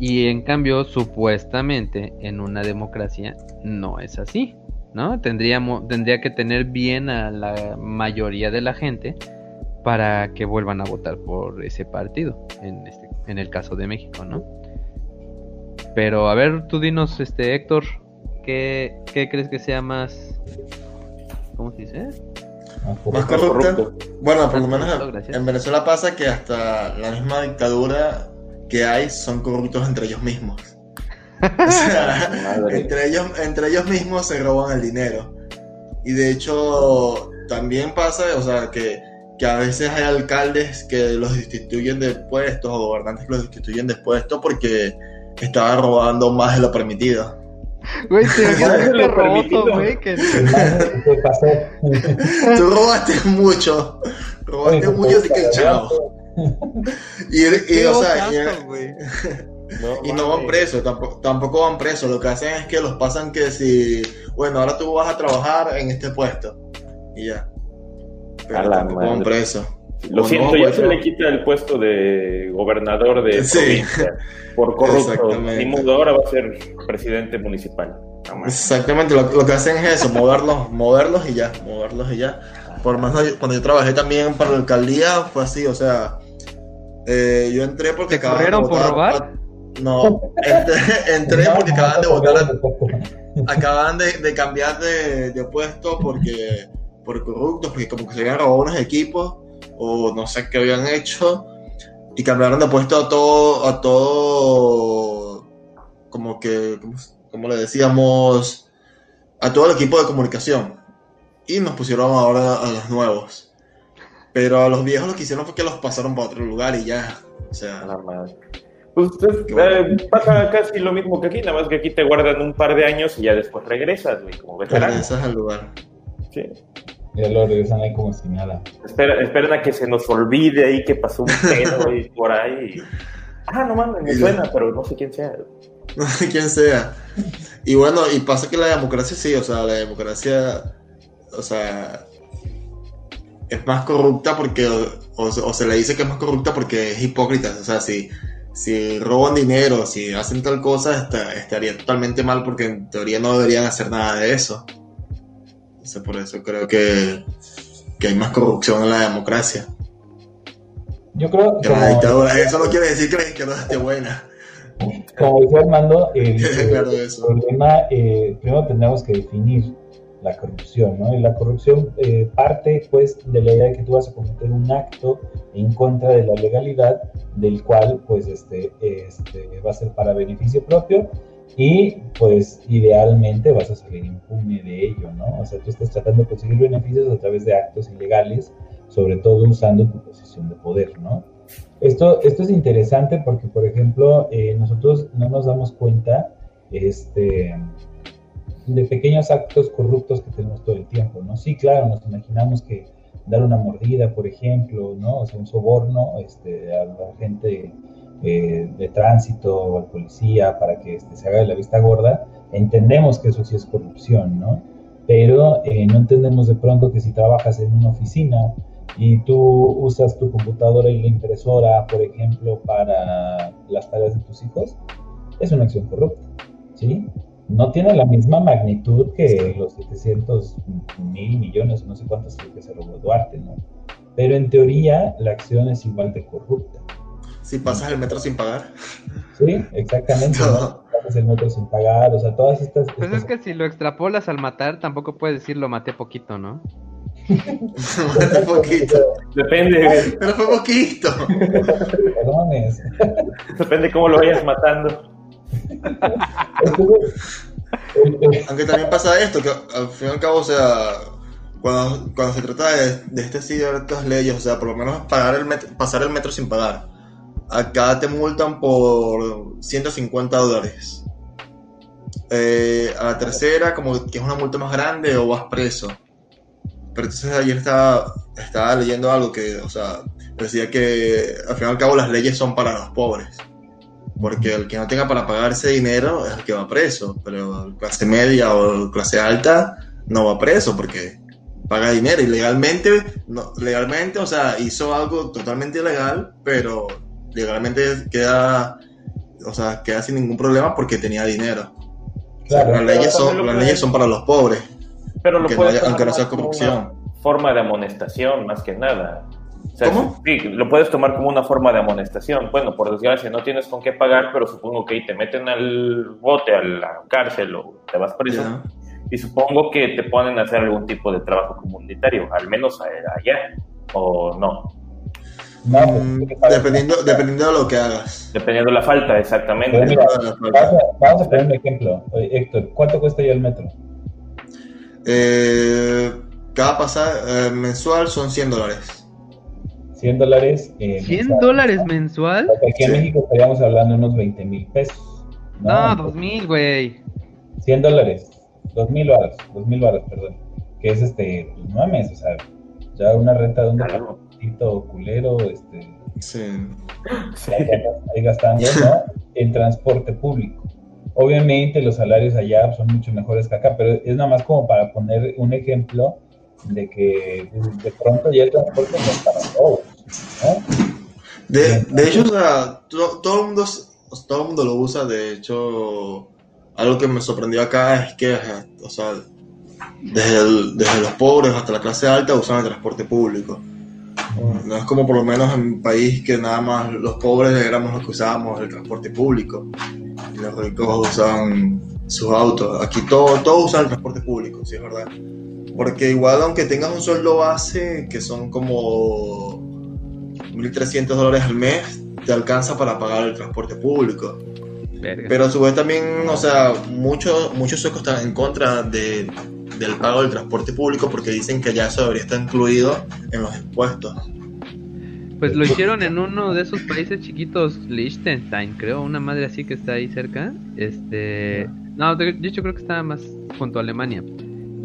Y en cambio, supuestamente, en una democracia no es así, ¿no? Tendríamos, tendría que tener bien a la mayoría de la gente para que vuelvan a votar por ese partido, en, este, en el caso de México, ¿no? Pero a ver, tú dinos, este Héctor, ¿qué, qué crees que sea más... ¿Cómo se dice? Más corrupta. corrupto. Bueno, por lo menos gracias. en Venezuela pasa que hasta la misma dictadura que hay son corruptos entre ellos mismos. O sea, *laughs* entre ellos, entre ellos mismos se roban el dinero. Y de hecho, también pasa, o sea, que, que a veces hay alcaldes que los destituyen de puestos o gobernantes que los destituyen de puestos porque estaban robando más de lo permitido. Güey, te lo permitido. güey, que... *laughs* Tú robaste mucho, robaste Oye, mucho, así que chao. Y, y, Qué o sea, *laughs* y- no van presos, tampoco, tampoco van presos. Lo que hacen es que los pasan que si, bueno, ahora tú vas a trabajar en este puesto. Y ya. A Pero la tampoco van madre. presos. Lo O siento, no, ya pues, se le quita el puesto de gobernador de Sí. provincia por corrupto. Ni modo, ahora va a ser presidente municipal. No. Exactamente, lo, lo que hacen es eso, moverlos, moverlos y ya, moverlos y ya. Por más cuando yo trabajé también para la alcaldía fue así, o sea, eh, yo entré porque ¿Te acababan de corrieron por robar? No, entré, *laughs* entré porque acaban de votar acaban de, de cambiar de, de puesto porque por corruptos, porque como que se habían robado unos equipos o no sé qué habían hecho y cambiaron de puesto a todo, a todo, como que, ¿cómo, cómo le decíamos? A todo el equipo de comunicación y nos pusieron ahora a los nuevos. Pero a los viejos lo que hicieron fue que los pasaron para otro lugar y ya. O sea, la madre. Pues es- Qué bueno. eh, pasa casi lo mismo que aquí, nada más que aquí te guardan un par de años y ya después regresas, güey, como veterano. regresas al lugar. Sí. Ya lo regresan ahí como si nada. Espera, esperan a que se nos olvide ahí que pasó un pedo ahí por ahí. y- Ah, no mames, me Y suena, pero no sé quién sea. No *laughs* sé quién sea. Y bueno, y pasa que la democracia sí, o sea, la democracia, o sea, es más corrupta porque, o, o se le dice que es más corrupta porque es hipócrita. O sea, si, si roban dinero, si hacen tal cosa, está- estaría totalmente mal porque en teoría no deberían hacer nada de eso. Entonces, por eso creo que, que hay más corrupción en la democracia Yo creo que la dictadura. Eso no quiere decir que la izquierda esté buena. como decía Armando, *laughs* eso. el problema, eh, primero tendríamos que definir la corrupción, ¿no? Y la corrupción eh, parte, pues, de la idea de que tú vas a cometer un acto en contra de la legalidad, del cual, pues, este, este, va a ser para beneficio propio y, pues, idealmente vas a salir impune de ello, ¿no? O sea, tú estás tratando de conseguir beneficios a través de actos ilegales, sobre todo usando tu posición de poder, ¿no? Esto, esto es interesante porque, por ejemplo, eh, nosotros no nos damos cuenta este, de pequeños actos corruptos que tenemos todo el tiempo, ¿no? Sí, claro, nos imaginamos que dar una mordida, por ejemplo, ¿no? O sea, un soborno este, a la gente eh, de tránsito o al policía para que este, se haga de la vista gorda, entendemos que eso sí es corrupción, ¿no? Pero eh, no entendemos de pronto que si trabajas en una oficina y tú usas tu computadora y la impresora, por ejemplo, para las tareas de tus hijos, es una acción corrupta, ¿sí? No tiene la misma magnitud que los 700 mil millones, no sé cuántos que se robó Duarte, ¿no? Pero en teoría la acción es igual de corrupta, Si pasas el metro sin pagar. ¿sí? Exactamente, ¿no? *laughs* Pasas el metro sin pagar, o sea, todas estas... Pues estas- es que si lo extrapolas al matar, tampoco puedes decir lo maté poquito, ¿no? Fue *laughs* poquito. Depende. Pero fue poquito. Perdones. depende cómo lo vayas matando. Aunque también pasa esto, que al fin y al cabo, o sea, cuando, cuando se trata de, de este ciertas leyes, o sea, por lo menos pagar el metro- pasar el metro sin pagar. Acá te multan por 150 dólares. Eh, a la tercera, como que es una multa más grande o vas preso. Pero entonces ayer estaba, estaba leyendo algo que, o sea, decía que al fin y al cabo las leyes son para los pobres. porque el que no tenga para pagar ese dinero es el que va preso, pero clase media o clase alta no va preso porque paga dinero y legalmente, no, legalmente, o sea, hizo algo totalmente ilegal, pero legalmente queda, o sea, queda sin ningún problema porque tenía dinero. Claro, las leyes son, las leyes son para los pobres, Pero lo aunque no, puedes haya- tomar aunque no sea corrupción. una forma de amonestación, más que nada. O sea, ¿Cómo? Sí, lo puedes tomar como una forma de amonestación. Bueno, por desgracia, no tienes con qué pagar, pero supongo que ahí te meten al bote, a la cárcel o te vas preso. Y supongo que te ponen a hacer algún tipo de trabajo comunitario, al menos a- allá, o no, No, pues, Mm, dependiendo, dependiendo de lo que hagas. dependiendo de la falta, exactamente. mira, Dependiendo de la falta. vamos, a, vamos a poner un ejemplo. Oye, Héctor, ¿cuánto cuesta ya el metro? Eh, cada pasada eh, mensual son 100 dólares. 100 dólares. eh, ¿100 mensual. dólares mensual? Porque Aquí en Sí. México estaríamos hablando de unos 20 mil pesos. No, 2000, güey. 100 dólares. 2 mil baros. 2 mil baros, perdón. Que es este, pues no mames, o sea, ya una renta de un Claro. Culero, este, Sí. ahí, gastando, ¿no? *laughs* En transporte público. Obviamente los salarios allá son mucho mejores que acá, pero es nada más como para poner un ejemplo de que de, pronto ya el transporte no es para todos, ¿no? De, de hecho, o sea, to- todo, el mundo, todo el mundo lo usa. De hecho, algo que me sorprendió acá es que, o sea, desde, el- desde los pobres hasta la clase alta usan el transporte público. No es como por lo menos en mi país que nada más los pobres éramos los que usábamos el transporte público y los ricos usaban sus autos. Aquí todo, todos usan el transporte público, sí es verdad. Porque igual aunque tengas un sueldo base que son como 1.300 dólares al mes, te alcanza para pagar el transporte público. Verga. Pero a su vez también, o sea, muchos muchos suecos están en contra de, del pago del transporte público porque dicen que ya eso debería estar incluido en los impuestos. Pues lo hicieron en uno de esos países chiquitos, Liechtenstein, creo, una madre así que está ahí cerca. Este, no, de hecho creo que está más junto a Alemania.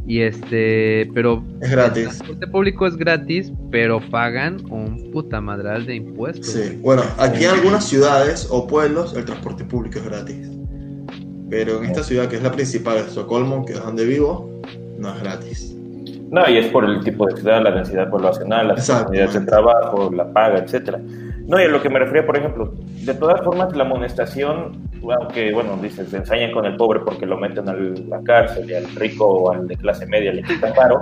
Y este, pero Es el gratis. transporte público es gratis, pero pagan un puta madral de impuestos. Sí. Bueno, aquí en algunas ciudades o pueblos el transporte público es gratis. Pero en esta ciudad que es la principal, Estocolmo, que es donde vivo, no es gratis. No, y es por el tipo de ciudad, la densidad poblacional, las oportunidades de trabajo, la paga, etcétera. No, y a lo que me refería, por ejemplo, de todas formas, la amonestación, aunque, bueno, dices, se ensañan con el pobre porque lo meten a la cárcel y al rico o al de clase media le quitan paro,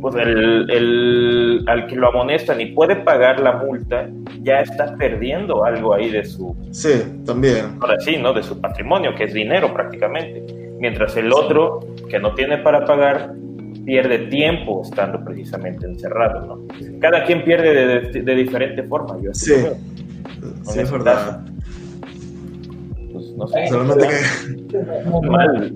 pues el, el- al que lo amonestan y puede pagar la multa, ya está perdiendo algo ahí de su, Sí, también. ahora sí, ¿no? De su patrimonio, que es dinero prácticamente. Mientras el otro, que no tiene para pagar, pierde tiempo estando precisamente encerrado, ¿no? Cada quien pierde de, de- de diferente forma, yo así Sí. Sí, es verdad. Pues no sé, Solamente que mal.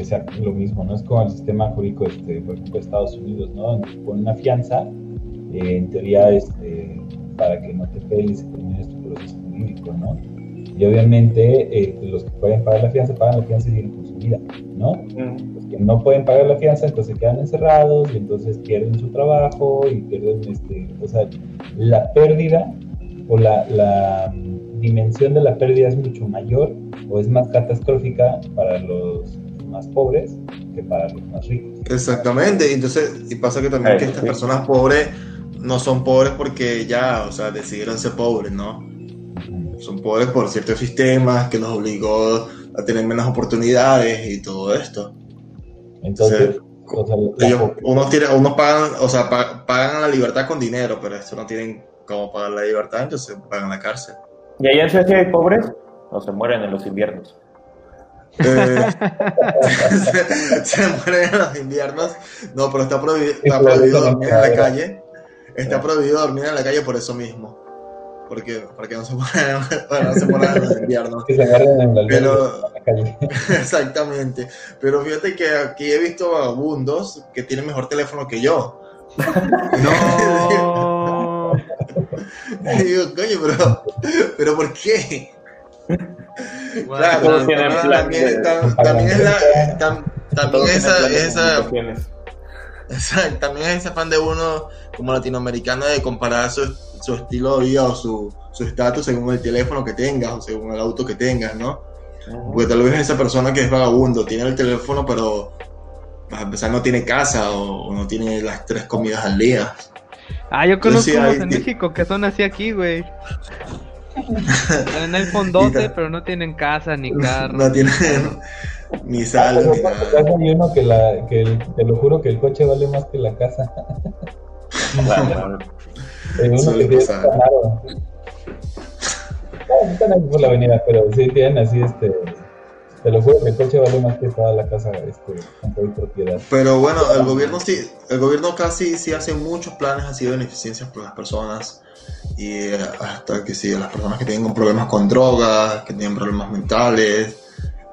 Que- sea lo mismo, ¿no? Es como el sistema jurídico, este, por ejemplo, de Estados Unidos, ¿no? Donde ponen una fianza, eh, en teoría, este, para que no te pegues y tu proceso jurídico, ¿no? Y obviamente, eh, los que pueden pagar la fianza, pagan la fianza y siguen con su vida, ¿no? Mm, Los que no pueden pagar la fianza, entonces quedan encerrados y entonces pierden su trabajo y pierden, este, o sea, la pérdida o la, la dimensión de la pérdida es mucho mayor o es más catastrófica para los más pobres que para los más ricos. Exactamente, y entonces, y pasa que también Ay, que estas sí. personas pobres no son pobres porque ya, o sea, decidieron ser pobres, ¿no? Son pobres por ciertos sistemas que los obligó a tener menos oportunidades y todo esto. Entonces, o sea, la Ellos, po- unos, tienen, unos pagan, o sea, pa- pagan la libertad con dinero, pero estos no tienen cómo pagar la libertad, entonces pagan la cárcel. ¿Y allá en Suecia hay pobres? ¿O se mueren en los inviernos? Eh, *laughs* se, se mueren en los inviernos. No, pero está prohibido, está dormir en la calle. Está prohibido dormir en la calle por eso mismo. Porque, para que no se mueran, para *laughs* no en los inviernos. que se agarren en la, Pero- en la calle. *laughs* Exactamente. Pero fíjate que aquí he visto vagabundos que tienen mejor teléfono que yo. No. Y digo, coño, pero, pero ¿por qué? Claro, Todos tienen también, también, de- tam- también es la, tam- también esa, esa, también es ese fan de uno como latinoamericano de comparar su, su estilo de vida o su, su estatus según el teléfono que tengas o según el auto que tengas, ¿no? Porque tal vez esa persona que es vagabundo tiene el teléfono, pero a empezar no tiene casa o, no tiene las tres comidas al día. Ah, yo conozco unos en México que son así aquí, güey. *laughs* en iPhone 12, pero no tienen casa ni *laughs* carro. No tienen ni sal. Ni uno que, la, que te lo juro que el coche vale más que la casa. *laughs* que tiene no, están aquí por la avenida, pero sí tienen así este. Te lo juro que el coche vale más que toda la casa este, con propiedad. Pero bueno, el gobierno sí, el gobierno casi sí hace muchos planes así de beneficencias por las personas y eh, hasta que sí, las personas que tienen problemas con drogas, que tienen problemas mentales,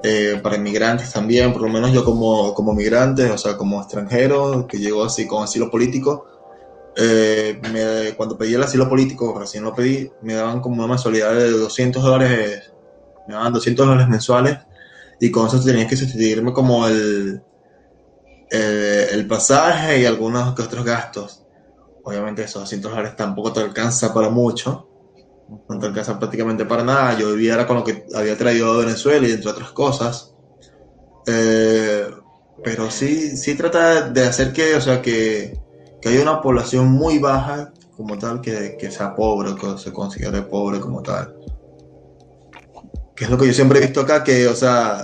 eh, para inmigrantes también, por lo menos yo como, como migrante, o sea, como extranjero que llegó así con asilo político, eh, me, cuando pedí el asilo político, recién lo pedí, me daban como una mensualidad de 200 dólares, me daban 200 dólares mensuales y con eso tenía que sustituirme como el, el, pasaje y algunos que otros gastos. Obviamente esos 200 dólares tampoco te alcanza para mucho, no te alcanza prácticamente para nada. Yo vivía era con lo que había traído de Venezuela y entre otras cosas. Eh, pero sí, sí trata de hacer que, o sea, que que hay una población muy baja como tal que, sea pobre, que se considere pobre como tal. Que es lo que yo siempre he visto acá, que, o sea,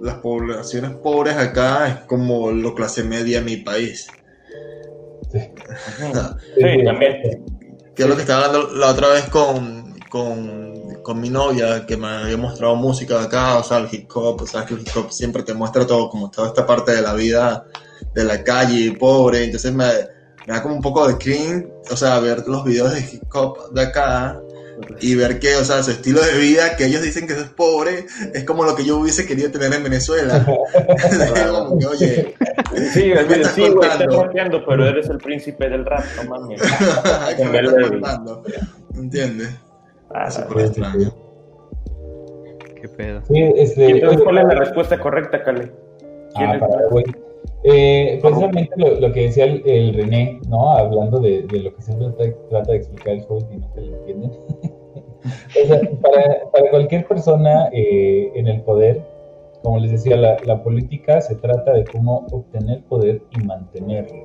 las poblaciones pobres acá es como lo clase media en mi país. Sí, *laughs* también. Que es lo que estaba hablando la otra vez con, con, mi novia, que me había mostrado música de acá, o sea, el hip hop, o sea, que el hip hop siempre te muestra todo, como toda esta parte de la vida de la calle, pobre, entonces me, da como un poco de cringe, o sea, ver los videos de hip hop de acá y ver que, o sea, su estilo de vida, que ellos dicen que es pobre, es como lo que yo hubiese querido tener en Venezuela. *laughs* como que, oye, sí, me estás sí, rapeando, pero eres el príncipe del rap, no mames. *laughs* me estás contando, ¿entiendes? Ah, súper extraño. Qué pedo. Sí, este, entonces, ¿cuál es la respuesta correcta, Cale? Ah, para, eh, precisamente lo, que decía el, René, ¿no? Hablando de, lo que siempre trata de explicar el COVID y no se le entienden. *laughs* o sea, para, cualquier persona eh, en el poder, como les decía, la, política se trata de cómo obtener poder y mantenerlo,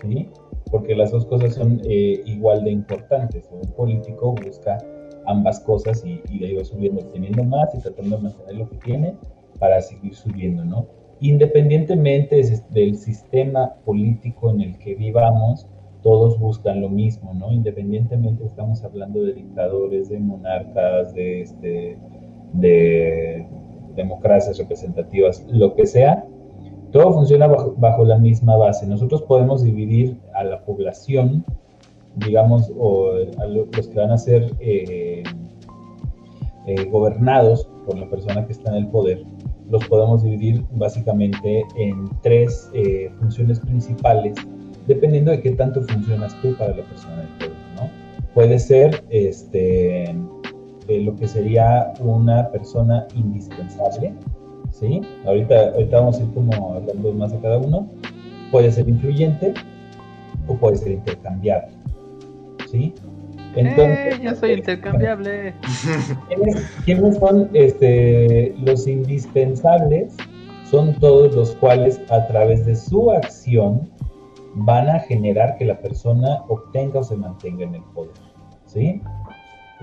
¿sí? Porque las dos cosas son eh, igual de importantes. Un político busca ambas cosas y, y de ahí va subiendo, obteniendo más y tratando de mantener lo que tiene para seguir subiendo, ¿no? independientemente del sistema político en el que vivamos, todos buscan lo mismo, ¿no? Independientemente estamos hablando de dictadores, de monarcas, de, este, de democracias representativas, lo que sea, todo funciona bajo, la misma base. Nosotros podemos dividir a la población, digamos, o a los que van a ser eh, eh, gobernados por la persona que está en el poder, los podemos dividir básicamente en tres eh, funciones principales, dependiendo de qué tanto funcionas tú para la persona del poder, ¿no? Puede ser este, eh, lo que sería una persona indispensable, ¿sí? Ahorita, ahorita vamos a ir como hablando más de cada uno. Puede ser influyente o puede ser intercambiable, ¿sí? Entonces, eh, yo soy intercambiable. ¿quiénes, son este, los indispensables? Son todos los cuales a través de su acción van a generar que la persona obtenga o se mantenga en el poder. ¿sí?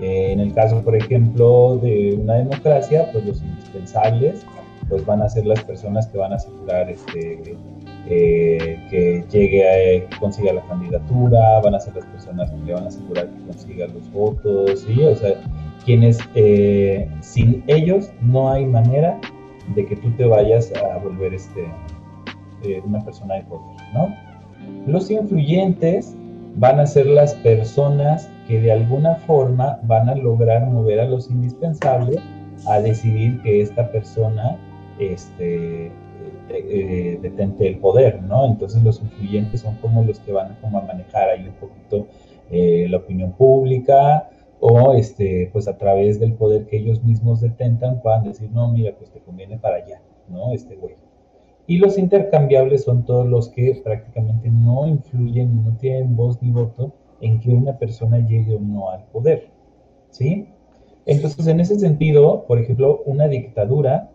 Eh, en el caso, por ejemplo, de una democracia, pues los indispensables pues van a ser las personas que van a asegurar este, eh, que llegue a consiga la candidatura, van a ser las personas que le van a asegurar que consiga los votos, ¿sí? O sea, quienes eh, sin ellos no hay manera de que tú te vayas a volver este, una persona de poder, ¿no? Los influyentes van a ser las personas que de alguna forma van a lograr mover a los indispensables a decidir que esta persona este, eh, detente el poder, ¿no? Entonces los influyentes son como los que van a manejar ahí un poquito eh, la opinión pública o este, pues a través del poder que ellos mismos detentan puedan decir, no, mira, pues te conviene para allá, ¿no? Este güey. Y los intercambiables son todos los que prácticamente no influyen, no tienen voz ni voto en que una persona llegue o no al poder, ¿sí? Entonces, en ese sentido, por ejemplo, una dictadura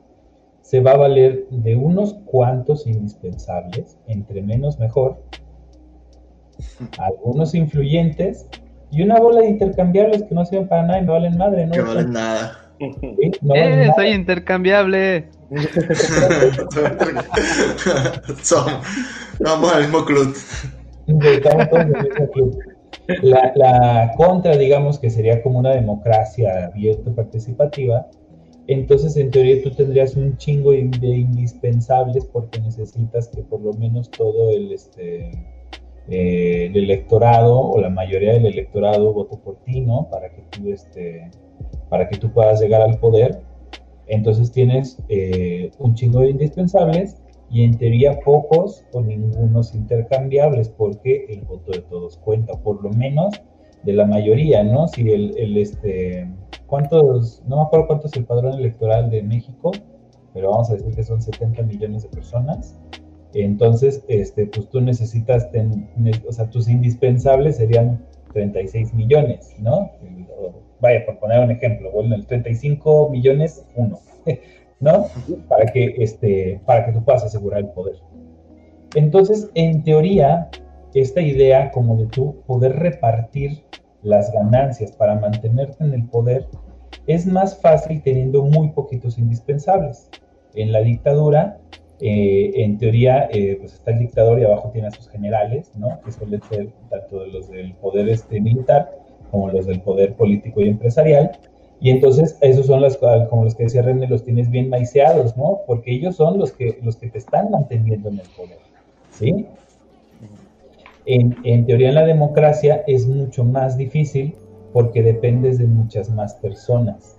se va a valer de unos cuantos indispensables, entre menos mejor, *laughs* algunos influyentes y una bola de intercambiables que no sirven para nada y no valen madre, ¿no? Que valen nada. ¿Sí? *laughs* No ¡Eh, soy intercambiable! *laughs* Vamos al mismo club. Estamos todos en el mismo club. La, la contra, digamos, que sería como una democracia abierta participativa, entonces en teoría tú tendrías un chingo de de indispensables porque necesitas que por lo menos todo el, este, eh, el electorado o la mayoría del electorado vote por ti, ¿no? Para que tú, este, para que tú puedas llegar al poder. Entonces tienes eh, un chingo de indispensables y en teoría pocos o ningunos intercambiables porque el voto de todos cuenta, por lo menos de la mayoría, ¿no? Si el, el, este, ¿cuántos? No me acuerdo cuánto es el padrón electoral de México, pero vamos a decir que son 70 millones de personas. Entonces, este, pues tú necesitas, ten- o sea, tus indispensables serían 36 millones, ¿no? Vaya, por poner un ejemplo, bueno, el 35 millones, uno, *laughs* ¿no? Para que, este, para que tú puedas asegurar el poder. Entonces, en teoría, esta idea como de tú poder repartir las ganancias para mantenerte en el poder es más fácil teniendo muy poquitos indispensables. En la dictadura, eh, en teoría, eh, pues está el dictador y abajo tiene a sus generales, ¿no? Que suelen ser tanto los del poder este, militar como los del poder político y empresarial. Y entonces esos son los, como los que decía René, los tienes bien maiceados, ¿no? Porque ellos son los que, los que te están manteniendo en el poder, ¿sí? En, en teoría en la democracia es mucho más difícil porque dependes de muchas más personas.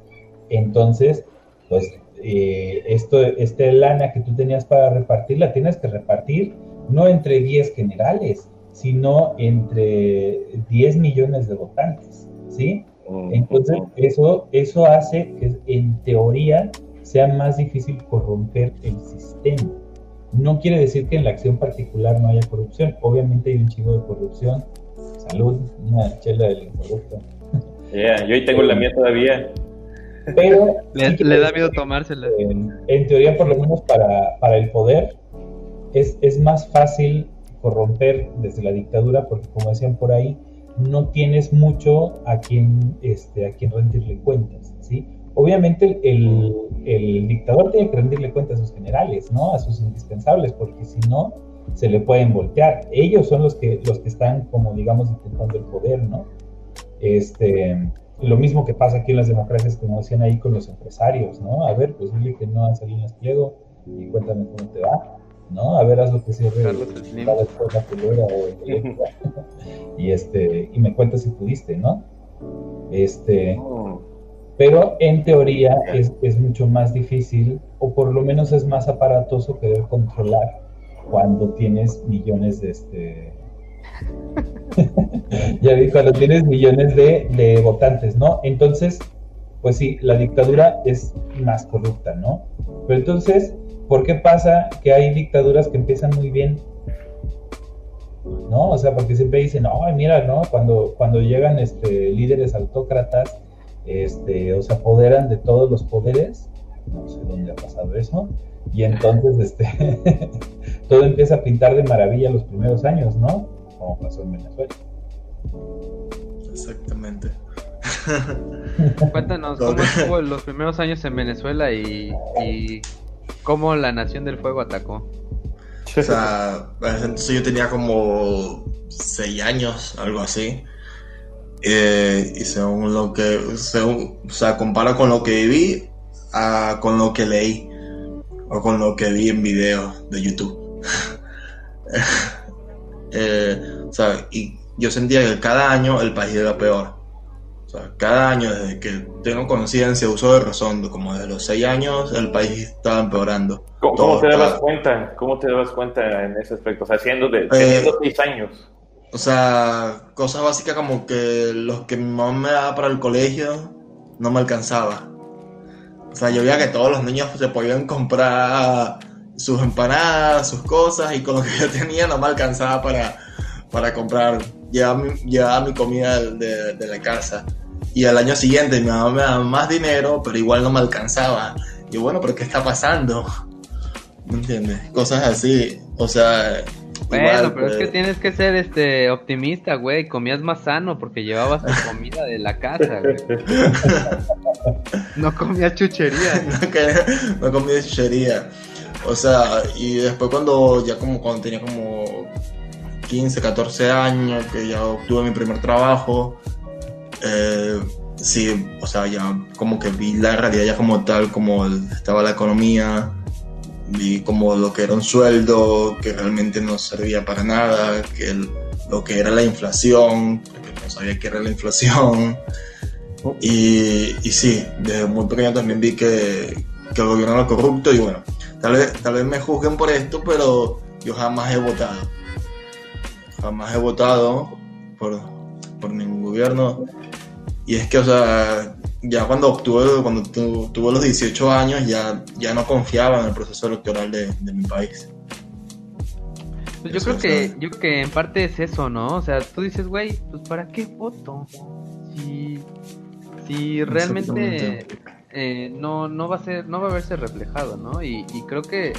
Entonces, pues eh, esto, esta lana que tú tenías para repartir, la tienes que repartir no entre 10 generales, sino entre 10 millones de votantes, ¿sí? Entonces, eso, eso hace que en teoría sea más difícil corromper el sistema. No quiere decir que en la acción particular no haya corrupción. Obviamente hay un chingo de corrupción. Salud, una chela del incorrupto. Yeah, yo ahí tengo la mía todavía. Pero Le, sí que le da miedo tomársela. en, en teoría, por lo menos para, para el poder, es, es más fácil corromper desde la dictadura, porque como decían por ahí, no tienes mucho a quien, este, a quien rendirle cuentas, ¿sí? Obviamente el, el dictador tiene que rendirle cuentas a sus generales, ¿no? A sus indispensables, porque si no, se le pueden voltear. Ellos son los que, los que están, como digamos, intentando el poder, ¿no? Este, lo mismo que pasa aquí en las democracias, como decían ahí con los empresarios, ¿no? A ver, pues dile que no salido en pliego y cuéntame cómo te va, ¿no? A ver, haz lo que cierre la después la pelera o el y este, y me cuentas si pudiste, ¿no? Este, pero en teoría es, es mucho más difícil, o por lo menos es más aparatoso querer controlar cuando tienes millones de este. *laughs* ya vi, cuando tienes millones de, votantes, ¿no? Entonces, pues sí, la dictadura es más corrupta, ¿no? Pero entonces, ¿por qué pasa que hay dictaduras que empiezan muy bien? ¿No? O sea, porque siempre dicen, ay, mira, ¿no? Cuando, cuando llegan este, líderes autócratas, este, o se apoderan de todos los poderes, no sé dónde ha pasado eso, y entonces este, *laughs* todo empieza a pintar de maravilla los primeros años, ¿no? Como pasó en Venezuela. Exactamente. *laughs* Cuéntanos cómo estuvo los primeros años en Venezuela y, y cómo la Nación del Fuego atacó. O sea, entonces yo tenía como 6 años, algo así. Eh, y según lo que, según, o sea, comparo con lo que viví a con lo que leí o con lo que vi en videos de YouTube. *laughs* Eh, o sea, y yo sentía que cada año el país era peor. O sea, cada año, desde que tengo conciencia, uso de razón, como desde los 6 años, el país estaba empeorando. ¿Cómo, Todo te dabas cuenta? ¿Cómo te dabas cuenta en ese aspecto? O sea, siendo de, teniendo seis años. O sea, cosas básicas como que los que mi mamá me daba para el colegio no me alcanzaba. O sea, yo veía que todos los niños se podían comprar sus empanadas, sus cosas, y con lo que yo tenía no me alcanzaba para, para comprar, llevar mi, mi comida de, de la casa. y al año siguiente mi mamá me daba más dinero, pero igual no me alcanzaba. Y bueno, pero ¿qué está pasando? ¿Me entiendes? Cosas así, o sea... Bueno, igual, pero es pues, que tienes que ser este optimista, güey. Comías más sano porque llevabas tu comida de la casa, güey. *laughs* No comías chucherías. *laughs* no, no comí de chuchería. O sea, y después cuando ya como cuando tenía como 15, 14 años, que ya obtuve mi primer trabajo, eh, sí, o sea, ya como que vi la realidad ya como tal, como estaba la economía, vi como lo que era un sueldo, que realmente no servía para nada, que el- lo que era la inflación, porque no sabía qué era la inflación. Y, y sí, desde muy pequeño también vi que, que el gobierno era corrupto y bueno, tal vez, tal vez me juzguen por esto, pero yo jamás he votado. Jamás he votado por, por ningún gobierno. Y es que, o sea, ya cuando obtuve, cuando tu- tuve los 18 años, ya, ya no confiaba en el proceso electoral de, de mi país. Pues yo creo que, yo creo que en parte es eso, ¿no? O sea, tú dices, güey, pues ¿para qué voto? Si, si realmente. Eh, no, no va a ser, no va a verse reflejado, ¿no? Y, y creo que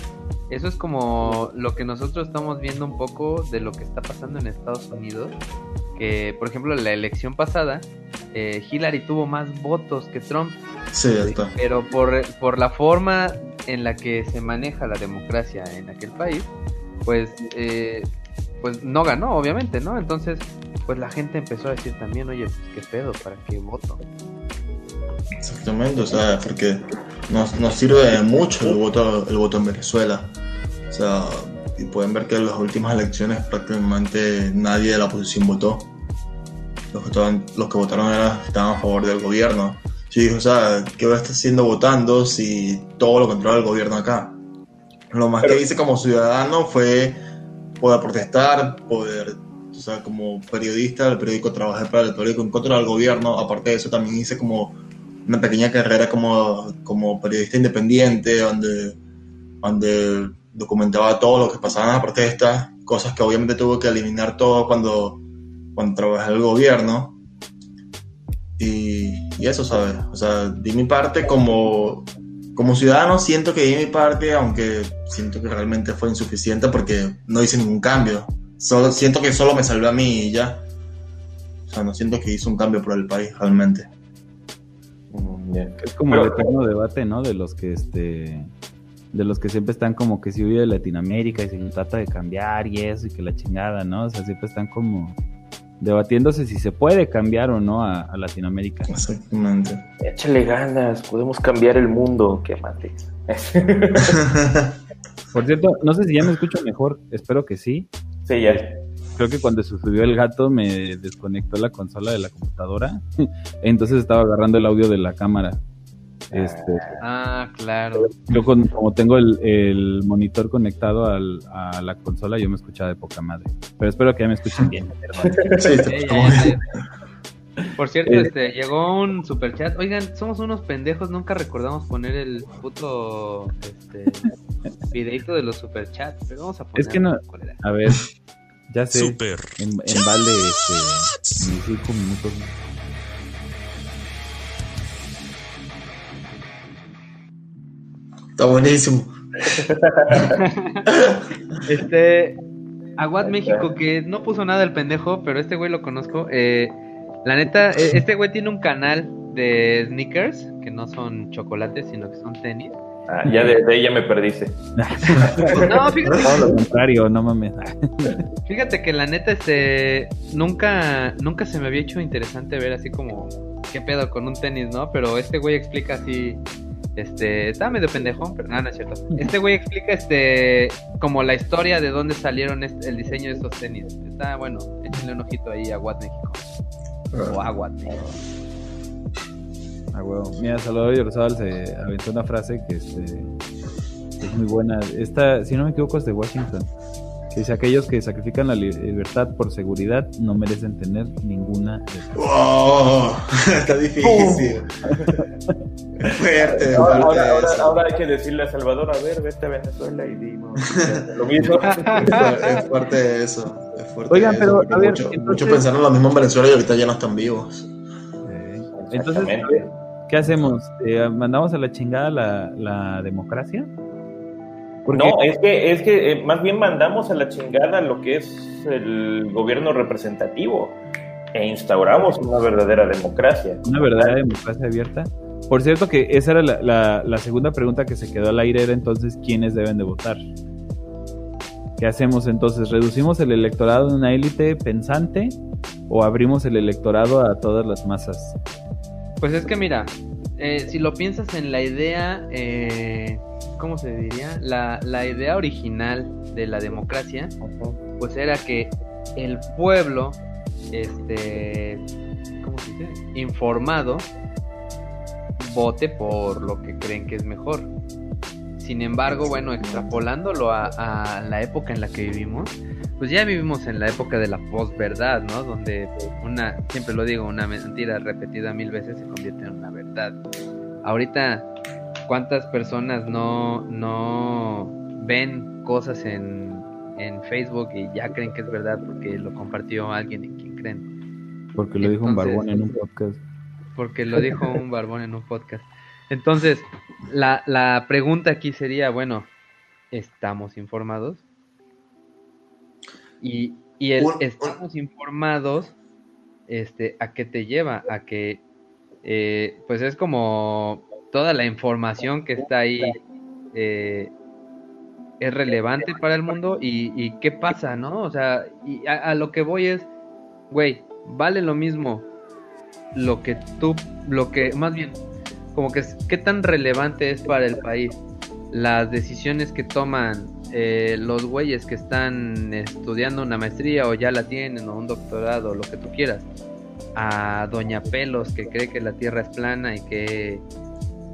eso es como lo que nosotros estamos viendo un poco de lo que está pasando en Estados Unidos. Que, por ejemplo, la elección pasada, eh, Hillary tuvo más votos que Trump. Sí, ya está. Pero por, por la forma en la que se maneja la democracia en aquel país, pues, eh, pues no ganó, obviamente, ¿no? Entonces, pues la gente empezó a decir también, oye, pues qué pedo, ¿para qué voto? Exactamente, o sea, porque nos, nos sirve mucho el voto, el voto en Venezuela. O sea, y pueden ver que en las últimas elecciones prácticamente nadie de la oposición votó. Los que, estaban- los que votaron era- estaban a favor del gobierno. Sí, o sea, ¿qué va a estar haciendo votando si todo lo controla el gobierno acá? Lo más que hice como ciudadano fue poder protestar, poder, o sea, como periodista del periódico, trabajé para el periódico en contra del gobierno. Aparte de eso, también hice como una pequeña carrera como, como periodista independiente, donde, donde documentaba todo lo que pasaba en las protestas, cosas que obviamente tuve que eliminar todo cuando, cuando trabajé en el gobierno. Y, y eso, ¿sabes? O sea, di mi parte como, como ciudadano, siento que di mi parte, aunque siento que realmente fue insuficiente porque no hice ningún cambio. Solo, siento que solo me salvé a mí y ya. O sea, no siento que hice un cambio por el país realmente. Es como Pero- el eterno debate, ¿no? De los que este de los que siempre están como que si huye de Latinoamérica y se trata de cambiar y eso y que la chingada, ¿no? O sea, siempre están como debatiéndose si se puede cambiar o no a, a Latinoamérica. Exactamente. Échale ganas, podemos cambiar el mundo. Qué mate. *laughs* Por cierto, no sé si ya me escucho mejor, espero que sí. sí, ya. Creo que cuando se subió el gato me desconectó la consola de la computadora, *laughs* entonces estaba agarrando el audio de la cámara. Este, Ah, claro. yo con- como tengo el, el monitor conectado al- a la consola, yo me escuchaba de poca madre. Pero espero que ya me escuchen bien. *laughs* Sí. Por cierto, Eh. este, llegó un super chat. Oigan, somos unos pendejos, nunca recordamos poner el puto este, videito de los super chats, pero vamos a poner. Es que no- A ver, ya sé, Super. en, en vale este, mis cinco minutos. Está buenísimo. *laughs* Este, Aguad México, que no puso nada el pendejo, pero este güey lo conozco. Eh, la neta, eh, este güey tiene un canal de sneakers, que no son chocolates, sino que son tenis. Ah, ya de, de ella me perdiste. *laughs* No, fíjate, Todo lo contrario, no mames. fíjate que la neta, este, nunca, nunca se me había hecho interesante ver así como, qué pedo con un tenis, ¿no? Pero este güey explica así, este, está medio pendejón, pero no, no es cierto. Este güey explica, este, como la historia de dónde salieron este- el diseño de estos tenis. Está bueno, échenle un ojito ahí a Watt México. O a Watt México. Ah, huevo. Mira, Salvador Yorzabal se aventó una frase que este, es muy buena. Esta, si no me equivoco, es de Washington. Que dice: Aquellos que sacrifican la li- libertad por seguridad no merecen tener ninguna. ¡Wow! *laughs* Está difícil. Fuerte, Ahora, fuerte ahora, ahora, eso. ahora hay que decirle a Salvador, a ver, vete a Venezuela y dimos *laughs* lo mismo. Es fuerte eso. Es fuerte Oigan, eso, pero, a ver, mucho- muchos pensaron lo mismo en Venezuela y ahorita ya no están vivos. Entonces. ¿Qué hacemos? Eh, ¿Mandamos a la chingada la, la democracia? Porque- No, es que, es que eh, más bien mandamos a la chingada lo que es el gobierno representativo e instauramos una verdadera democracia. una verdadera democracia abierta. Por cierto que esa era la, la- la segunda pregunta que se quedó al aire, era entonces quiénes deben de votar. ¿Qué hacemos entonces? ¿Reducimos el electorado de una élite pensante o abrimos el electorado a todas las masas? Pues es que mira, eh, si lo piensas en la idea, eh, ¿cómo se diría? La, la idea original de la democracia, pues era que el pueblo, este, ¿cómo se dice? Informado, vote por lo que creen que es mejor. Sin embargo, bueno, extrapolándolo a, a la época en la que vivimos, pues ya vivimos en la época de la posverdad, ¿no? Donde una, siempre lo digo, una mentira repetida mil veces se convierte en una verdad. Ahorita, ¿cuántas personas no, no ven cosas en, en Facebook y ya creen que es verdad porque lo compartió alguien en quien creen? Porque lo dijo un barbón en un podcast. Porque lo dijo un barbón en un podcast. Entonces, la, la pregunta aquí sería, bueno, ¿estamos informados? Y, y el estamos informados, este, ¿a qué te lleva? A que, eh, pues es como toda la información que está ahí eh, es relevante para el mundo y, y qué pasa, ¿no? O sea, y a, a lo que voy es, güey, vale lo mismo lo que tú, lo que, más bien, como que, qué tan relevante es para el país las decisiones que toman eh, los güeyes que están estudiando una maestría o ya la tienen o un doctorado, lo que tú quieras, a Doña Pelos que cree que la Tierra es plana y que,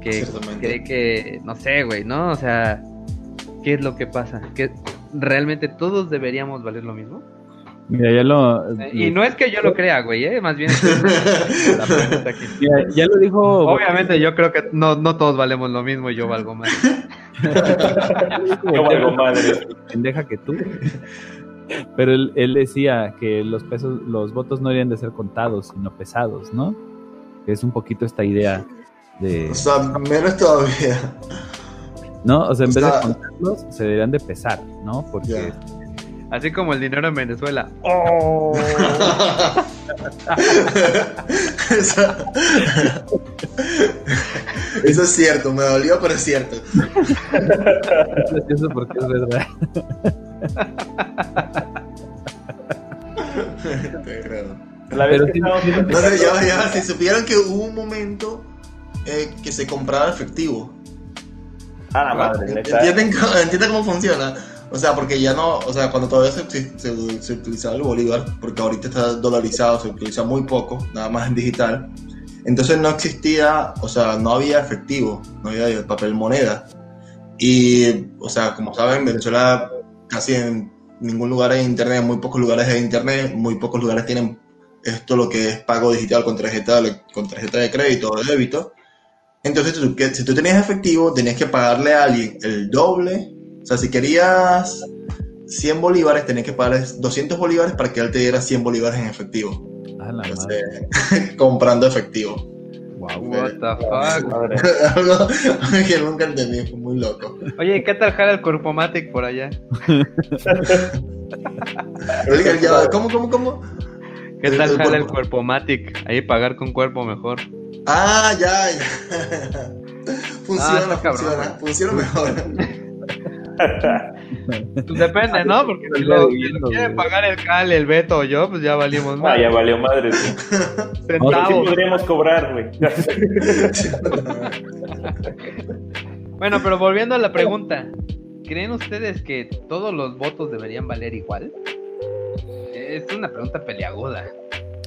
que cree que, no sé, güey, ¿no? O sea, ¿qué es lo que pasa? ¿Que realmente todos deberíamos valer lo mismo? Mira, ya lo, Y no es que yo lo crea, güey, ¿eh? Más bien es *laughs* la pregunta aquí. mira, ya lo dijo Obviamente yo creo que no, no todos valemos lo mismo y yo valgo más. *laughs* Yo valgo madre. pendeja que tú. Pero él, él decía que los pesos, los votos no deberían de ser contados, sino pesados, ¿no? Es un poquito esta idea de, O sea, menos todavía. ¿no? O sea, en o vez de contarlos, se deberían de pesar, ¿no? Porque. Así como el dinero en Venezuela. ¡Oh! *laughs* eso, eso es cierto, me dolió, pero es cierto. es gracioso porque es verdad. Te creo. La Pero sí- No sé, ya, ya, si supieran que hubo un momento eh, que se compraba efectivo. Ah, madre, neta. ¿Entienden, ¿Entienden cómo funciona? O sea, porque ya no, o sea, cuando todavía se, se- se utilizaba el bolívar, porque ahorita está dolarizado, se utiliza muy poco, nada más en digital. Entonces no existía, o sea, no había efectivo, no había papel moneda. Y, o sea, como saben, Venezuela casi en ningún lugar hay internet, muy pocos lugares hay internet, muy pocos lugares tienen esto lo que es pago digital con tarjeta, con tarjeta de crédito o de débito. Entonces, tú- si tú tenías efectivo, tenías que pagarle a alguien el doble. O sea, si querías 100 bolívares, tenías que pagarle 200 bolívares para que él te diera 100 bolívares en efectivo. Ah. Entonces, *laughs* comprando efectivo. Wow. What the fuck. Madre. *laughs* Algo *laughs* que nunca entendí, fue muy loco. Oye, ¿qué tal jala el Corpomatic por allá? ¿cómo, cómo, cómo? ¿Qué El- tal el jala el cuerpo. Cuerpomatic? Ahí pagar con cuerpo mejor. Ah, ya, ya. Funciona, Ah, está cabrón, funciona, funciona mejor. *laughs* Pues depende, ¿no? Porque si lo, si lo quiere pagar el Cal, el Beto o yo, pues ya valimos Ah, más. ya valió madre. *laughs* sí Centavos. podríamos cobrar, güey. *laughs* Bueno, pero volviendo a la pregunta, ¿creen ustedes que todos los votos deberían valer igual? Es una pregunta peliaguda.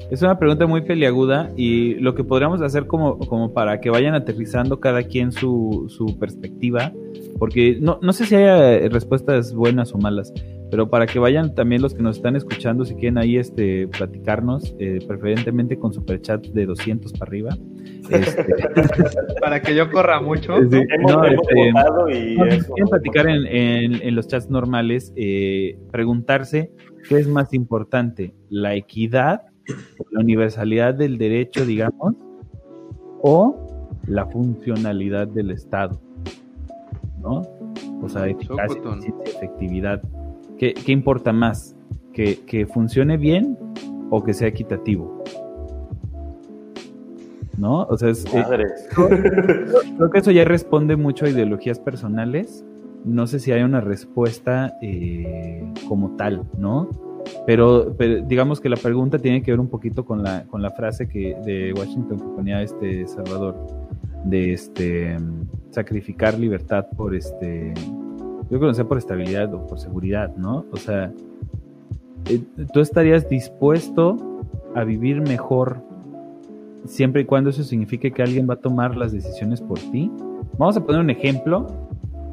Es una pregunta muy peliaguda y lo que podríamos hacer como, como para que vayan aterrizando cada quien su, su perspectiva, porque no, no sé si haya respuestas buenas o malas, pero para que vayan también los que nos están escuchando, si quieren ahí este, platicarnos, eh, preferentemente con superchat de 200 para arriba. *laughs* Este, *laughs* Para que yo corra mucho. Sí. Hemos, No, hemos este, y No, si eso. quieren platicar en, en- en los chats normales, eh, preguntarse qué es más importante, la equidad, la universalidad del derecho, digamos, o la funcionalidad del Estado, ¿no? O sea, eficacia, efectividad. ¿Qué, qué importa más? ¿Que, ¿Que funcione bien o que sea equitativo? ¿No? O sea, es, eh. *laughs* Creo que eso ya responde mucho a ideologías personales. No sé si hay una respuesta eh, como tal, ¿no? Pero, pero digamos que la pregunta tiene que ver un poquito con la, con la frase que de Washington que ponía este Salvador, de este mm, sacrificar libertad por este, yo creo que no sé por estabilidad o por seguridad, ¿no? O sea, eh, tú estarías dispuesto a vivir mejor siempre y cuando eso signifique que alguien va a tomar las decisiones por ti. Vamos a poner un ejemplo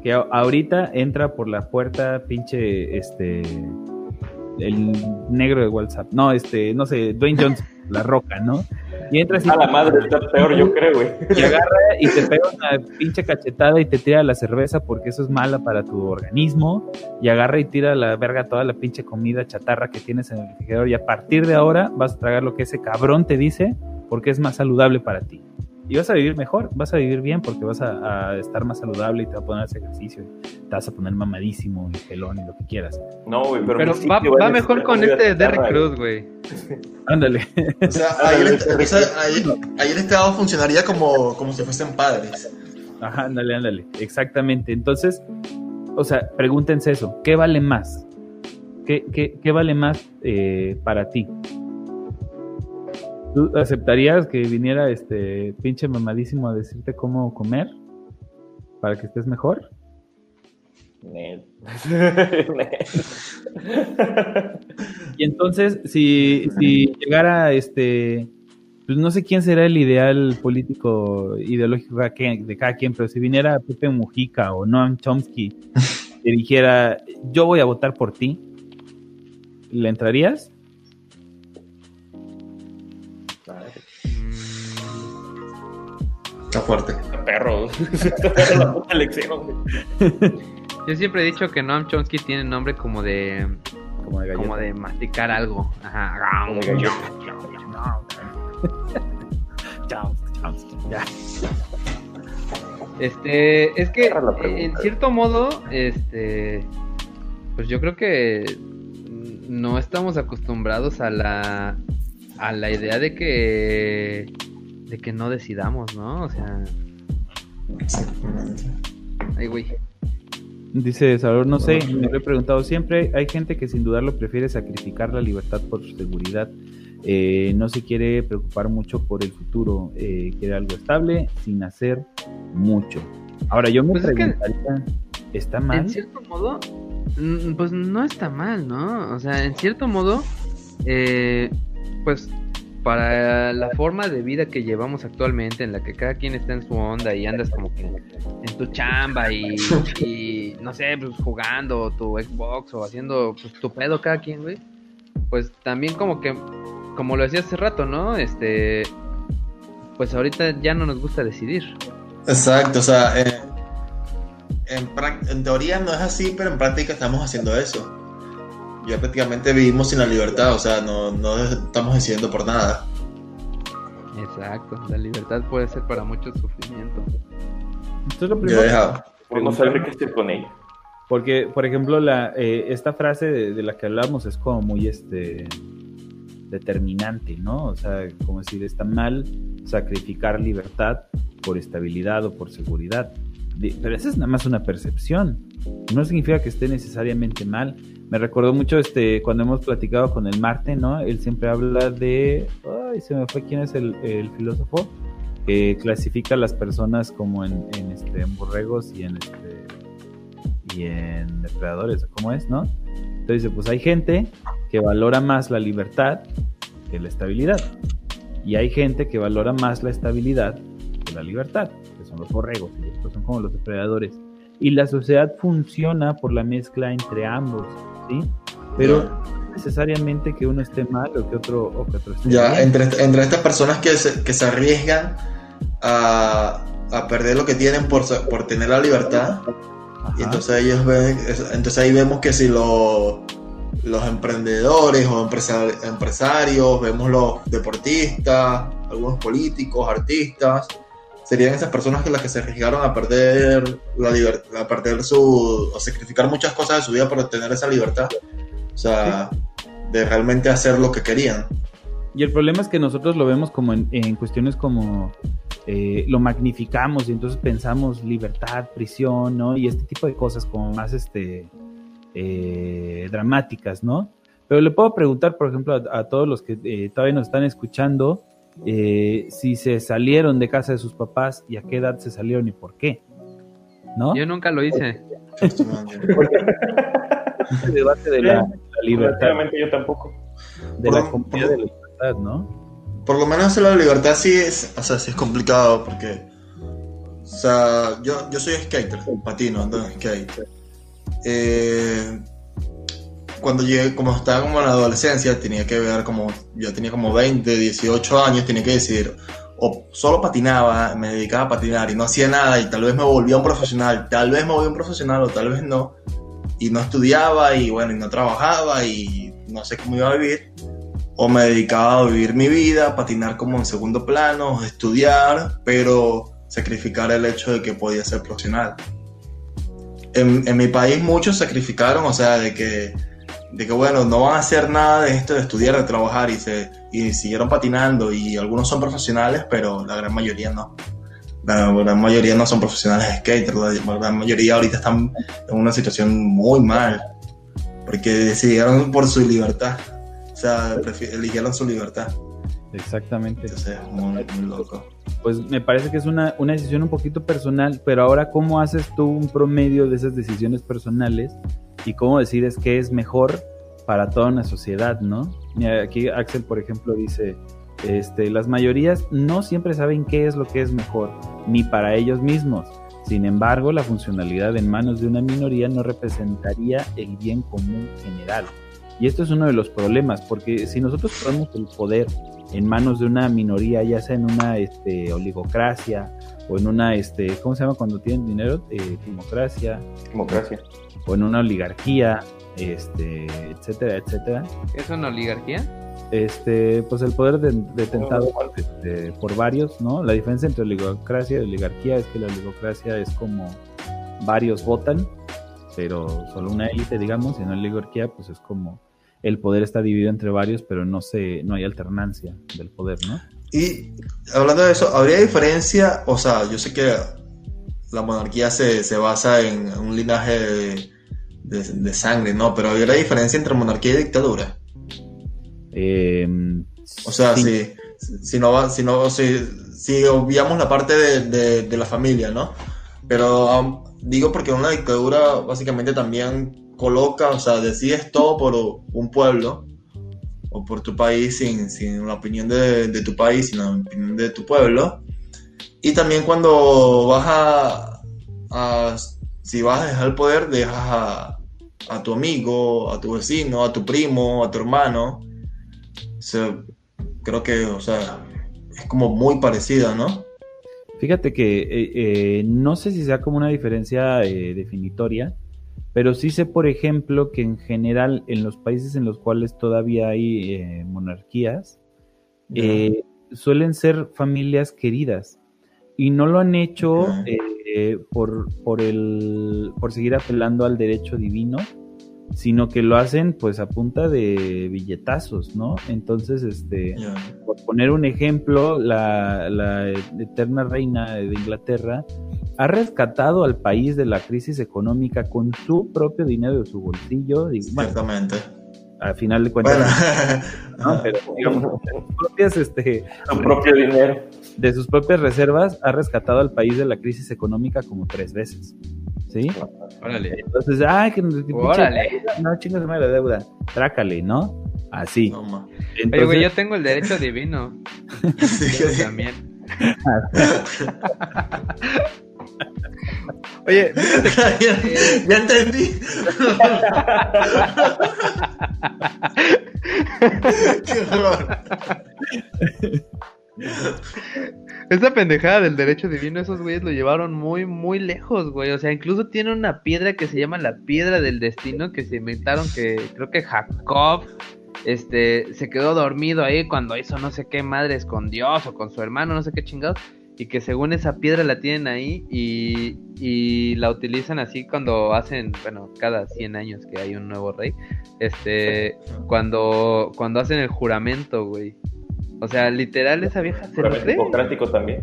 que ahorita entra por la puerta pinche este el negro de WhatsApp. No, este, no sé, Dwayne Johnson, *laughs* la roca, ¿no? Y entra así A la madre está peor, yo creo, güey. y agarra y te pega una pinche cachetada y te tira la cerveza porque eso es mala para tu organismo. Y agarra y tira a la verga toda la pinche comida chatarra que tienes en el refrigerador. Y a partir de ahora vas a tragar lo que ese cabrón te dice porque es más saludable para ti. Y vas a vivir mejor, vas a vivir bien porque vas a, a estar más saludable y te vas a poner a hacer ejercicio. Y te vas a poner mamadísimo y pelón y lo que quieras. No, güey, pero, Pero va, mejor con este chatarra, Derrick güey. Cruz, güey. *laughs* Ándale. O sea, ahí el, o sea, el Estado funcionaría como, como si fuesen padres. Ajá, ándale, ándale. Exactamente. Entonces, o sea, pregúntense eso. ¿Qué vale más? ¿Qué, qué, qué vale más eh, para ti? ¿Tú aceptarías que viniera este pinche mamadísimo a decirte cómo comer? ¿Para que estés mejor? Y entonces, si, si llegara este. Pues no sé quién será el ideal político ideológico de cada quien- de cada quien, pero si viniera Pepe Mujica o Noam Chomsky y dijera, yo voy a votar por ti, ¿le entrarías? Está fuerte. Perro. Está perro *laughs* la puta elección, güey. Yo siempre he dicho que Noam Chomsky tiene nombre como de Como de como de masticar algo. Ajá. Ya. Este, es que en cierto modo, este, pues yo creo que no estamos acostumbrados a la a la idea de que de que no decidamos, ¿no? O sea, Exactamente. ay güey. Dice Salvador, no sé, me lo he preguntado siempre. Hay gente que sin dudarlo prefiere sacrificar la libertad por su seguridad. Eh, no se quiere preocupar mucho por el futuro. eh, quiere algo estable sin hacer mucho. Ahora, yo me Pues es que- preguntaría, ¿está mal? En cierto modo, mm, pues no está mal, ¿no? O sea, en cierto modo, eh, pues para la forma de vida que llevamos actualmente, en la que cada quien está en su onda y andas como que en tu chamba y, no sé, pues jugando tu Xbox o haciendo pues, tu pedo cada quien, güey. Pues también como que, como lo decía hace rato, ¿no? Este, pues ahorita ya no nos gusta decidir. Exacto, o sea, eh, en teoría no es así, pero en práctica estamos haciendo eso. Ya prácticamente vivimos sin la libertad, o sea, no, no estamos decidiendo por nada. Exacto, la libertad puede ser para muchos sufrimiento. Esto es lo Yo primero he dejado. Por no saber qué hacer con ella. Porque, por ejemplo, la, eh, esta frase de, de la que hablamos es como muy este determinante, ¿no? O sea, como decir, está mal sacrificar libertad por estabilidad o por seguridad. Pero esa es nada más una percepción. No significa que esté necesariamente mal. Me recordó mucho este cuando hemos platicado con el Marte, ¿no? Él siempre habla de. Ay, se me fue quién es el, el filósofo. Que clasifica a las personas como en, en, este, en borregos y en este y en depredadores, ¿cómo es, no? Entonces pues hay gente que valora más la libertad que la estabilidad. Y hay gente que valora más la estabilidad que la libertad, que son los borregos, y estos son como los depredadores. Y la sociedad funciona por la mezcla entre ambos, ¿sí? Pero no necesariamente que uno esté mal o que otro, o que otro esté Ya, bien. entre, entre estas personas que se, que se arriesgan a, a perder lo que tienen por, por tener la libertad, Ajá. y entonces ellos ven, es- entonces ahí vemos que si lo- los emprendedores o empresar- empresarios, vemos los deportistas, algunos políticos, artistas, serían esas personas que las que se arriesgaron a perder la libertad, a perder su, a sacrificar muchas cosas de su vida por obtener esa libertad. O sea, de realmente hacer lo que querían. Y el problema es que nosotros lo vemos como en, en cuestiones como eh, lo magnificamos y entonces pensamos libertad, prisión, ¿no? Y este tipo de cosas como más este eh, dramáticas, ¿no? Pero le puedo preguntar, por ejemplo, a, a todos los que eh, todavía nos están escuchando, eh, si se salieron de casa de sus papás y a qué edad se salieron y por qué, ¿no? Yo nunca lo hice. Este debate de la, la libertad, yo tampoco. de la Por- comunidad de la libertad, ¿no? Por lo menos la libertad sí es, o sea, sí es complicado porque, o sea, yo, yo soy skater, patino, ando en skate. Eh, cuando llegué, como estaba como en la adolescencia, tenía que ver como, yo tenía como 20, 18 años, tenía que decidir, o solo patinaba, me dedicaba a patinar y no hacía nada y tal vez me volvía un profesional, tal vez me volvía un profesional o tal vez no, y no estudiaba y bueno, y no trabajaba y no sé cómo iba a vivir o me dedicaba a vivir mi vida, patinar como en segundo plano, estudiar, pero sacrificar el hecho de que podía ser profesional. En, en mi país muchos sacrificaron, o sea, de que, de que bueno, no van a hacer nada de esto de estudiar, de trabajar y, se, y siguieron patinando y algunos son profesionales, pero la gran mayoría no. La gran mayoría no son profesionales de skater, la gran mayoría ahorita están en una situación muy mal, porque decidieron por su libertad. O sea, eligieron su libertad. Exactamente. Entonces, muy, muy loco. Pues me parece que es una, una decisión un poquito personal, pero ahora cómo haces tú un promedio de esas decisiones personales y cómo decides qué es mejor para toda una sociedad, ¿no? Aquí Axel, por ejemplo, dice, este, las mayorías no siempre saben qué es lo que es mejor, ni para ellos mismos. Sin embargo, la funcionalidad en manos de una minoría no representaría el bien común general. Y esto es uno de los problemas, porque si nosotros ponemos el poder en manos de una minoría, ya sea en una este, oligocracia o en una, este, ¿cómo se llama cuando tienen dinero? Eh, Democracia. O en una oligarquía, este, etcétera, etcétera. ¿Es una oligarquía? Este, pues el poder de- detentado este, por varios, ¿no? La diferencia entre oligocracia y oligarquía es que la oligocracia es como varios votan, pero solo una élite, digamos, y en la oligarquía, pues es como el poder está dividido entre varios, pero no se, no hay alternancia del poder, ¿no? Y hablando de eso, ¿habría diferencia? O sea, yo sé que la monarquía se, se basa en un linaje de, de- de sangre, ¿no? Pero ¿habría diferencia entre monarquía y dictadura? Eh, O sea, sí. si, si no va, si no, si, si obviamos la parte de, de- de la familia, ¿no? Pero um, digo porque una dictadura básicamente también coloca, o sea, decides todo por un pueblo o por tu país sin, sin la opinión de, de tu país, sin la opinión de tu pueblo. Y también cuando vas a, a- si vas a dejar el poder, dejas a, a tu amigo, a tu vecino, a tu primo, a tu hermano. O sea, creo que, o sea, es como muy parecida, ¿no? Fíjate que eh, eh, no sé si sea como una diferencia eh, definitoria, pero sí sé, por ejemplo, que en general en los países en los cuales todavía hay monarquías, suelen ser familias queridas y no lo han hecho. Eh, por, por, el, por seguir apelando al derecho divino, sino que lo hacen pues a punta de billetazos, ¿no? Entonces, este por poner un ejemplo, la, la eterna reina de Inglaterra ha rescatado al país de la crisis económica con su propio dinero de su bolsillo. Y, bueno, Ciertamente. Al final de cuentas, Bueno, ¿no? pero digamos, *laughs* de sus propias, este, Su propio dinero. de sus propias reservas, ha rescatado al país de la crisis económica como tres veces. ¿Sí? Órale. Entonces, ay, que Órale. no chingas de la deuda, trácale, ¿no? Así. no. Oye, Entonces, güey, yo tengo el derecho divino. *laughs* Sí, Yo también. *laughs* Oye, *laughs* ya, ya entendí. *laughs* Qué horror. esa pendejada del derecho divino, esos güeyes lo llevaron muy, muy lejos, güey. O sea, incluso tiene una piedra que se llama la piedra del destino que se inventaron que creo que Jacob este, se quedó dormido ahí cuando hizo no sé qué madres con Dios o con su hermano, no sé qué chingados, y que según esa piedra la tienen ahí y, y la utilizan así cuando hacen, bueno, cada 100 años que hay un nuevo rey, este, cuando, cuando hacen el juramento, güey. O sea, literal esa vieja se lo cree. hipocrático también.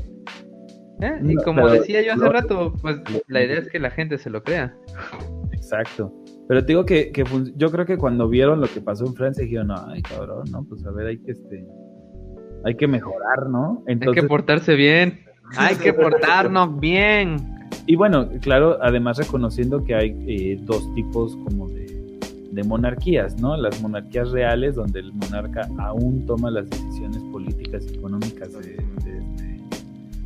¿eh? Y No, como decía yo hace no. rato, pues la idea es que la gente se lo crea. Exacto. Pero te digo que, que yo creo que cuando vieron lo que pasó en Francia dijeron, no, ay cabrón, no, pues a ver, hay que este hay que mejorar, ¿no? Hay que portarse bien. Hay que portarnos bien. y bueno, claro, además reconociendo que hay eh, dos tipos como de, de monarquías, ¿no? Las monarquías reales, donde el monarca aún toma las decisiones políticas y económicas de-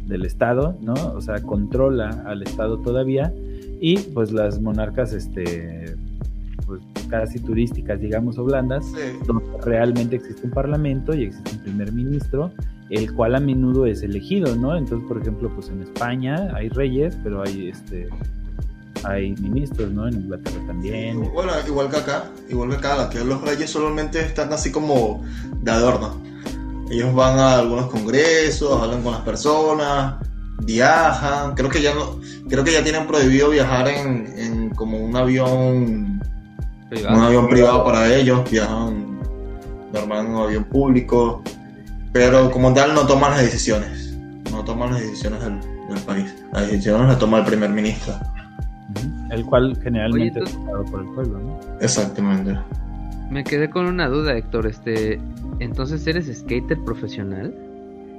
del Estado, ¿no? O sea, controla al Estado todavía, y pues las monarcas, este, pues casi turísticas, digamos, o blandas, Sí. donde realmente existe un parlamento y existe un primer ministro, el cual a menudo es elegido, ¿no? Entonces, por ejemplo, pues en España hay reyes, pero hay este hay ministros, ¿no? En Inglaterra también. Bueno, igual que acá, igual que acá, que los reyes solamente están así como de adorno. Ellos van a algunos congresos, hablan con las personas, viajan. Creo que ya no, creo que ya tienen prohibido viajar en, en como un avión, un avión privado para ellos. Viajan normal en un avión público, pero como tal no toman las decisiones, no toman las decisiones del, del país. Las decisiones las toma el primer ministro. El cual generalmente Oye, es votado por el pueblo, ¿no? Exactamente. Me quedé con una duda, Héctor. Este, entonces eres skater profesional.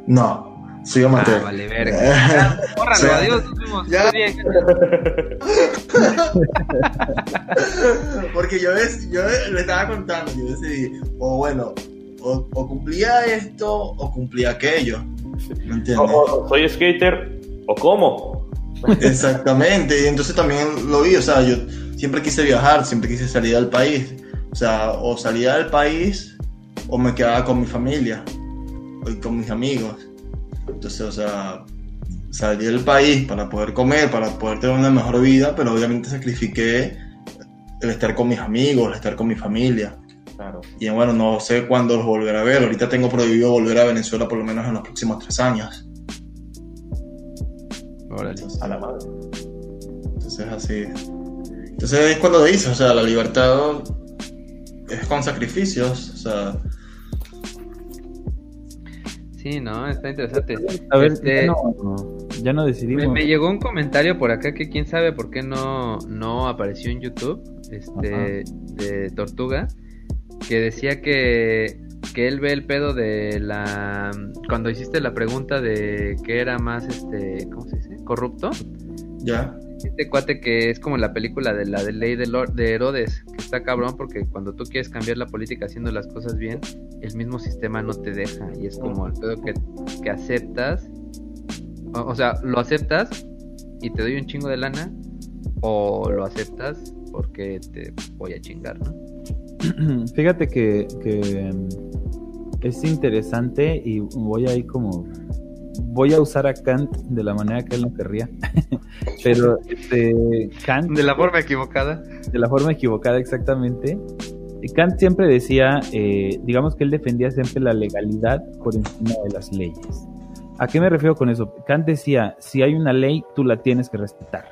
No, soy Ah, amateur. vale, verga. *laughs* Ya, bórralo, Sí. adiós, nos vemos. Ya. Está bien. *laughs* Porque yo, ves, yo le estaba contando, yo decidí, o bueno, o, o cumplía esto o cumplía aquello. ¿Me O, entiendes? o soy skater, o cómo. Exactamente, y entonces también lo vi, o sea, yo siempre quise viajar, siempre quise salir del país. O sea, o salía del país o me quedaba con mi familia o con mis amigos. Entonces, o sea, salí del país para poder comer, para poder tener una mejor vida, pero obviamente sacrifiqué el estar con mis amigos, el estar con mi familia. Claro. Y bueno, no sé cuándo los volveré a ver. Ahorita tengo prohibido volver a Venezuela por lo menos en los próximos tres años. Entonces, A la madre. entonces así. Entonces es cuando dices, o sea, la libertad es con sacrificios. O sea, Sí, no, está interesante. A ver, Este, ya, no, ya no decidimos. Me, me llegó un comentario por acá que quién sabe por qué no, no apareció en YouTube, este, de Tortuga, que decía que, que él ve el pedo de la... Cuando hiciste la pregunta de que era más, este, ¿cómo se dice? Corrupto. ya. Este cuate que es como la película de la de ley de, Lor- de Herodes, que está cabrón porque cuando tú quieres cambiar la política haciendo las cosas bien, el mismo sistema no te deja y es como el pedo que, que aceptas, o, sea, lo aceptas y te doy un chingo de lana o lo aceptas porque te voy a chingar, ¿no? *clears throat* Fíjate que, que, mm, es interesante y voy a ir como voy a usar a Kant de la manera que él no querría, *laughs* pero este, Kant De la forma equivocada. de la forma equivocada exactamente. Y Kant siempre decía, eh, digamos que él defendía siempre la legalidad por encima de las leyes. ¿A qué me refiero con eso? Kant decía, si hay una ley, tú la tienes que respetar.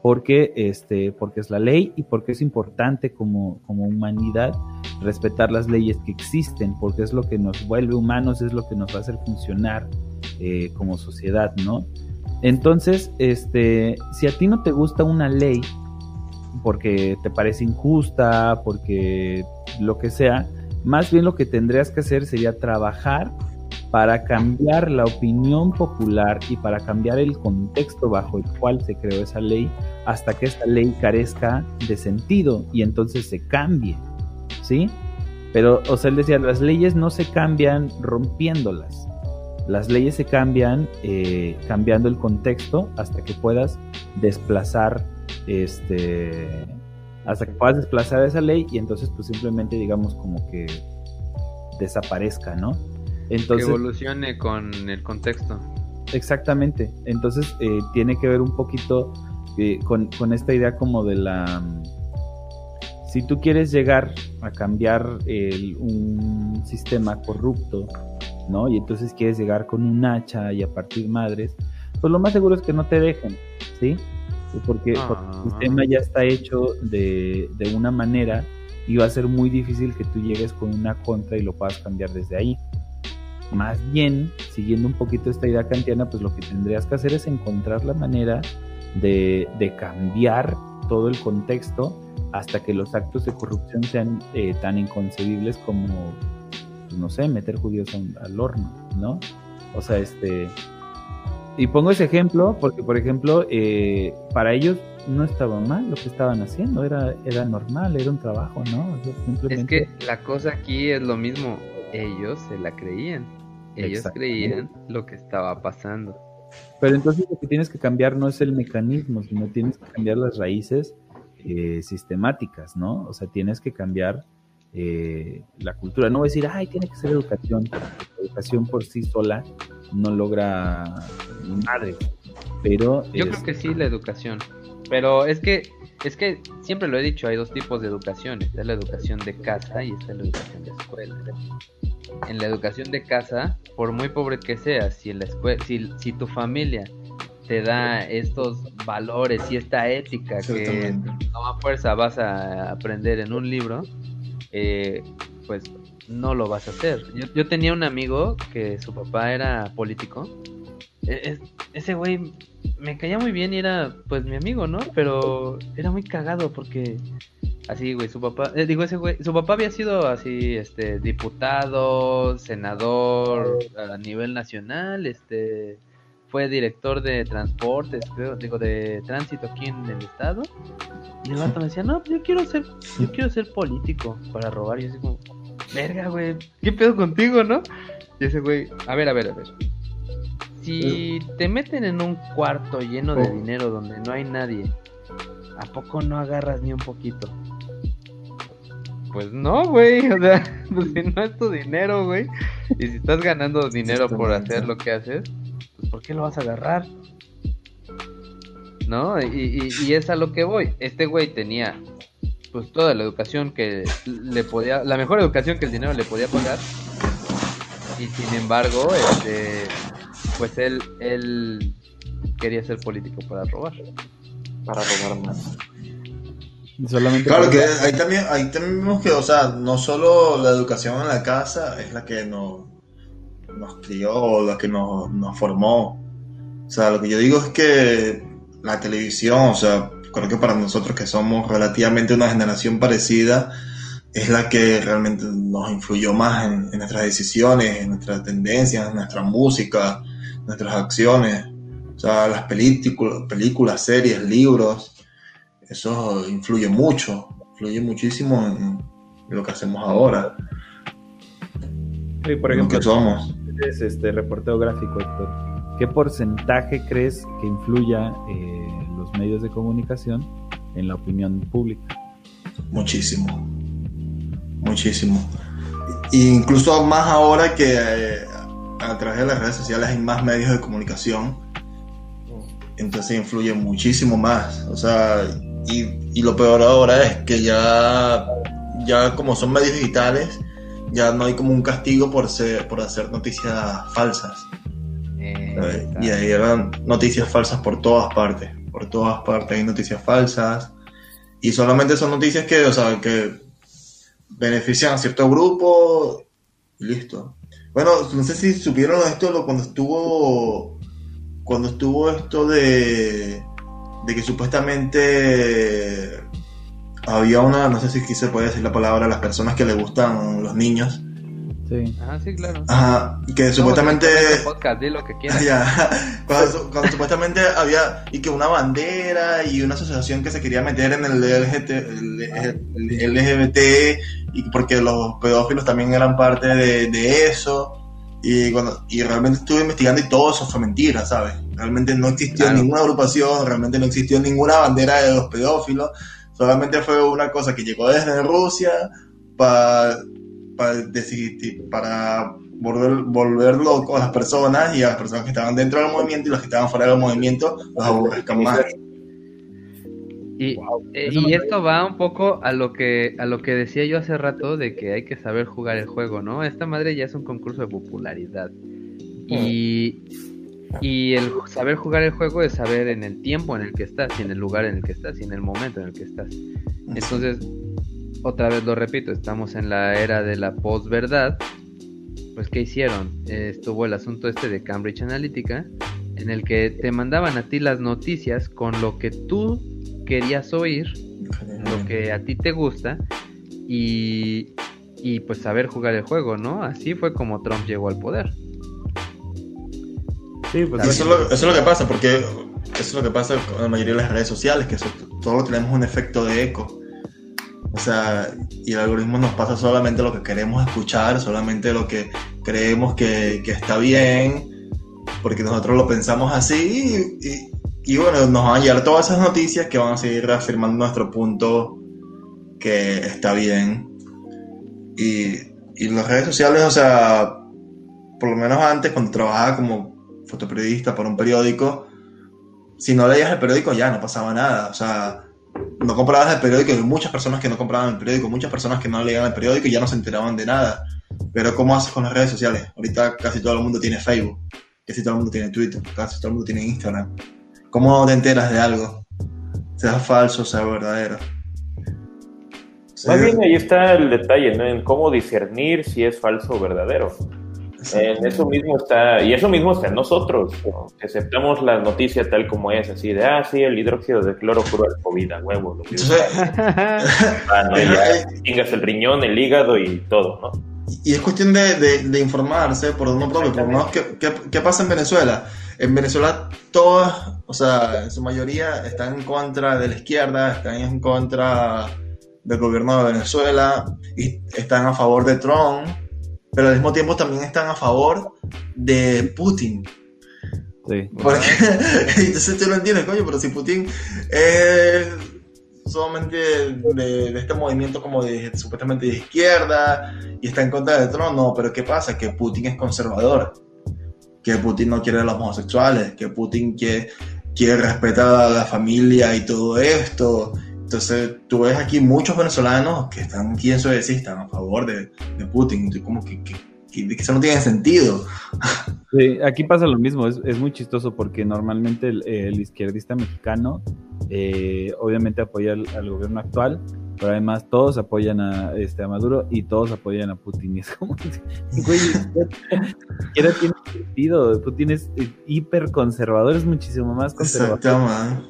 Porque, este, porque es la ley y porque es importante como, como humanidad respetar las leyes que existen, porque es lo que nos vuelve humanos, es lo que nos va a hacer funcionar eh, como sociedad, ¿no? Entonces, este, si a ti no te gusta una ley, porque te parece injusta, porque lo que sea, más bien lo que tendrías que hacer sería trabajar para cambiar la opinión popular y para cambiar el contexto bajo el cual se creó esa ley hasta que esa ley carezca de sentido y entonces se cambie, ¿sí? Pero, o sea, él decía, las leyes no se cambian rompiéndolas, las leyes se cambian eh, cambiando el contexto hasta que puedas desplazar este hasta que puedas desplazar esa ley y entonces pues simplemente digamos como que desaparezca, ¿no? Entonces, que evolucione con el contexto. exactamente. Entonces eh, tiene que ver un poquito eh, con, con esta idea como de la si tú quieres llegar a cambiar el- un sistema corrupto, ¿no? Y entonces quieres llegar con un hacha y a partir madres, pues lo más seguro es que no te dejen, ¿sí? Porque, Ah. porque el sistema ya está hecho de, de una manera y va a ser muy difícil que tú llegues con una contra y lo puedas cambiar desde ahí. Más bien, siguiendo un poquito esta idea kantiana, pues lo que tendrías que hacer es encontrar la manera de, de cambiar todo el contexto hasta que los actos de corrupción sean eh, tan inconcebibles como, pues, no sé, meter judíos un- al horno, ¿no? O sea, este... Y pongo ese ejemplo porque, por ejemplo, eh, para ellos no estaba mal lo que estaban haciendo, era, era normal, era un trabajo, ¿no? O sea, Es que la cosa aquí es lo mismo. Ellos se la creían. Ellos creían lo que estaba pasando. Pero entonces lo que tienes que cambiar no es el mecanismo, sino tienes que cambiar las raíces eh, sistemáticas, ¿no? O sea, tienes que cambiar eh, la cultura. No voy a decir, ay, tiene que ser educación, la educación por sí sola no logra madre. Pero Yo es- creo que sí la educación. Pero es que es que siempre lo he dicho, hay dos tipos de educación. Está la educación de casa y está la educación de escuela. En la educación de casa, por muy pobre que seas, si en la escuela, si, si tu familia te da estos valores y esta ética que Exactamente. no a fuerza vas a aprender en un libro, eh, pues no lo vas a hacer. Yo, yo tenía un amigo que su papá era político. E- es- ese güey me caía muy bien y era pues mi amigo, ¿no? Pero era muy cagado porque así, güey, su papá, eh, digo ese güey, su papá había sido así, este, diputado, senador a nivel nacional, este, fue director de transportes, creo, digo, de tránsito aquí en el estado. Y el vato me decía, no, pues yo quiero ser, yo quiero ser político para robar. Y yo así como, verga, güey, ¿qué pedo contigo, no? Y ese güey, a ver, a ver, a ver. Si te meten en un cuarto lleno de Oh. dinero donde no hay nadie, ¿a poco no agarras ni un poquito? Pues no, güey, o sea, *laughs* pues si no es tu dinero, güey, y si estás ganando dinero por hacer lo que haces, pues ¿por qué lo vas a agarrar? ¿No? Y, y, y es a lo que voy. Este güey tenía pues toda la educación que le podía, la mejor educación que el dinero le podía pagar. Y sin embargo, este, pues él, él quería ser político para robar. Para robar más. solamente Claro que ahí también, ahí también vemos que, o sea, no solo la educación en la casa es la que nos, nos crió la que nos, nos formó. O sea, lo que yo digo es que la televisión, o sea, creo que para nosotros que somos relativamente una generación parecida, es la que realmente nos influyó más en, en nuestras decisiones, en nuestras tendencias, en nuestra música, en nuestras acciones. O sea, las películas, películas, series, libros, eso influye mucho, influye muchísimo en, en lo que hacemos ahora, Sí, por en lo ejemplo, que somos. Eres este reportero gráfico, Héctor, ¿qué porcentaje crees que influya eh, los medios de comunicación en la opinión pública? Muchísimo. Muchísimo. Incluso más ahora que eh, a través de las redes sociales hay más medios de comunicación. Entonces influye muchísimo más. O sea, y, y lo peor ahora es que ya, ya como son medios digitales, ya no hay como un castigo por, ser, por hacer noticias falsas. ¿sabes? Y ahí eran noticias falsas por todas partes. Por todas partes hay noticias falsas. Y solamente son noticias que, o sea, que benefician a cierto grupo y listo. Bueno, no sé si supieron esto cuando estuvo cuando estuvo esto de de que supuestamente había una, no sé si aquí se puede decir la palabra, las personas que le gustan los niños, Sí. Ah, sí, claro. ajá, y que supuestamente No, este podcast, di lo que quieras. *laughs* Ya, cuando, su- cuando supuestamente había y que una bandera y una asociación que se quería meter en el LGBT, el- el LGBT y porque los pedófilos también eran parte de, de eso y cuando y realmente estuve investigando y todo eso fue mentira, ¿sabes? Realmente no existió Claro. ninguna agrupación, realmente no existió ninguna bandera de los pedófilos, solamente fue una cosa que llegó desde Rusia para para decidir para volver, volver loco a las personas y a las personas que estaban dentro del movimiento y las que estaban fuera del movimiento los aborrezcan más. Y, Wow, eh, y esto va un poco a lo que a lo que decía yo hace rato de que hay que saber jugar el juego, ¿no? Esta madre ya es un concurso de popularidad. Y, y el saber jugar el juego es saber en el tiempo en el que estás, y en el lugar en el que estás, y en el momento en el que estás. Entonces, otra vez lo repito, estamos en la era de la posverdad. Pues, ¿qué hicieron? Estuvo el asunto este de Cambridge Analytica, en el que te mandaban a ti las noticias con lo que tú querías oír, lo que a ti te gusta, y, y pues saber jugar el juego, ¿no? Así fue como Trump llegó al poder. Sí, pues Eso es, lo, eso es lo que pasa, porque eso es lo que pasa con la mayoría de las redes sociales, que eso, todos tenemos un efecto de eco. O sea, y el algoritmo nos pasa solamente lo que queremos escuchar, solamente lo que creemos que, que está bien, porque nosotros lo pensamos así, y, y- y bueno, nos van a llegar todas esas noticias que van a seguir reafirmando nuestro punto que está bien. Y, y las redes sociales, o sea, por lo menos antes, cuando trabajaba como fotoperiodista para un periódico, si no leías el periódico ya no pasaba nada. O sea, no comprabas el periódico, y hay muchas personas que no compraban el periódico, muchas personas que no leían el periódico y ya no se enteraban de nada. Pero ¿cómo haces con las redes sociales? Ahorita casi todo el mundo tiene Facebook, casi todo el mundo tiene Twitter, casi todo el mundo tiene Instagram. ¿Cómo te enteras de algo? Sea falso, sea verdadero. Más Sí, bien ahí está el detalle, ¿no? En cómo discernir si es falso o verdadero. En eso mismo está, y eso mismo está en nosotros, ¿no? aceptamos la noticia tal como es, así de, ah, sí, el hidróxido de cloro cura el COVID, a huevo, lo *laughs* ah, no, ya chingas el riñón, el hígado y todo, ¿no? Y es cuestión de, de- de informarse por uno propio. Por lo menos, ¿qué, qué, qué pasa en Venezuela? En Venezuela, todos, o sea, en su mayoría están en contra de la izquierda, están en contra del gobierno de Venezuela y están a favor de Trump, pero al mismo tiempo también están a favor de Putin. Sí. Porque, *laughs* entonces tú lo entiendes, coño, pero si Putin es solamente de, de este movimiento como de supuestamente de izquierda y está en contra de Trump, no, pero ¿qué pasa? Que Putin es conservador, que Putin no quiere a los homosexuales, que Putin quiere, quiere respetar a la familia y todo esto. Entonces tú ves aquí muchos venezolanos que están aquí en Suecia están a favor de, de Putin, Entonces, como que, que, que- eso no tiene sentido. Sí, aquí pasa lo mismo, es, es muy chistoso porque normalmente el, el izquierdista mexicano eh, obviamente apoya al, al gobierno actual, pero además todos apoyan a, este, a Maduro y todos apoyan a Putin. Y es como, güey, *laughs* siquiera tiene sentido. Putin es eh, hiper conservador, es muchísimo más conservador, Exactamente.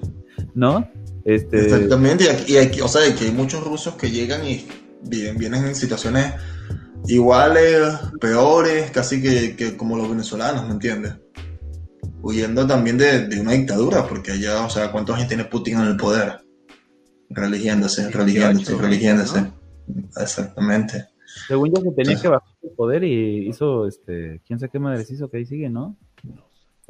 ¿no? Este, Exactamente, y aquí, y aquí- o sea, que hay muchos rusos que llegan y vienen, vienen en situaciones iguales, peores, casi que, que como los venezolanos, ¿me entiendes? Huyendo también de, de una dictadura, porque allá, o sea, ¿cuántos años tiene Putin en el poder? Religiéndose, religiéndose, 18, religiéndose. Exactamente. según ya se tenía que bajar el poder y hizo, este, quién sabe qué madres hizo, que ahí sigue, ¿no?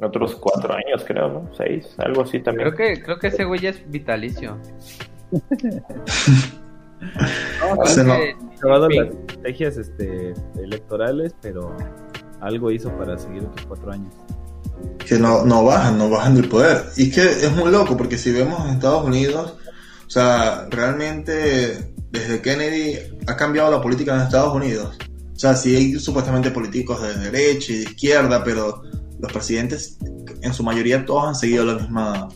Otros cuatro años, creo, ¿no? Seis, algo así también. Creo que, creo que ese güey ya es vitalicio. *laughs* No. Acabado Sí. las estrategias este, electorales, pero algo hizo para seguir otros cuatro años. que no, no bajan, no bajan del poder. Y es que es muy loco, porque si vemos en Estados Unidos, o sea, realmente desde Kennedy ha cambiado la política en Estados Unidos. O sea, sí hay supuestamente políticos de derecha y de izquierda, pero los presidentes, en su mayoría, todos han seguido la misma,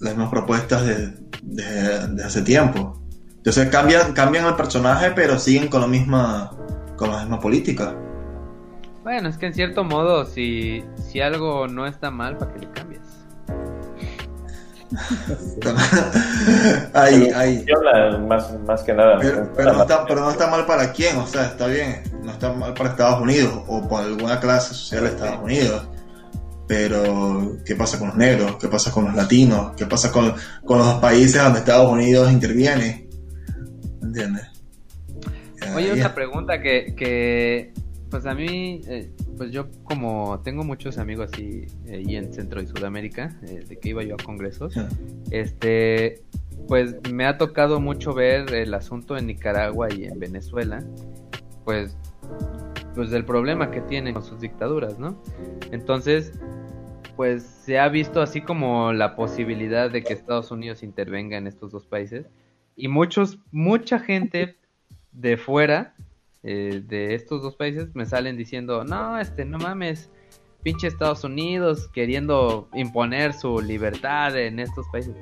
las mismas propuestas de, de- de hace tiempo. Entonces cambian, cambian el personaje, pero siguen con la misma, con la misma política. Bueno, es que en cierto modo, si, si algo no está mal, ¿para qué le cambias? *laughs* ahí, ahí. Funciona más, más que nada. Pero, pero no está, pero no está mal para quién, o sea, está bien. No está mal para Estados Unidos o para alguna clase social de Estados Unidos. Pero, ¿qué pasa con los negros? ¿Qué pasa con los latinos? ¿Qué pasa con, con los países donde Estados Unidos interviene? ¿Entiendes? Oye, otra pregunta que, que pues a mí, eh, pues yo como tengo muchos amigos así eh, y en Centro y Sudamérica, eh, de que iba yo a congresos, Sí. este, pues me ha tocado mucho ver el asunto en Nicaragua y en Venezuela, pues, pues del problema que tienen con sus dictaduras, ¿no? Entonces, pues se ha visto así como la posibilidad de que Estados Unidos intervenga en estos dos países y muchos, mucha gente de fuera eh, de estos dos países me salen diciendo, no, este, no mames, pinche Estados Unidos queriendo imponer su libertad en estos países.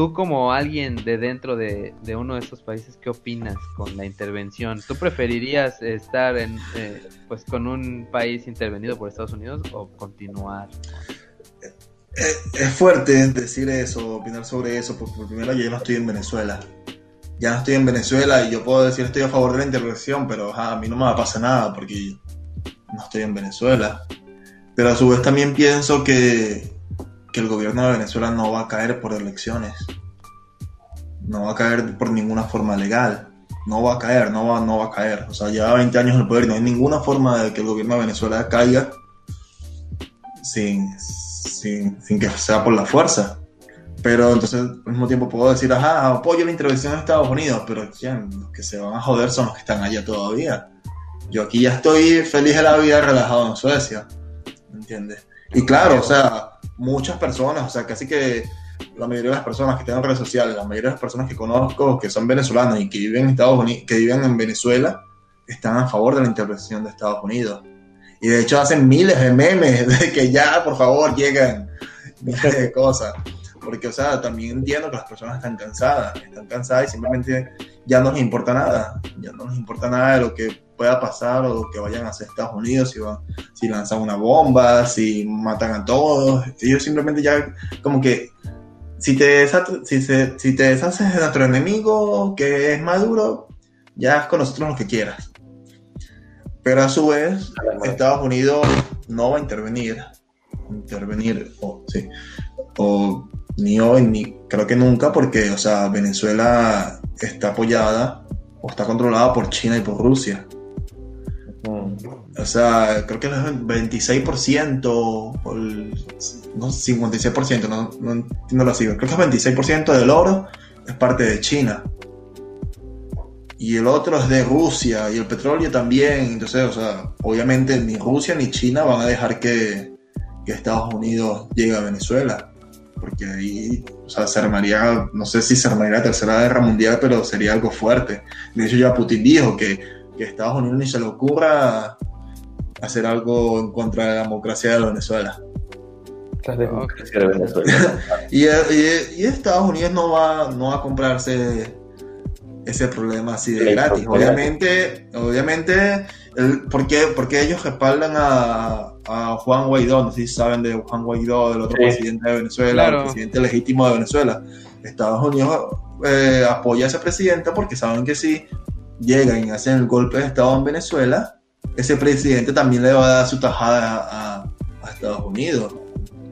Tú como alguien de dentro de, uno de estos países, ¿qué opinas con la intervención? ¿Tú preferirías estar en, eh, pues con un país intervenido por Estados Unidos o continuar? Es, es fuerte decir eso, opinar sobre eso, porque por primero yo no estoy en Venezuela. Ya no estoy en Venezuela y yo puedo decir estoy a favor de la intervención, pero a mí no me va a pasar nada porque no estoy en Venezuela. Pero a su vez también pienso que, que el gobierno de Venezuela no va a caer por elecciones. No va a caer por ninguna forma legal. No va a caer, no va, no va a caer. O sea, lleva 20 años en el poder no hay ninguna forma de que el gobierno de Venezuela caiga sin, sin, sin que sea por la fuerza. Pero entonces al mismo tiempo puedo decir, ajá, apoyo la intervención de Estados Unidos, pero ¿quién? los que se van a joder son los que están allá todavía. Yo aquí ya estoy feliz de la vida, relajado en Suecia. ¿Me entiendes? Y claro, o sea, muchas personas, o sea, casi que la mayoría de las personas que tienen redes sociales, la mayoría de las personas que conozco que son venezolanas y que viven en Estados Unidos, que viven en Venezuela, están a favor de la intervención de Estados Unidos. Y de hecho hacen miles de memes *laughs* de que ya, por favor, lleguen *laughs* miles de cosas. Porque, o sea, también entiendo que las personas están cansadas, están cansadas y simplemente ya no les importa nada. Ya no les importa nada de lo que pueda pasar o que vayan a hacer Estados Unidos, si, van, si lanzan una bomba, si matan a todos. Ellos simplemente ya, como que, si te, si, si te deshaces de nuestro enemigo, que es Maduro, ya haz con nosotros lo que quieras. Pero a su vez, Estados Unidos no va a intervenir. Intervenir, o sí. O ni hoy, ni creo que nunca, porque, o sea, Venezuela está apoyada o está controlada por China y por Rusia. O sea, creo que el 26% o el no, 56%, no, no entiendo la. Creo que el 26% del oro es parte de China. Y el otro es de Rusia y el petróleo también. Entonces, o sea, obviamente ni Rusia ni China van a dejar que, que Estados Unidos llegue a Venezuela. Porque ahí, o sea, se armaría, no sé si se armaría la tercera guerra mundial, pero sería algo fuerte. De hecho, ya Putin dijo que, que a Estados Unidos ni se le ocurra hacer algo en contra de la democracia de Venezuela. La democracia de Venezuela. *laughs* Y, y- y Estados Unidos no va, no va a comprarse ese problema así de Sí, gratis. Obviamente, obviamente, el, ¿por, qué, por qué ellos respaldan a, a Juan Guaidó? No sé si saben de Juan Guaidó, del otro Sí. presidente de Venezuela, Claro. el presidente legítimo de Venezuela. Estados Unidos eh, apoya a ese presidente porque saben que si llegan y hacen el golpe de Estado en Venezuela, ese presidente también le va a dar su tajada a, a Estados Unidos.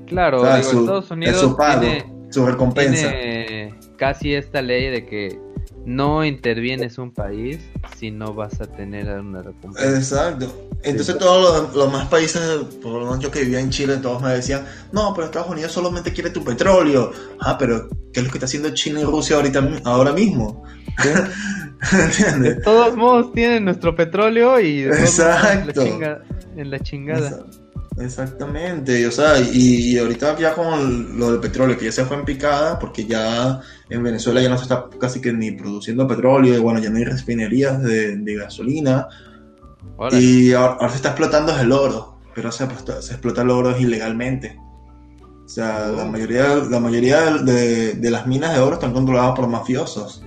Claro, O sea, digo, su- Estados es Unidos su pago, tiene, su recompensa. tiene casi esta ley de que no intervienes un país si no vas a tener una recompensa. Exacto. Entonces todos los, los más países, por lo menos yo que vivía en Chile, todos me decían, no, pero Estados Unidos solamente quiere tu petróleo. Ah, pero ¿qué es lo que está haciendo China y Rusia ahorita, ahora mismo? *laughs* De todos modos tienen nuestro petróleo y de la en la chingada. Exa- Exactamente, y, o sea, y, y ahorita ya con lo del petróleo, que ya se fue en picada, porque ya en Venezuela ya no se está casi que ni produciendo petróleo, y bueno, ya no hay refinerías de, de gasolina, y ahora, ahora se está explotando el oro, pero se, explota- se explota el oro ilegalmente. O sea, la mayoría, la mayoría de, de las minas de oro están controladas por mafiosos.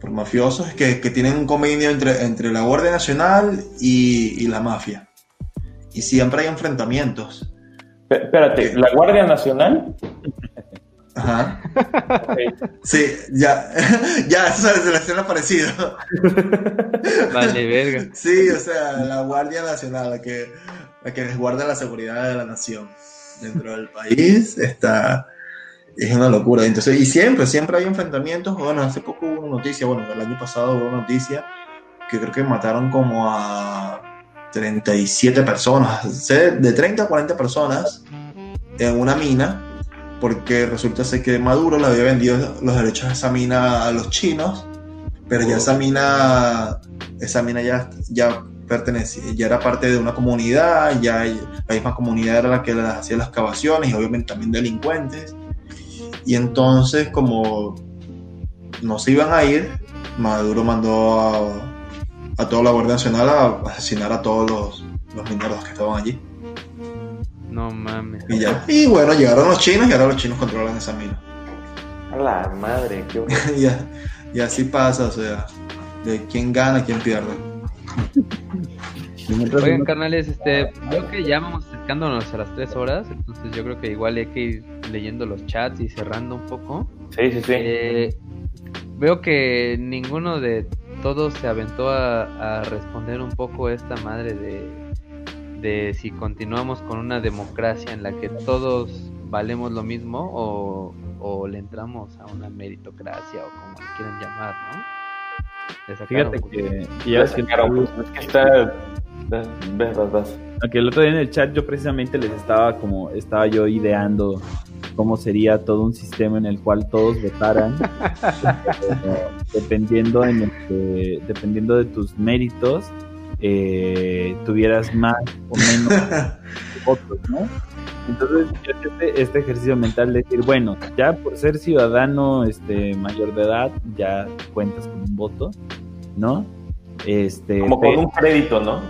Por mafiosos que, que tienen un convenio entre, entre la Guardia Nacional y, y la mafia. Y siempre hay enfrentamientos. P- Espérate, ¿la Guardia Nacional? Ajá. Sí, ya, *laughs* ya, eso se les suena parecido. *laughs* Vale, verga. Sí, o sea, la Guardia Nacional, la que, la que resguarda la seguridad de la nación dentro del país, está, es una locura. Entonces, y siempre, siempre hay enfrentamientos. Bueno, hace poco hubo una noticia, bueno, el año pasado hubo una noticia que creo que mataron como a 37 personas, de 30 a 40 personas en una mina, porque resulta ser que Maduro le había vendido los derechos a esa mina a los chinos, pero ya esa mina, esa mina ya, ya pertenecía, ya era parte de una comunidad, ya la misma comunidad era la que hacía las excavaciones y obviamente también delincuentes. Y entonces, como no se iban a ir, Maduro mandó a, a toda la Guardia Nacional a asesinar a todos los, los mineros que estaban allí. No mames. Y, ya. y bueno, llegaron los chinos y ahora los chinos controlan esa mina. A la madre, qué horror. *laughs* y, a- y así pasa, o sea, de quién gana, quién pierde. Oigan, carnales, este, veo que ya vamos acercándonos a las tres horas, entonces yo creo que igual hay que ir leyendo los chats y cerrando un poco. Sí, sí, sí. Eh, veo que ninguno de todos se aventó a, a responder un poco esta madre de, de si continuamos con una democracia en la que todos valemos lo mismo o, o le entramos a una meritocracia o como le quieran llamar, ¿no? Fíjate que, que Ya ves que, sacaron, pues, es que está. Vas, vas, vas. que el otro día en el chat yo precisamente les estaba como, estaba yo ideando cómo sería todo un sistema en el cual todos votaran *laughs* eh, dependiendo en el que- dependiendo de tus méritos eh, tuvieras más o menos *laughs* votos, ¿no? Entonces, yo este, este ejercicio mental de decir, bueno, ya por ser ciudadano este, mayor de edad, ya cuentas con un voto, ¿no? Este, Como con pero- un crédito, ¿no?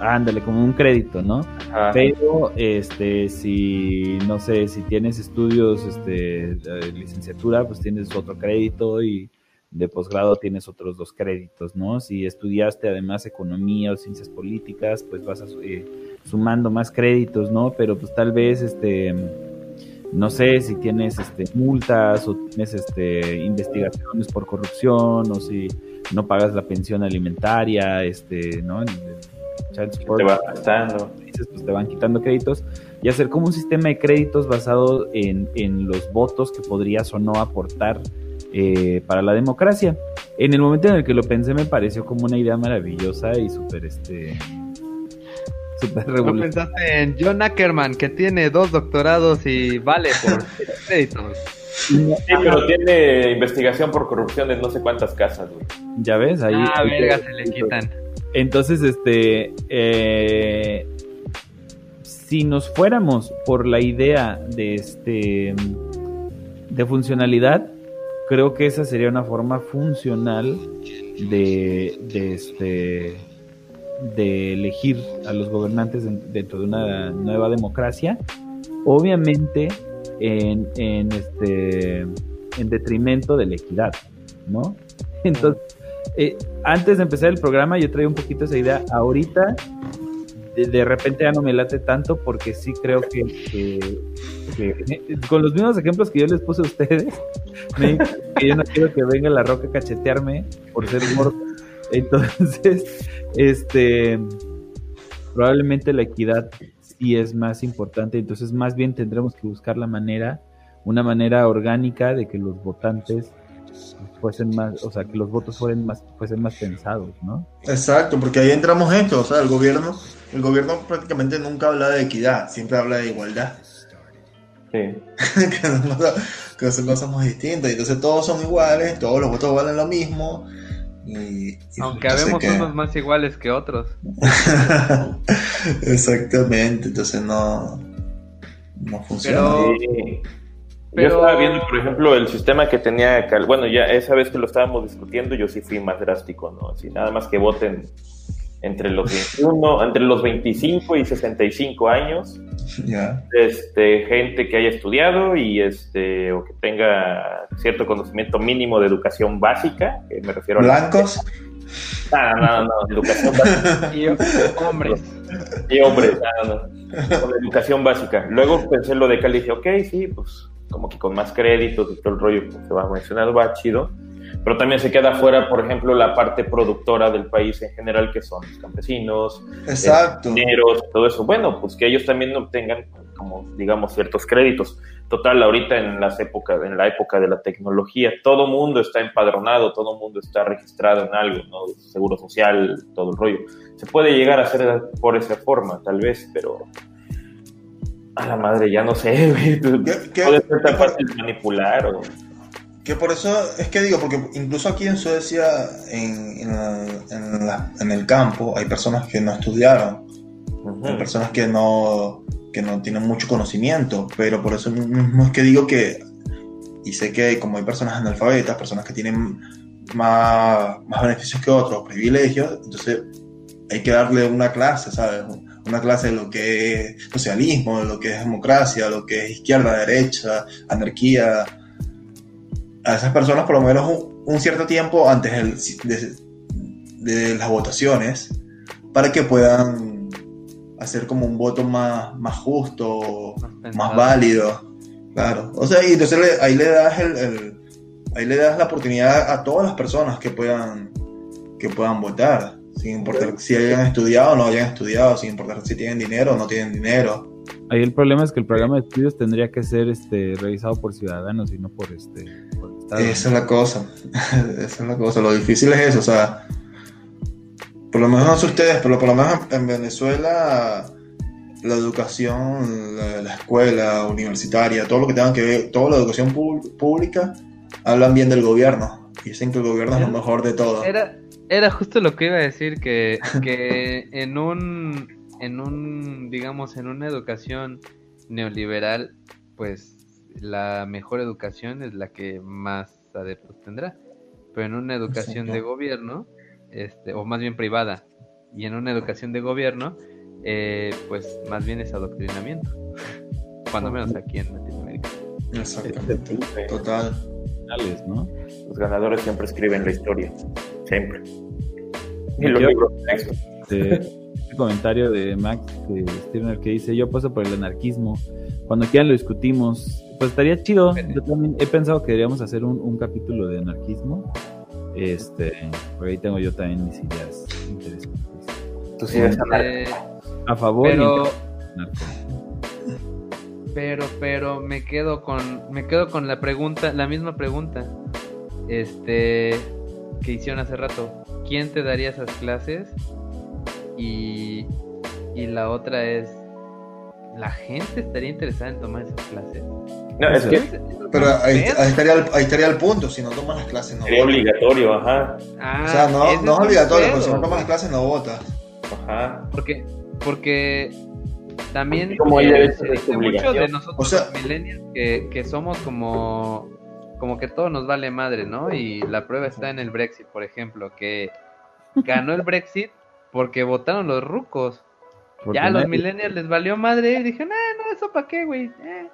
Ándale, como un crédito, ¿no? Ajá. Pero, este, si, no sé, si tienes estudios, este, de licenciatura, pues tienes otro crédito y de posgrado tienes otros dos créditos, ¿no? Si estudiaste además economía o ciencias políticas, pues vas a, eh, sumando más créditos, ¿no? Pero pues tal vez, este, no sé si tienes, este, multas o tienes, este, investigaciones por corrupción o si no pagas la pensión alimentaria, este, ¿no? Child support Te va gastando. dices, pues te van quitando créditos y hacer como un sistema de créditos basado en, en los votos que podrías o no aportar eh, para la democracia. En el momento en el que lo pensé me pareció como una idea maravillosa y súper este súper ¿No revolucionaria. pensaste en John Ackerman, que tiene dos doctorados y vale por créditos? Sí, pero tiene investigación por corrupción en no sé cuántas casas, güey. Ya ves, ahí. ah, verga, se le quitan. Entonces, este, eh, si nos fuéramos por la idea de este, de funcionalidad, creo que esa sería una forma funcional de, de este, de elegir a los gobernantes den- dentro de una nueva democracia. Obviamente, en, en este, en detrimento de la equidad, ¿no? Entonces, eh, antes de empezar el programa yo traía un poquito esa idea. Ahorita de, repente ya no me late tanto porque sí creo que, eh, con los mismos ejemplos que yo les puse a ustedes, *laughs* me que yo no quiero que venga la roca a cachetearme por ser gordo. Entonces, *laughs* este probablemente la equidad sí es más importante. Entonces, más bien tendremos que buscar la manera, una manera orgánica de que los votantes fuesen más, o sea, que los votos fueran más, fuesen más pensados, ¿no? Exacto, porque ahí entramos esto, o sea, el gobierno, el gobierno prácticamente nunca habla de equidad, siempre habla de igualdad, Sí. *laughs* que, distintos, y entonces todos son iguales, todos los votos valen lo mismo, y, y Aunque habemos que- unos más iguales que otros. *laughs* Exactamente, entonces no, no funciona. Pero- Sí. Pero- Yo estaba viendo, por ejemplo, el sistema que tenía. Cal- Bueno, ya esa vez que lo estábamos discutiendo, yo sí fui más drástico, ¿no? Así, nada más que voten entre los 21, entre los 25 y 65 años, *laughs* Ya. este, gente que haya estudiado y este, o que tenga cierto conocimiento mínimo de educación básica, que me refiero a. Blancos, *laughs* No, no, no, educación básica. Y hombres. Y hombres, no, no, no. Con educación básica. Luego pensé lo de Cali y dije, ok, sí, pues como que con más créditos y todo el rollo que se va mencionando va chido. Pero también se queda fuera, por ejemplo, la parte productora del país en general, que son los campesinos, exacto. mineros, todo eso. Bueno, pues que ellos también obtengan, como digamos, ciertos créditos. Total, ahorita en las épocas, en la época de la tecnología, todo mundo está empadronado, todo mundo está registrado en algo, ¿no? Seguro social, todo el rollo. Se puede llegar a hacer por esa forma, tal vez, pero a la madre, ya no sé, güey. ¿Qué- qué- puede ser tan fácil manipular o... Que por eso es que digo, porque incluso aquí en Suecia, en, en, la- en la- en el campo, hay personas que no estudiaron, Ujú. hay personas que no, que no tienen mucho conocimiento, pero por eso mismo es que digo que, y sé que como hay personas analfabetas, personas que tienen más, más beneficios que otros, privilegios, entonces hay que darle una clase, ¿sabes? Una clase de lo que es socialismo, de lo que es democracia, lo que es izquierda, derecha, anarquía. A esas personas por lo menos un, un cierto tiempo antes del- de, de las votaciones para que puedan hacer como un voto más, más justo, Más más válido. Claro. O sea, y entonces le- ahí le das el, el- ahí le das la oportunidad a todas las personas que puedan que puedan votar, sin importar si hayan estudiado o no hayan estudiado, sin importar si tienen dinero o no tienen dinero. Ahí el problema es que el programa de estudios tendría que ser este revisado por ciudadanos y no por este por el Estado. Esa es la cosa. *laughs* Esa es la cosa. Lo difícil es eso, o sea, por lo menos no sé ustedes, pero por lo menos en Venezuela la educación, la, la escuela universitaria, todo lo que tenga que ver, toda la educación pública, hablan bien del gobierno. Y dicen que el gobierno es lo mejor de todo. Era, era justo lo que iba a decir, que, que en un, en un, digamos, en una educación neoliberal, pues la mejor educación es la que más adeptos tendrá. Pero en una educación de gobierno, este, o más bien privada, y en una educación de gobierno, eh, pues más bien es adoctrinamiento. *laughs* Cuando menos aquí en Latinoamérica. Exactamente. Total. Los ganadores siempre escriben la historia. Siempre. Y los Yo- libros de texto. Este, comentario de Max eh, Stirner que dice, yo paso por el anarquismo, cuando quieran lo discutimos, pues estaría chido, yo también he pensado que deberíamos hacer un, un capítulo de anarquismo, este, por ahí tengo yo también mis ideas interesantes. Tus ideas. Eh, A favor pero, pero, pero me quedo con, me quedo con la pregunta, la misma pregunta, este, que hicieron hace rato. ¿Quién te daría esas clases? Y, y la otra es, ¿la gente estaría interesada en tomar esas clases? No, eso ¿Qué? Pero ahí, ahí estaría el, ahí estaría el punto. Si no tomas las clases, no sería votas. obligatorio, ajá. Ah, O sea, no, es obligatorio, pero si no tomas las clases, no votas. Ajá. Porque, porque también Como eh, se de dice su mucho de obligación. nosotros O sea- los millennials que, que somos como como que todo nos vale madre, ¿no? Y la prueba está en el Brexit, por ejemplo, que ganó el Brexit porque votaron los rucos. Porque ya a los nadie- millennials les valió madre y dijeron, ah, no, eso para qué, güey. Eh".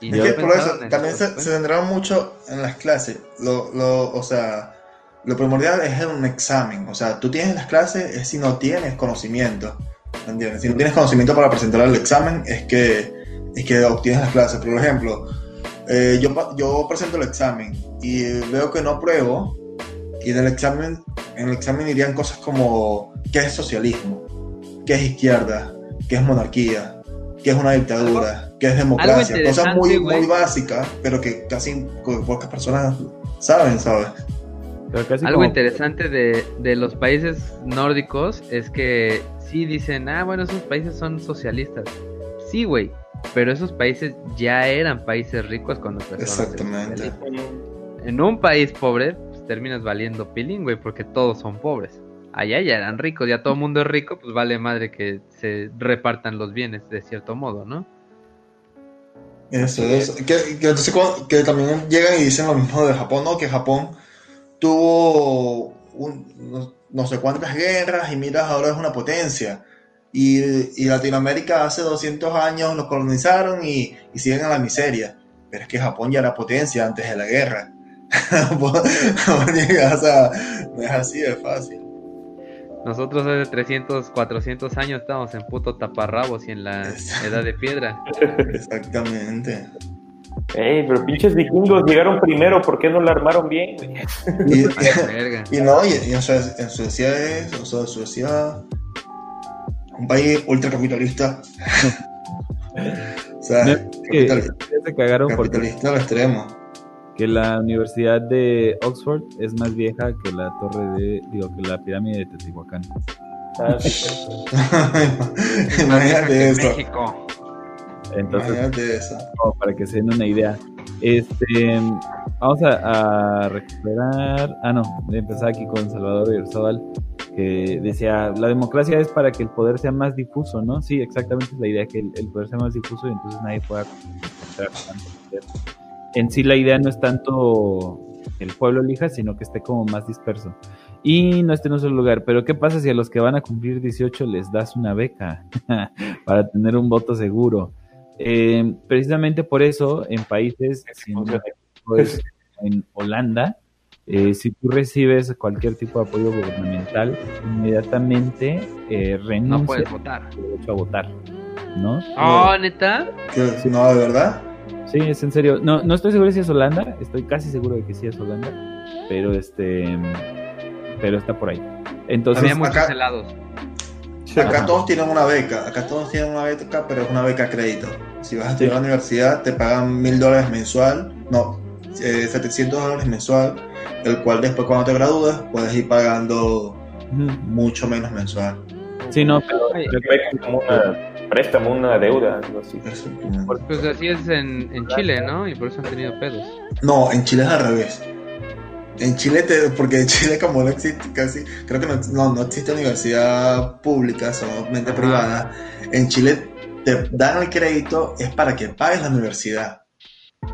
Y Es no que por eso en también se, se consecuencias. tendrá mucho en las clases. Lo, lo, o sea, lo primordial es un examen. O sea, tú tienes las clases es si no tienes conocimiento. ¿me ¿Entiendes? Si no tienes conocimiento para presentar el examen, es que, es que obtienes las clases. Por ejemplo, eh, yo, yo presento el examen y veo que no apruebo. Y en el examen, en el examen dirían cosas como ¿qué es socialismo? ¿Qué es izquierda? ¿Qué es monarquía? ¿Qué es una dictadura? ¿Qué es democracia? Cosas muy, güey. muy básicas, pero que casi pocas personas saben, ¿sabes? Algo como- interesante de, de los países nórdicos es que sí dicen, ah, bueno, esos países son socialistas. Sí, güey, pero esos países ya eran países ricos cuando empezaron Exactamente. En un país pobre, pues terminas valiendo pilín, güey, porque todos son pobres. Allá ya eran ricos, ya todo el mundo es rico, pues vale madre que se repartan los bienes de cierto modo, ¿no? Eso, eso. Que, que entonces que también llegan y dicen lo mismo de Japón, ¿no? Que Japón tuvo un- no, no sé cuántas guerras y miras, ahora es una potencia. Y, y Latinoamérica hace 200 años nos colonizaron y, y siguen en la miseria. Pero es que Japón ya era potencia antes de la guerra. Japón- *laughs* Japón llega, o sea, no es así de fácil. Nosotros hace 300, 400 años estábamos en puto taparrabos y en la edad de piedra. Exactamente. Ey, pero pinches vikingos llegaron primero, ¿por qué no la armaron bien? güey? Y, *laughs* verga. Y no, y, y, o sea, en Suecia es, o sea, Suecia, un país ultracapitalista. *laughs* o sea, No, que se cagaron capitalista al extremo. que la Universidad de Oxford es más vieja que la torre de, digo, que la pirámide de Teotihuacán. *laughs* Imagínate eso. México. Entonces, Imagínate eso. como para que se den una idea. Este, vamos a, recuperar. Ah, no, de empezar aquí con Salvador Irzabal, que decía: la democracia es para que el poder sea más difuso, ¿no? Sí, exactamente es la idea, que el, el poder sea más difuso y entonces nadie pueda concentrar tanto poder. En sí, la idea no es tanto que el pueblo elija, sino que esté como más disperso. Y no esté en un solo lugar. Pero, ¿qué pasa si a los que van a cumplir 18 les das una beca *laughs* para tener un voto seguro? Eh, precisamente por eso, en países, si no me equivoco, es en Holanda, eh, si tú recibes cualquier tipo de apoyo gubernamental, inmediatamente eh, No renuncias puedes votar. al derecho a votar, ¿no? Oh, neta. No, de verdad. Sí, es en serio. No, no estoy seguro si es Holanda, estoy casi seguro de que sí es Holanda, pero este, pero está por ahí. Entonces, Había muchos acá- helados. Acá Ajá. todos tienen una beca, acá todos tienen una beca, pero es una beca a crédito. Si vas a estudiar a la universidad, te pagan mil dólares mensual, no, eh, 700 dólares mensual, el cual después cuando te gradúes puedes ir pagando mucho menos mensual. sí, no, pero como una préstamo, una deuda, algo así. Pues así es en, en Chile, ¿no? Y por eso han tenido pedos. No, en Chile es al revés. En Chile, te, porque en Chile como no existe casi, creo que no, no, no existe universidad pública, solamente Ajá. privada. En Chile te dan el crédito es para que pagues la universidad.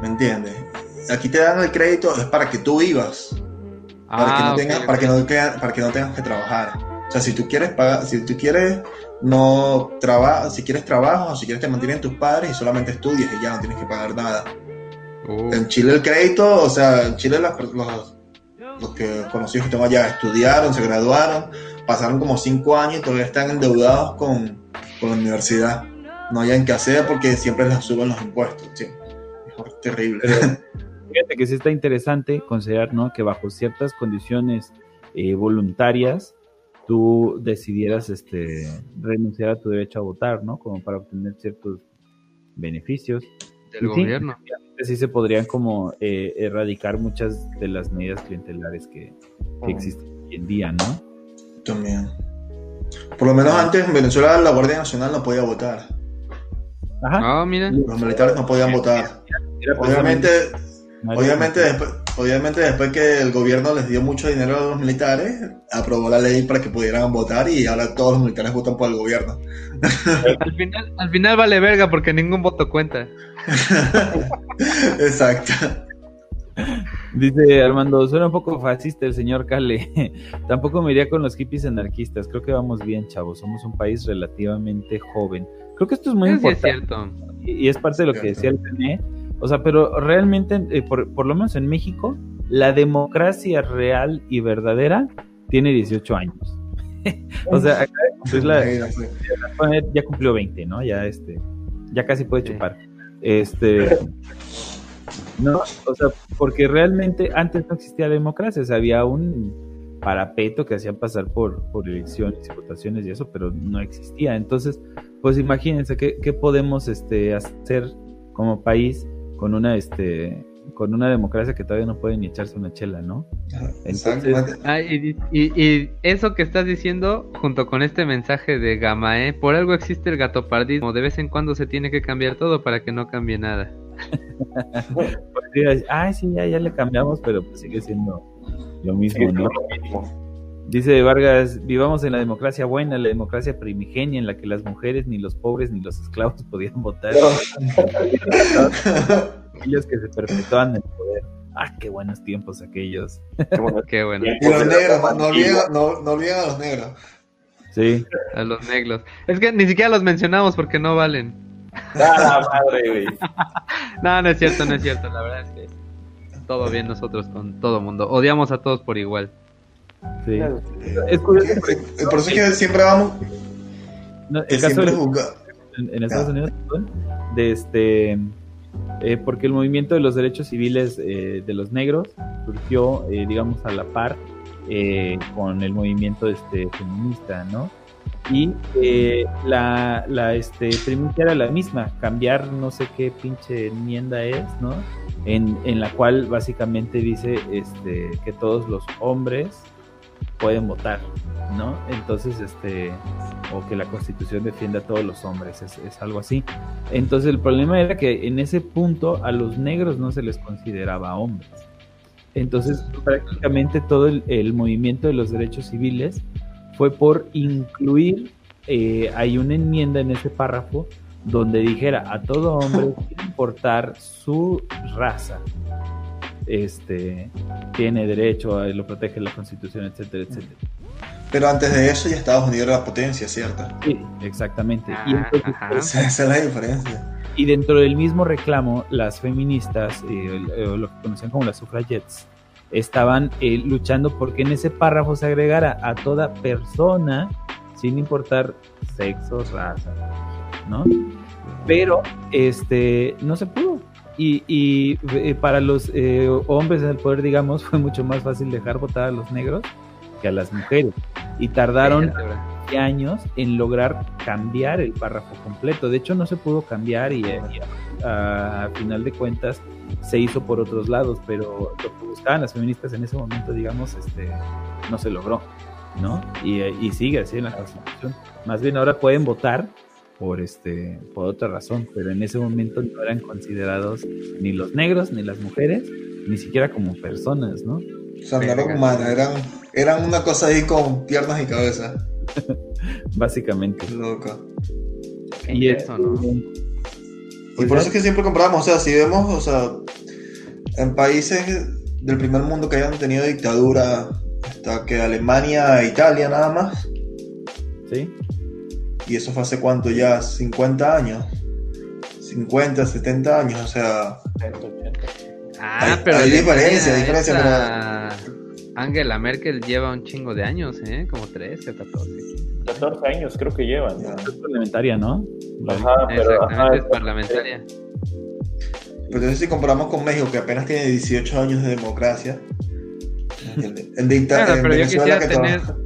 ¿Me entiendes? Aquí te dan el crédito es para que tú vivas, para, que, no tengas, para, que no, tenga- para que no tengas que trabajar. O sea, si tú quieres pagar, si tú quieres no trabajar, si quieres trabajo, o si quieres te mantienen tus padres y solamente estudias y ya no tienes que pagar nada. Uh, En Chile el crédito, o sea, en Chile las per- los, los que conocidos que tengo allá estudiaron, se graduaron, pasaron como cinco años y todavía están endeudados con, con la universidad. No hayan que hacer porque siempre les suben los impuestos. sí. Es terrible. *laughs* Fíjate que sí está interesante considerar, ¿no? Que bajo ciertas condiciones eh, voluntarias tú decidieras este, renunciar a tu derecho a votar, ¿no? Como para obtener ciertos beneficios. Del sí. gobierno. Así se podrían como eh, erradicar muchas de las medidas clientelares que, que existen hoy en día, ¿no? También. Por lo menos antes en Venezuela la Guardia Nacional no podía votar. Ajá. Ah, mira. Los militares no podían votar. Era Obviamente, Obviamente después, obviamente después que el gobierno les dio mucho dinero a los militares, aprobó la ley para que pudieran votar y ahora todos los militares votan por el gobierno. Al final, al final vale verga porque ningún voto cuenta. *laughs* Exacto. Dice Armando, suena un poco fascista el señor Cale. *laughs* Tampoco me iría con los hippies anarquistas. Creo que vamos bien, chavos. Somos un país relativamente joven. Creo que esto es muy sí es importante. cierto. y y es parte de lo que decía el René. O sea, pero realmente, eh, por, por lo menos en México, la democracia real y verdadera tiene 18 años. *laughs* o sea, acá de cumplir la- ya cumplió 20, ¿no? Ya este, ya casi puede Sí. chupar. Este, no, o sea, porque realmente antes no existía democracia, o había un parapeto que hacían pasar por, por elecciones y votaciones y eso, pero no existía. Entonces, pues imagínense qué, qué podemos este, hacer como país con una este con una democracia que todavía no puede ni echarse una chela, ¿no? Exactamente. Ah, y, y- y eso que estás diciendo, junto con este mensaje de Gamae, por algo existe el gatopardismo. De vez en cuando se tiene que cambiar todo para que no cambie nada. *laughs* Decir, Ay, sí, ya, ya le cambiamos, pero pues sigue siendo lo mismo, ¿no? Dice Vargas, vivamos en la democracia buena, la democracia primigenia en la que las mujeres, ni los pobres, ni los esclavos *laughs* podían votar. *laughs* Aquellos que se perpetuaban en el poder. Ah, qué buenos tiempos aquellos. Qué bueno. Qué bueno. Y los negros, no, olviden, no, no olviden a los negros. Sí. A los negros. Es que ni siquiera los mencionamos porque no valen. Ah, madre, güey. *laughs* No, no es cierto, no es cierto. La verdad es que todo bien nosotros con todo mundo. Odiamos a todos por igual. Sí. Es curioso. porque, Eh, Por eso es que siempre vamos, no, que el caso siempre de- en, en Estados Unidos, perdón, de este, eh, porque el movimiento de los derechos civiles eh, de los negros surgió, eh, digamos, a la par con el movimiento este, feminista, ¿no? Y la, la este, primicia era la misma, cambiar no sé qué pinche enmienda es, ¿no? En, en la cual básicamente dice este, que todos los hombres pueden votar, ¿no? Entonces, este, o que la constitución defienda a todos los hombres, es, es algo así. Entonces el problema era que en ese punto a los negros no se les consideraba hombres. Entonces prácticamente todo el, el movimiento de los derechos civiles fue por incluir, eh, hay una enmienda en ese párrafo donde dijera a todo hombre, *laughs* sin importar su raza, este, tiene derecho, a, lo protege la constitución, etcétera, etcétera. Pero antes de eso ya Estados Unidos era la potencia, ¿cierto? Sí, exactamente. Ah, Y entonces, pues, Esa, es la diferencia. Y dentro del mismo reclamo, las feministas, eh, eh, lo que conocían como las suffragettes, estaban eh, luchando porque en ese párrafo se agregara a toda persona, sin importar sexo, raza, ¿no? Pero este no se pudo. Y, y, eh, para los eh, hombres del poder, digamos, fue mucho más fácil dejar votar a los negros que a las mujeres. Y tardaron. 20 años en lograr cambiar el párrafo completo. De hecho, no se pudo cambiar y, y a, a final de cuentas se hizo por otros lados, pero lo que buscaban las feministas en ese momento, digamos, este, no se logró, ¿no? Y, y sigue así en la Constitución. Más bien ahora pueden votar por este por otra razón, pero en ese momento no eran considerados ni los negros ni las mujeres, ni siquiera como personas, ¿no? O sea, no eran Verga. humanas, eran, eran una cosa ahí con piernas y cabeza. *laughs* Básicamente. Loca. Qué Y intenso, ¿no? Y por eso es que siempre compramos, o sea, si vemos, o sea, en países del primer mundo que hayan tenido dictadura, hasta que Alemania e Italia nada más, ¿Sí? Y eso fue hace cuánto ya, 50 años, 50, 70 años, o sea, Ah, Hay- pero hay diferencia, diferencia, esa Angela Merkel lleva un chingo de años, ¿eh? Como 13 o 14. 14 años creo que llevan. ya. Es parlamentaria, ¿no? Ajá, pero Exactamente, ajá, es parlamentaria. Pero entonces si comparamos con México, que apenas tiene 18 años de democracia, *laughs* en, en dicta- Claro, pero yo quisiera tener, trabaja-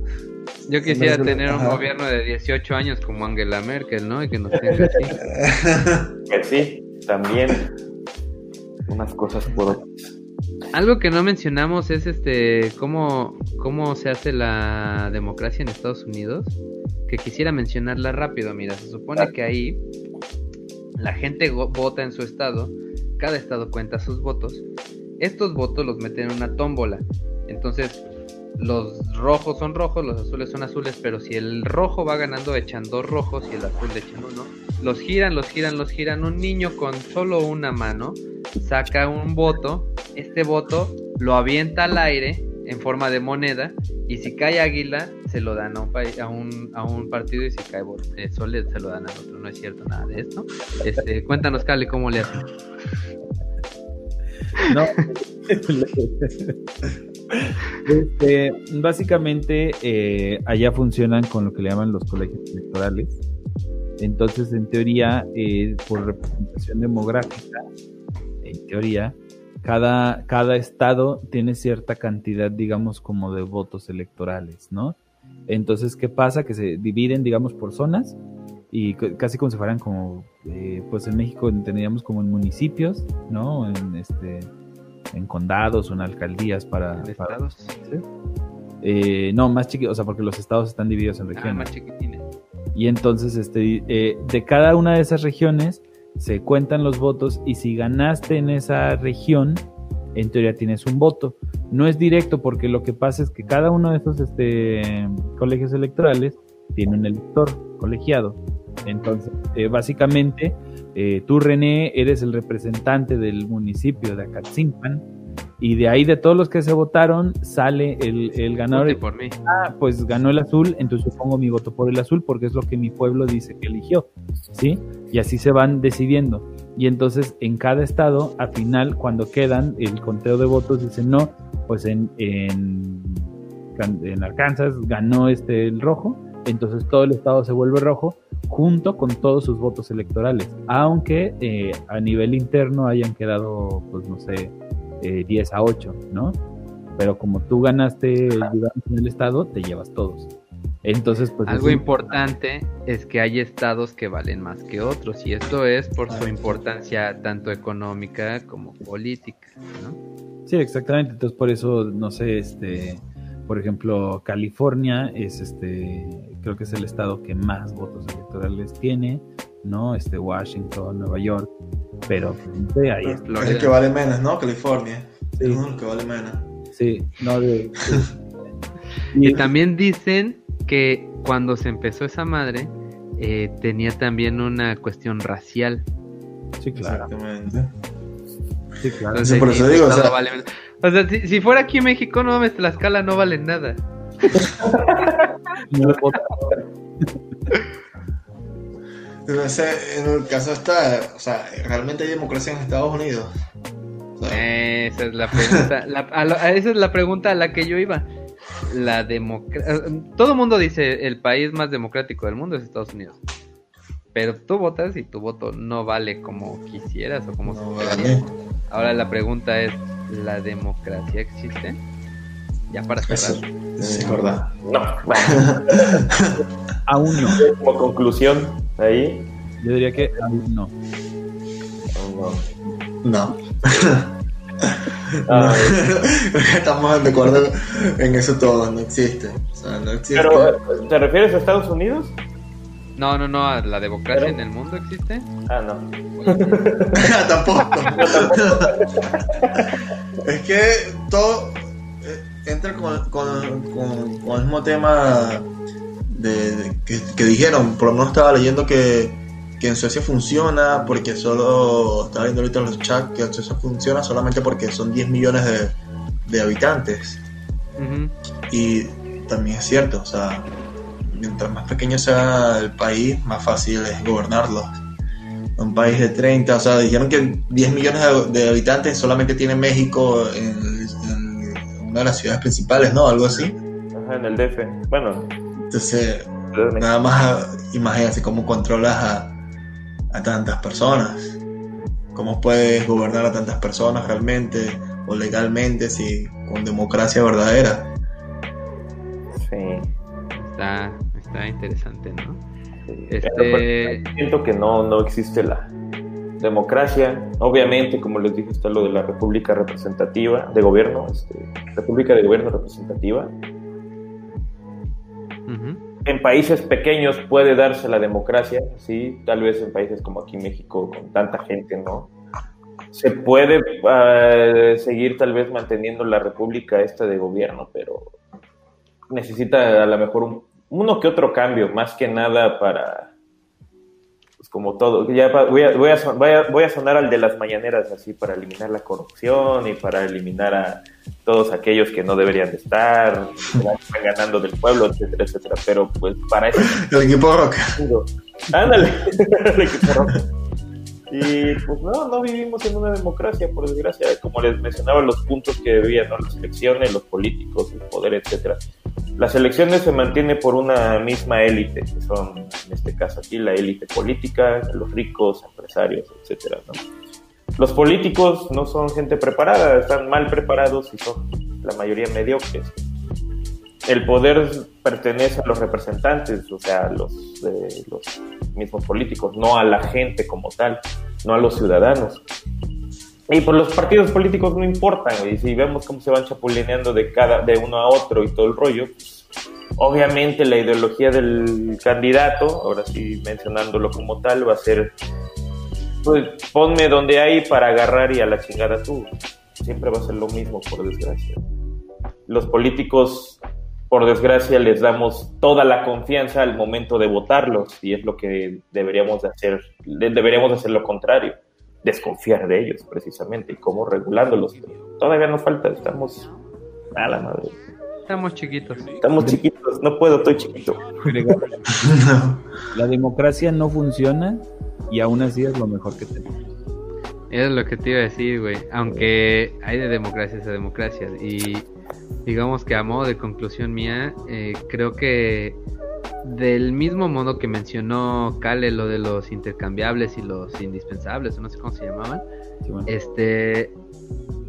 yo quisiera tener un ajá. gobierno de 18 años como Angela Merkel, ¿no? Y que nos tenga así. *laughs* que sí, también unas cosas por otras. Algo que no mencionamos es este cómo, cómo se hace la democracia en Estados Unidos. Que quisiera mencionarla rápido. Mira, se supone que ahí la gente vota en su estado. Cada estado cuenta sus votos. Estos votos los meten en una tómbola. Entonces, los rojos son rojos, los azules son azules. Pero si el rojo va ganando, echan dos rojos y el azul le echan uno. Los giran, los giran, los giran. Un niño con solo una mano saca un voto, este voto lo avienta al aire en forma de moneda y si cae águila se lo dan a un, pa- a un, a un partido y si cae eh, sole se lo dan al otro, no es cierto nada de esto. Este, cuéntanos Cali cómo le hacen. No. *laughs* Este, básicamente, eh, allá funcionan con lo que le llaman los colegios electorales. Entonces, en teoría, eh, por representación demográfica, en teoría, cada, cada estado tiene cierta cantidad, digamos, como de votos electorales, ¿no? Entonces, ¿qué pasa? Que se dividen, digamos, por zonas y casi como si fueran como, eh, pues en México entendíamos como en municipios, ¿no? En este, en condados o en alcaldías para, ¿De para- estados? ¿sí? Eh, no, más chiquitos, o sea, porque los estados están divididos en Ah, regiones. más chiquitines. Y entonces, este, eh, de cada una de esas regiones se cuentan los votos y si ganaste en esa región, en teoría tienes un voto. No es directo porque lo que pasa es que cada uno de esos este, colegios electorales tiene un elector colegiado. Entonces, eh, básicamente, eh, tú, René, eres el representante del municipio de Acatzimpan y de ahí de todos los que se votaron sale el, el ganador. Vote por mí. Ah, pues ganó el azul, entonces yo pongo mi voto por el azul porque es lo que mi pueblo dice que eligió, ¿sí? Y así se van decidiendo. Y entonces en cada estado, al final, cuando quedan el conteo de votos, dicen no, pues en, en, en Arkansas ganó este el rojo, entonces todo el estado se vuelve rojo junto con todos sus votos electorales, aunque eh, a nivel interno hayan quedado, pues no sé, eh, 10 a 8, ¿no? Pero como tú ganaste en el estado, te llevas todos. Entonces, pues... Algo es- importante es que hay estados que valen más que otros y esto es por su importancia tanto económica como política, ¿no? Sí, exactamente. Entonces, por eso, no sé, este... Por ejemplo, California es este, creo que es el estado que más votos electorales tiene, ¿no? Este Washington, Nueva York, pero ahí. Es el que vale menos, ¿no? California. Sí. Es el que vale menos. Sí, no de. *laughs* Y también dicen que cuando se empezó esa madre, eh, tenía también una cuestión racial. Sí, claro. Exactamente. Sí, claro. Entonces, por eso digo, o sea- vale menos. O sea, si, si fuera aquí México, no mames, Tlaxcala no vale nada. No vota. Pero ese, en el caso está, o sea, ¿realmente hay democracia en Estados Unidos? O sea, Esa es la pregunta. la- a lo- a- esa es la pregunta a la que yo iba. La democracia. Todo el mundo dice el país más democrático del mundo es Estados Unidos. Pero tú votas y tu voto no vale como quisieras o como se no vale. Ahora la pregunta es: ¿la democracia existe? Ya para cerrar. sí, es verdad. No, *laughs* Aún no. como conclusión, ahí. Yo diría que aún no. no. No. Ah, *laughs* Estamos de acuerdo en eso todo, no existe. O sea, no existe. pero, ¿te refieres a Estados Unidos? No, no, no. ¿La democracia en el mundo existe? Ah, no. *laughs* *laughs* Tampoco. es que todo eh, entra con, con- con- con el mismo tema de, de- que, que dijeron. Por lo menos estaba leyendo que, que en Suecia funciona porque solo. Estaba viendo ahorita en los chats que en Suecia funciona solamente porque son 10 millones de, de habitantes. Y también es cierto, o sea, mientras más pequeño sea el país, más fácil es gobernarlo. Un país de 30, o sea, dijeron que 10 millones de, de habitantes solamente tiene México en, en una de las ciudades principales, ¿no? Algo así. Ajá, en el DF. Bueno, Entonces, nada más imagínate cómo controlas a, a tantas personas. ¿Cómo puedes gobernar a tantas personas realmente o legalmente si con democracia verdadera? sí. Está, está interesante, ¿no? sí. Este- Pero, pues, siento que no, no existe la democracia. Obviamente, como les dije, está lo de la república representativa de gobierno, este, república de gobierno representativa. Ujú. En países pequeños puede darse la democracia, sí, tal vez en países como aquí México, con tanta gente, ¿no? Se puede eh, seguir tal vez manteniendo la república esta de gobierno, pero necesita a lo mejor un- uno que otro cambio, más que nada para, pues como todo, ya voy a, voy, a, voy, a, voy a sonar al de las mañaneras, así, para eliminar la corrupción y para eliminar a todos aquellos que no deberían de estar, que ganando del pueblo, etcétera, etcétera, pero pues para eso El equipo Roca. Ándale, *laughs* el equipo rojo. Y pues no, no vivimos en una democracia, por desgracia. Como les mencionaba, los puntos que debían, ¿no? las elecciones, los políticos, el poder, etcétera. Las elecciones se mantiene por una misma élite, que son, en este caso aquí, la élite política, los ricos, empresarios, etcétera, ¿no? Los políticos no son gente preparada, están mal preparados y son la mayoría mediocres el poder pertenece a los representantes, o sea, a los, eh, los mismos políticos, no a la gente como tal, no a los ciudadanos. Y por los partidos políticos no importan, y si vemos cómo se van chapulineando de cada de uno a otro y todo el rollo, pues, obviamente la ideología del candidato, ahora sí mencionándolo como tal, va a ser pues ponme donde hay para agarrar y a la chingada tú. Siempre va a ser lo mismo, por desgracia. Los políticos por desgracia les damos toda la confianza al momento de votarlos y es lo que deberíamos de hacer, de- deberíamos de hacer lo contrario, desconfiar de ellos precisamente y cómo regulándolos. Todavía nos falta, estamos a la madre, Estamos chiquitos. estamos chiquitos, no puedo, estoy chiquito. *laughs* La democracia no funciona y aún así es lo mejor que tenemos. Es lo que te iba a decir, güey. Aunque hay de democracias a democracias. Y digamos que a modo de conclusión mía, eh, creo que del mismo modo que mencionó Kale lo de los intercambiables y los indispensables, o no sé cómo se llamaban, Sí, bueno. este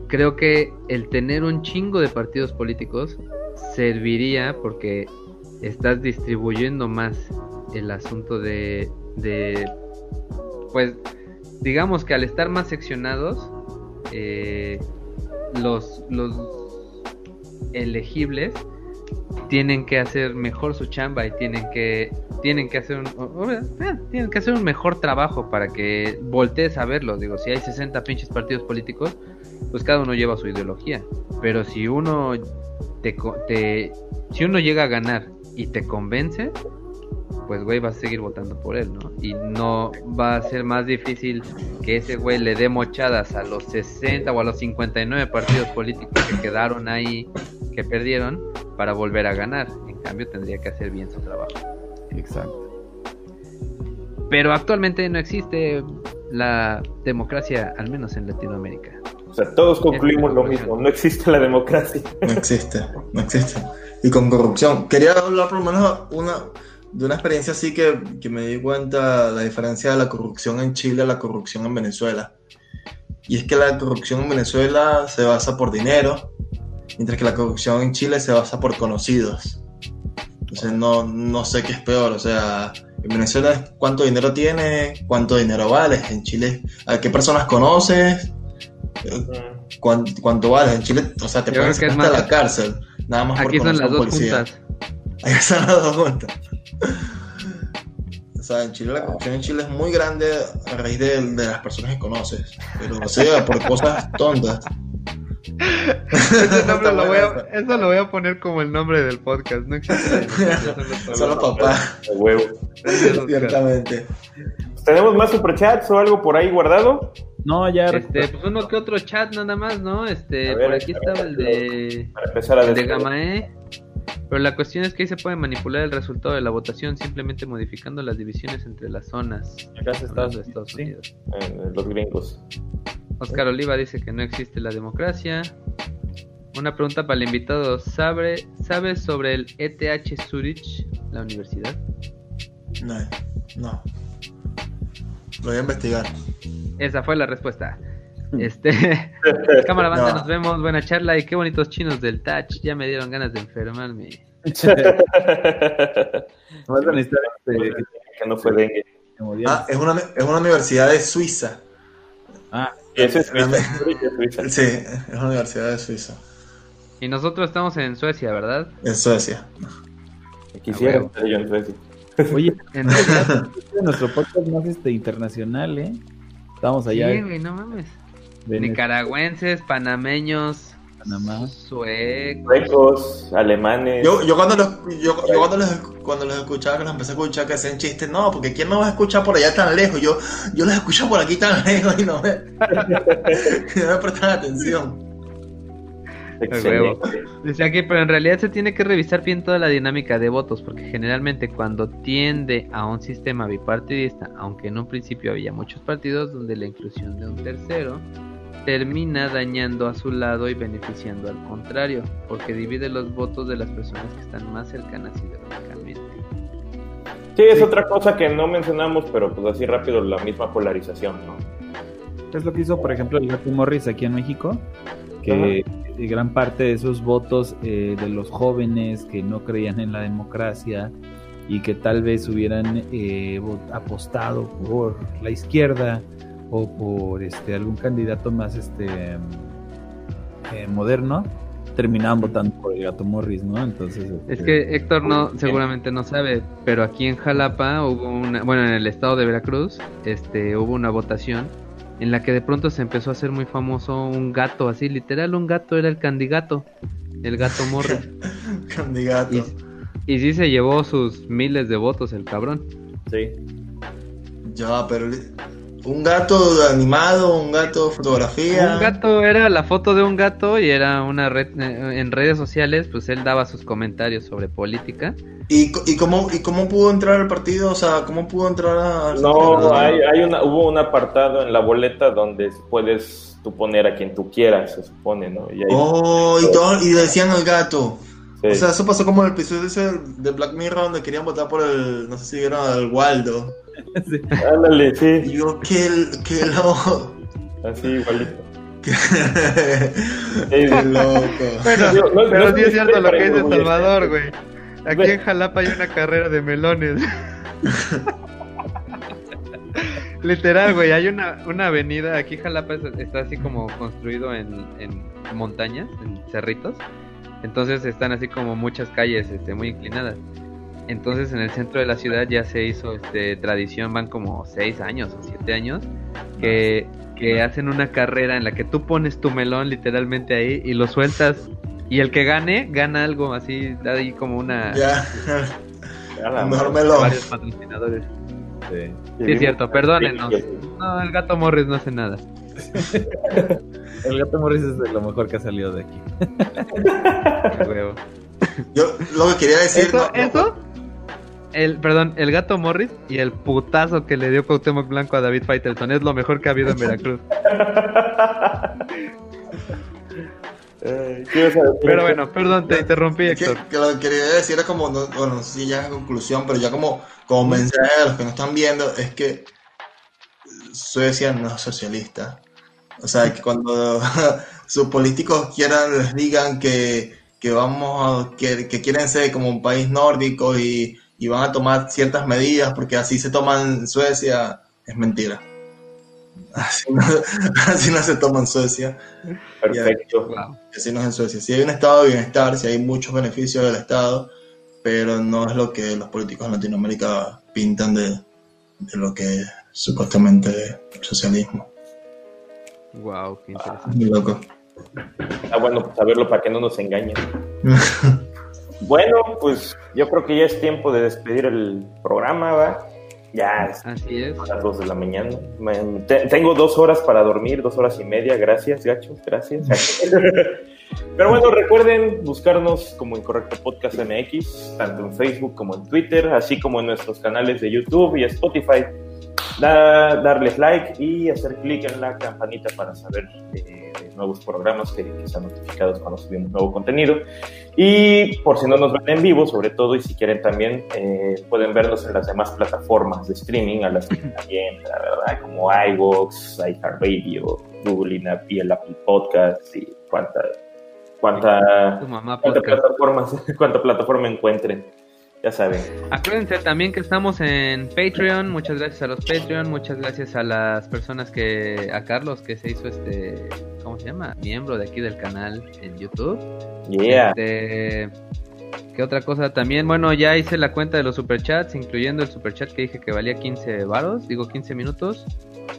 creo que el tener un chingo de partidos políticos serviría porque estás distribuyendo más el asunto de, de pues digamos que al estar más seccionados eh, los los elegibles tienen que hacer mejor su chamba y tienen que tienen que hacer un eh, tienen que hacer un mejor trabajo para que voltees a verlo. Digo si hay 60 pinches partidos políticos pues cada uno lleva su ideología. Pero si uno te, te si uno llega a ganar y te convence pues güey vas a seguir votando por él no y no va a ser más difícil que ese güey le dé mochadas a los 60 o a los 59 partidos políticos que quedaron ahí que perdieron para volver a ganar. En cambio, tendría que hacer bien su trabajo. Exacto. Pero actualmente no existe la democracia, al menos en Latinoamérica. O sea, todos concluimos lo mismo, no existe la democracia. No existe, no existe. Y con corrupción. Quería hablar por lo menos una, de una experiencia así que, que me di cuenta la diferencia de la corrupción en Chile a la corrupción en Venezuela. Y es que la corrupción en Venezuela se basa por dinero, mientras que la corrupción en Chile se basa por conocidos. Entonces no, no sé qué es peor, o sea, en Venezuela es cuánto dinero tienes, cuánto dinero vales, en Chile a qué personas conoces, Mm. cuán- cuánto vales, en Chile, o sea, te pueden hasta la cárcel, nada más por Aquí son las dos policía. juntas. Ahí están las dos juntas. O sea, en Chile la corrupción en Chile es muy grande a raíz de, de las personas que conoces, pero o sea, por cosas tontas. Ese nombre *laughs* lo voy a, eso lo voy a poner como el nombre del podcast. No existe son los papás, huevo. Ciertamente. ¿Tenemos más superchats o algo por ahí guardado? No, ya Este, pues uno que otro chat nada más, ¿no? Este, ver, por aquí estaba el de Para empezar a el de. Gamae. Pero la cuestión es que ahí se puede manipular el resultado de la votación simplemente modificando las divisiones entre las zonas. Acá se está- de Estados sí. Unidos. Eh, los gringos. Oscar Oliva dice que no existe la democracia. Una pregunta para el invitado. ¿Sabe, ¿Sabes sobre el ETH Zurich, la universidad? No, no. Lo voy a investigar. Esa fue la respuesta. Este, *laughs* *laughs* cámara banda, No. nos vemos, buena charla y qué bonitos chinos del touch. Ya me dieron ganas de enfermarme. *laughs* Este, que no fue dengue. Ah, es una, es una universidad de Suiza. Ah, es Suiza. Es. Sí, es una universidad de Suiza. Y nosotros estamos en Suecia, ¿verdad? En Suecia. Quisiera Ah, estar yo en Suecia. oye, En realidad, este es nuestro podcast más este, internacional, ¿eh? Estamos allá sí, güey, no mames. Nicaragüenses, panameños, Panamá. suecos. Suecos, alemanes. Yo, yo cuando los, yo, yo cuando los, cuando los escuchaba, que los empecé a escuchar que hacían chistes, no, porque ¿quién no va a escuchar por allá tan lejos? Yo, yo los escucho por aquí tan *laughs* lejos y no me, *laughs* no me prestan atención. Excelente. Dice aquí, pero en realidad se tiene que revisar bien toda la dinámica de votos, porque generalmente cuando tiende a un sistema bipartidista, aunque en un principio había muchos partidos donde la inclusión de un tercero termina dañando a su lado y beneficiando al contrario, porque divide los votos de las personas que están más cercanas ideológicamente. Sí, es otra cosa que no mencionamos, pero pues así rápido la misma polarización, ¿no? Es lo que hizo, por ejemplo, el Gato Morris aquí en México, que eh, gran parte de esos votos eh, de los jóvenes que no creían en la democracia y que tal vez hubieran eh, apostado por la izquierda o por este algún candidato más este eh, moderno, terminaban votando por el Gato Morris, ¿no? Entonces, Es este, que Héctor no, seguramente no sabe, pero aquí en Jalapa hubo una, bueno, en el estado de Veracruz, este, hubo una votación en la que de pronto se empezó a hacer muy famoso un gato, así literal, un gato era el candidato, el gato Morris. *laughs* Candidato. y, y sí se llevó sus miles de votos el cabrón. Sí. Ya, pero un gato animado, un gato fotografía. Un gato era la foto de un gato y era una red, eh, en redes sociales, pues él daba sus comentarios sobre política. ¿Y, co- y, cómo, ¿Y cómo pudo entrar al partido? O sea, ¿cómo pudo entrar a... No, hay, hay una, hubo un apartado en la boleta donde puedes tú poner a quien tú quieras, se supone, ¿no? Y ahí, Oh, y, todo, y decían al gato. sí. O sea, eso pasó como en el episodio ese de Black Mirror donde querían votar por el, no sé si vieron al Waldo. Sí. ándale, sí, yo, qué, qué loco. así igualito. *laughs* Qué, loco. Bueno, Yo- no- pero no sí es cierto lo que dice Salvador, güey. Aquí en Jalapa hay una carrera de melones. *laughs* Literal, güey, hay una, una avenida, aquí Jalapa es- está así como construido en, en montañas, en cerritos, Entonces están así como muchas calles este, muy inclinadas. Entonces en el centro de la ciudad ya se hizo este, tradición, van como seis años o siete años, que, que hacen una carrera en la que tú pones tu melón literalmente ahí y lo sueltas y el que gane, gana algo así, da ahí como una... Ya. *laughs* Mejor melón. Varios patrocinadores. Sí. Sí, es cierto, perdónenos. No, el gato Morris no hace nada. *laughs* El gato Morris es de lo mejor que ha salido de aquí. *laughs* Qué huevo. Yo lo que quería decir. Eso, no- eso, el, perdón, el gato Morris y el putazo que le dio Cuauhtémoc Blanco a David Faitelson es lo mejor que ha habido en Veracruz. Eh. Pero bueno, perdón, te interrumpí, que, Héctor. que lo que quería decir era como, no- bueno, si ya en conclusión, pero ya como, como mensaje a los que no están viendo, es que Suecia no es socialista. O sea, que cuando *laughs* sus políticos quieran, les digan que, que vamos a, que, que quieren ser como un país nórdico y, y van a tomar ciertas medidas porque así se toman en Suecia, es mentira. Así no, *laughs* así no se toma en Suecia. Perfecto. Wow. Así no es en Suecia. Sí hay un estado de bienestar, sí hay muchos beneficios del estado, pero no es lo que los políticos en Latinoamérica pintan de, de lo que es supuestamente socialismo. Wow, qué interesante. Muy loco. Ah, bueno, saberlo para que no nos engañen. *laughs* Bueno, pues yo creo que ya es tiempo de despedir el programa, ¿va? Ya es Así es. a las 2 de la mañana. Te- tengo dos horas para dormir, dos horas y media. Gracias, gachos, gracias. *laughs* Pero bueno, recuerden buscarnos como Incorrecto Podcast MX, tanto en Facebook como en Twitter, así como en nuestros canales de YouTube y Spotify. Da- darles like y hacer clic en la campanita para saber eh, de nuevos programas que, que están notificados cuando subimos nuevo contenido. Y por si no nos ven en vivo, sobre todo, y si quieren también, eh, pueden vernos en las demás plataformas de streaming, a las que también, la verdad, como iVoox, iHeartRadio, Google y- y el Apple Podcast, y cuánta, cuánta, cuánta plataforma, *laughs* cuánta plataforma encuentren. Ya saben. Acuérdense también que estamos en Patreon. Muchas gracias a los Patreon. Muchas gracias a las personas que. A Carlos que se hizo este. ¿Cómo se llama? Miembro de aquí del canal en YouTube. Yeah. Este, ¿Qué otra cosa? También, bueno, ya hice la cuenta de los superchats, incluyendo el superchat que dije que valía 15 varos, digo 15 minutos.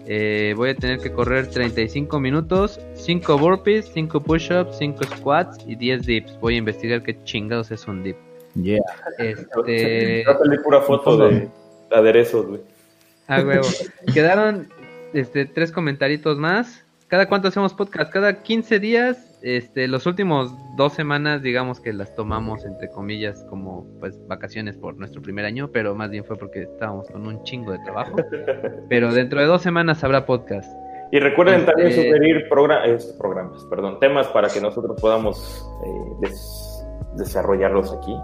Eh, voy a tener que correr 35 minutos, 5 burpees, 5 push-ups, 5 squats y 10 dips. Voy a investigar qué chingados es un dip. Yeah. Este, Va a salir pura foto de aderezos, güey. a huevo. Quedaron este, tres comentaritos más. ¿Cada cuánto hacemos podcast? Cada 15 días. Este, los últimos dos semanas, digamos que las tomamos entre comillas como pues vacaciones por nuestro primer año, pero más bien fue porque estábamos con un chingo de trabajo. *laughs* Pero dentro de dos semanas habrá podcast. Y recuerden Este- también sugerir progra- eh, programas, perdón, temas para que nosotros podamos eh, des- desarrollarlos aquí.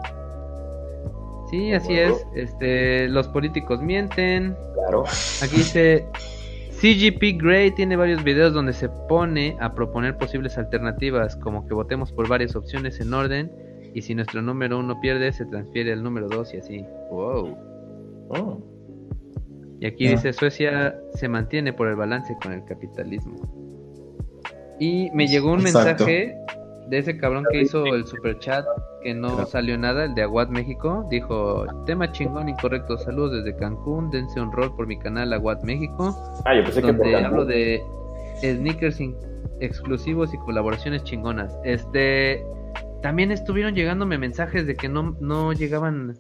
Sí, así es. Este, los políticos mienten. Claro. Aquí dice CGP Grey tiene varios videos donde se pone a proponer posibles alternativas, como que votemos por varias opciones en orden y si nuestro número uno pierde se transfiere al número dos y así. Wow. Oh. Y aquí Ah. dice Suecia se mantiene por el balance con el capitalismo. Y me llegó un Exacto. mensaje de ese cabrón que hizo el super chat que no salió nada, el de Aguad México. Dijo, tema chingón incorrecto, saludos desde Cancún, dense un rol por mi canal Aguad México, Ah, yo pensé donde hablo de sneakers exclusivos y colaboraciones chingonas. Este, también estuvieron llegándome mensajes de que no, no llegaban,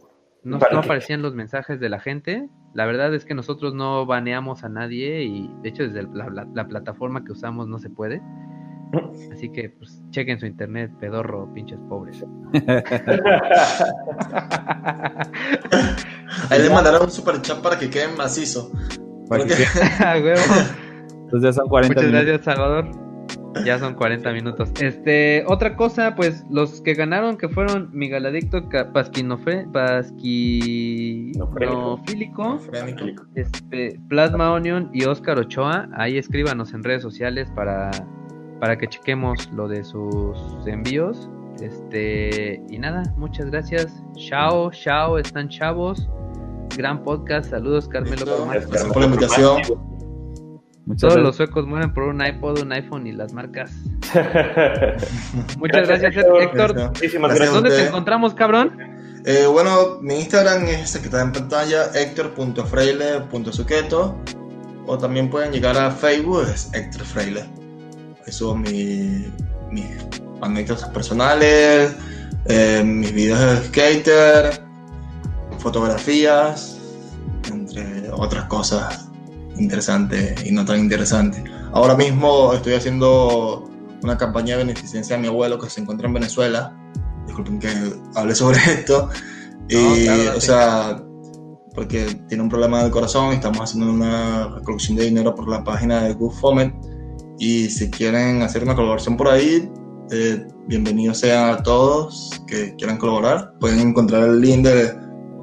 no, ¿Para no aparecían los mensajes de la gente. La verdad es que nosotros no baneamos a nadie y de hecho desde la, la- la plataforma que usamos no se puede. Así que pues chequen su internet, pedorro, pinches pobres. *laughs* Ahí le mandaron un super chat para que quede macizo. Para que- *laughs* Ah. Entonces ya son 40 Muchas minutos. gracias, Salvador. Ya son 40 minutos. Este, otra cosa, pues los que ganaron que fueron Miguel Adicto Ca- Pasquinofe, Pasquinofílico, este, Plasma Onion y Oscar Ochoa. Ahí escríbanos en redes sociales para, para que chequemos lo de sus envíos. Este, y nada, muchas gracias. Chao, chao, están chavos. Gran podcast, saludos Carmelo. Gracias por la invitación. Muchas Todos gracias. los suecos mueren por un iPod, un iPhone y las marcas. *laughs* Muchas gracias, Héctor. Héctor. Muchísimas Gracias. gracias. ¿Dónde te encontramos, cabrón? Eh, bueno, mi Instagram es el que está en pantalla, hector.freile.suqueto. O también pueden llegar a Facebook, es Héctor Freile. Subo mi- mis anécdotas personales, eh, mis videos de skater, fotografías, entre otras cosas interesantes y no tan interesantes. Ahora mismo estoy haciendo una campaña de beneficencia a mi abuelo que se encuentra en Venezuela. Disculpen que hable sobre *laughs* esto. Y, No, claro, date. o sea, porque tiene un problema del corazón y estamos haciendo una recolección de dinero por la página de GoFundMe. Y si quieren hacer una colaboración por ahí, eh, bienvenidos sean a todos que quieran colaborar. Pueden encontrar el link de,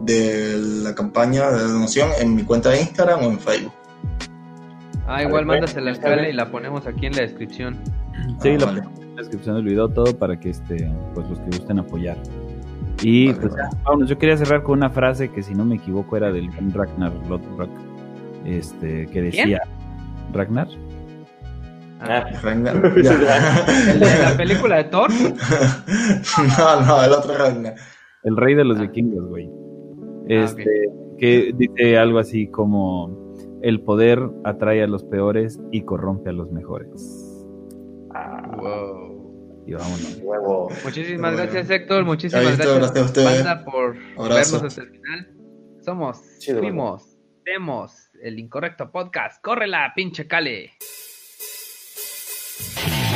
de la campaña de donación en mi cuenta de Instagram o en Facebook. Ah, igual mándasela bien. y la ponemos aquí en la descripción. Sí, Ah, lo vale. ponemos en la descripción del video todo para que este, pues los que gusten apoyar. Y Vale, pues vale. vámonos. yo quería cerrar con una frase que si no me equivoco era del Ragnar Lothbrok, este, que decía Ragnar. Ah, Ragnar. *laughs* ¿El de la película de Thor? *laughs* no, no, el otro Ragnar. El rey de los Ah. vikingos, güey. Ah, Este, que dice algo así como el poder atrae a los peores y corrompe a los mejores. ah, Wow. Y vámonos. huevo. Muchísimas Bueno. gracias, Héctor. Muchísimas Ahí gracias, a ustedes. banda, por Abrazo. vernos hasta el final. Somos, Chido, fuimos, demos el incorrecto podcast. ¡Córrela, pinche Cale! Podcast.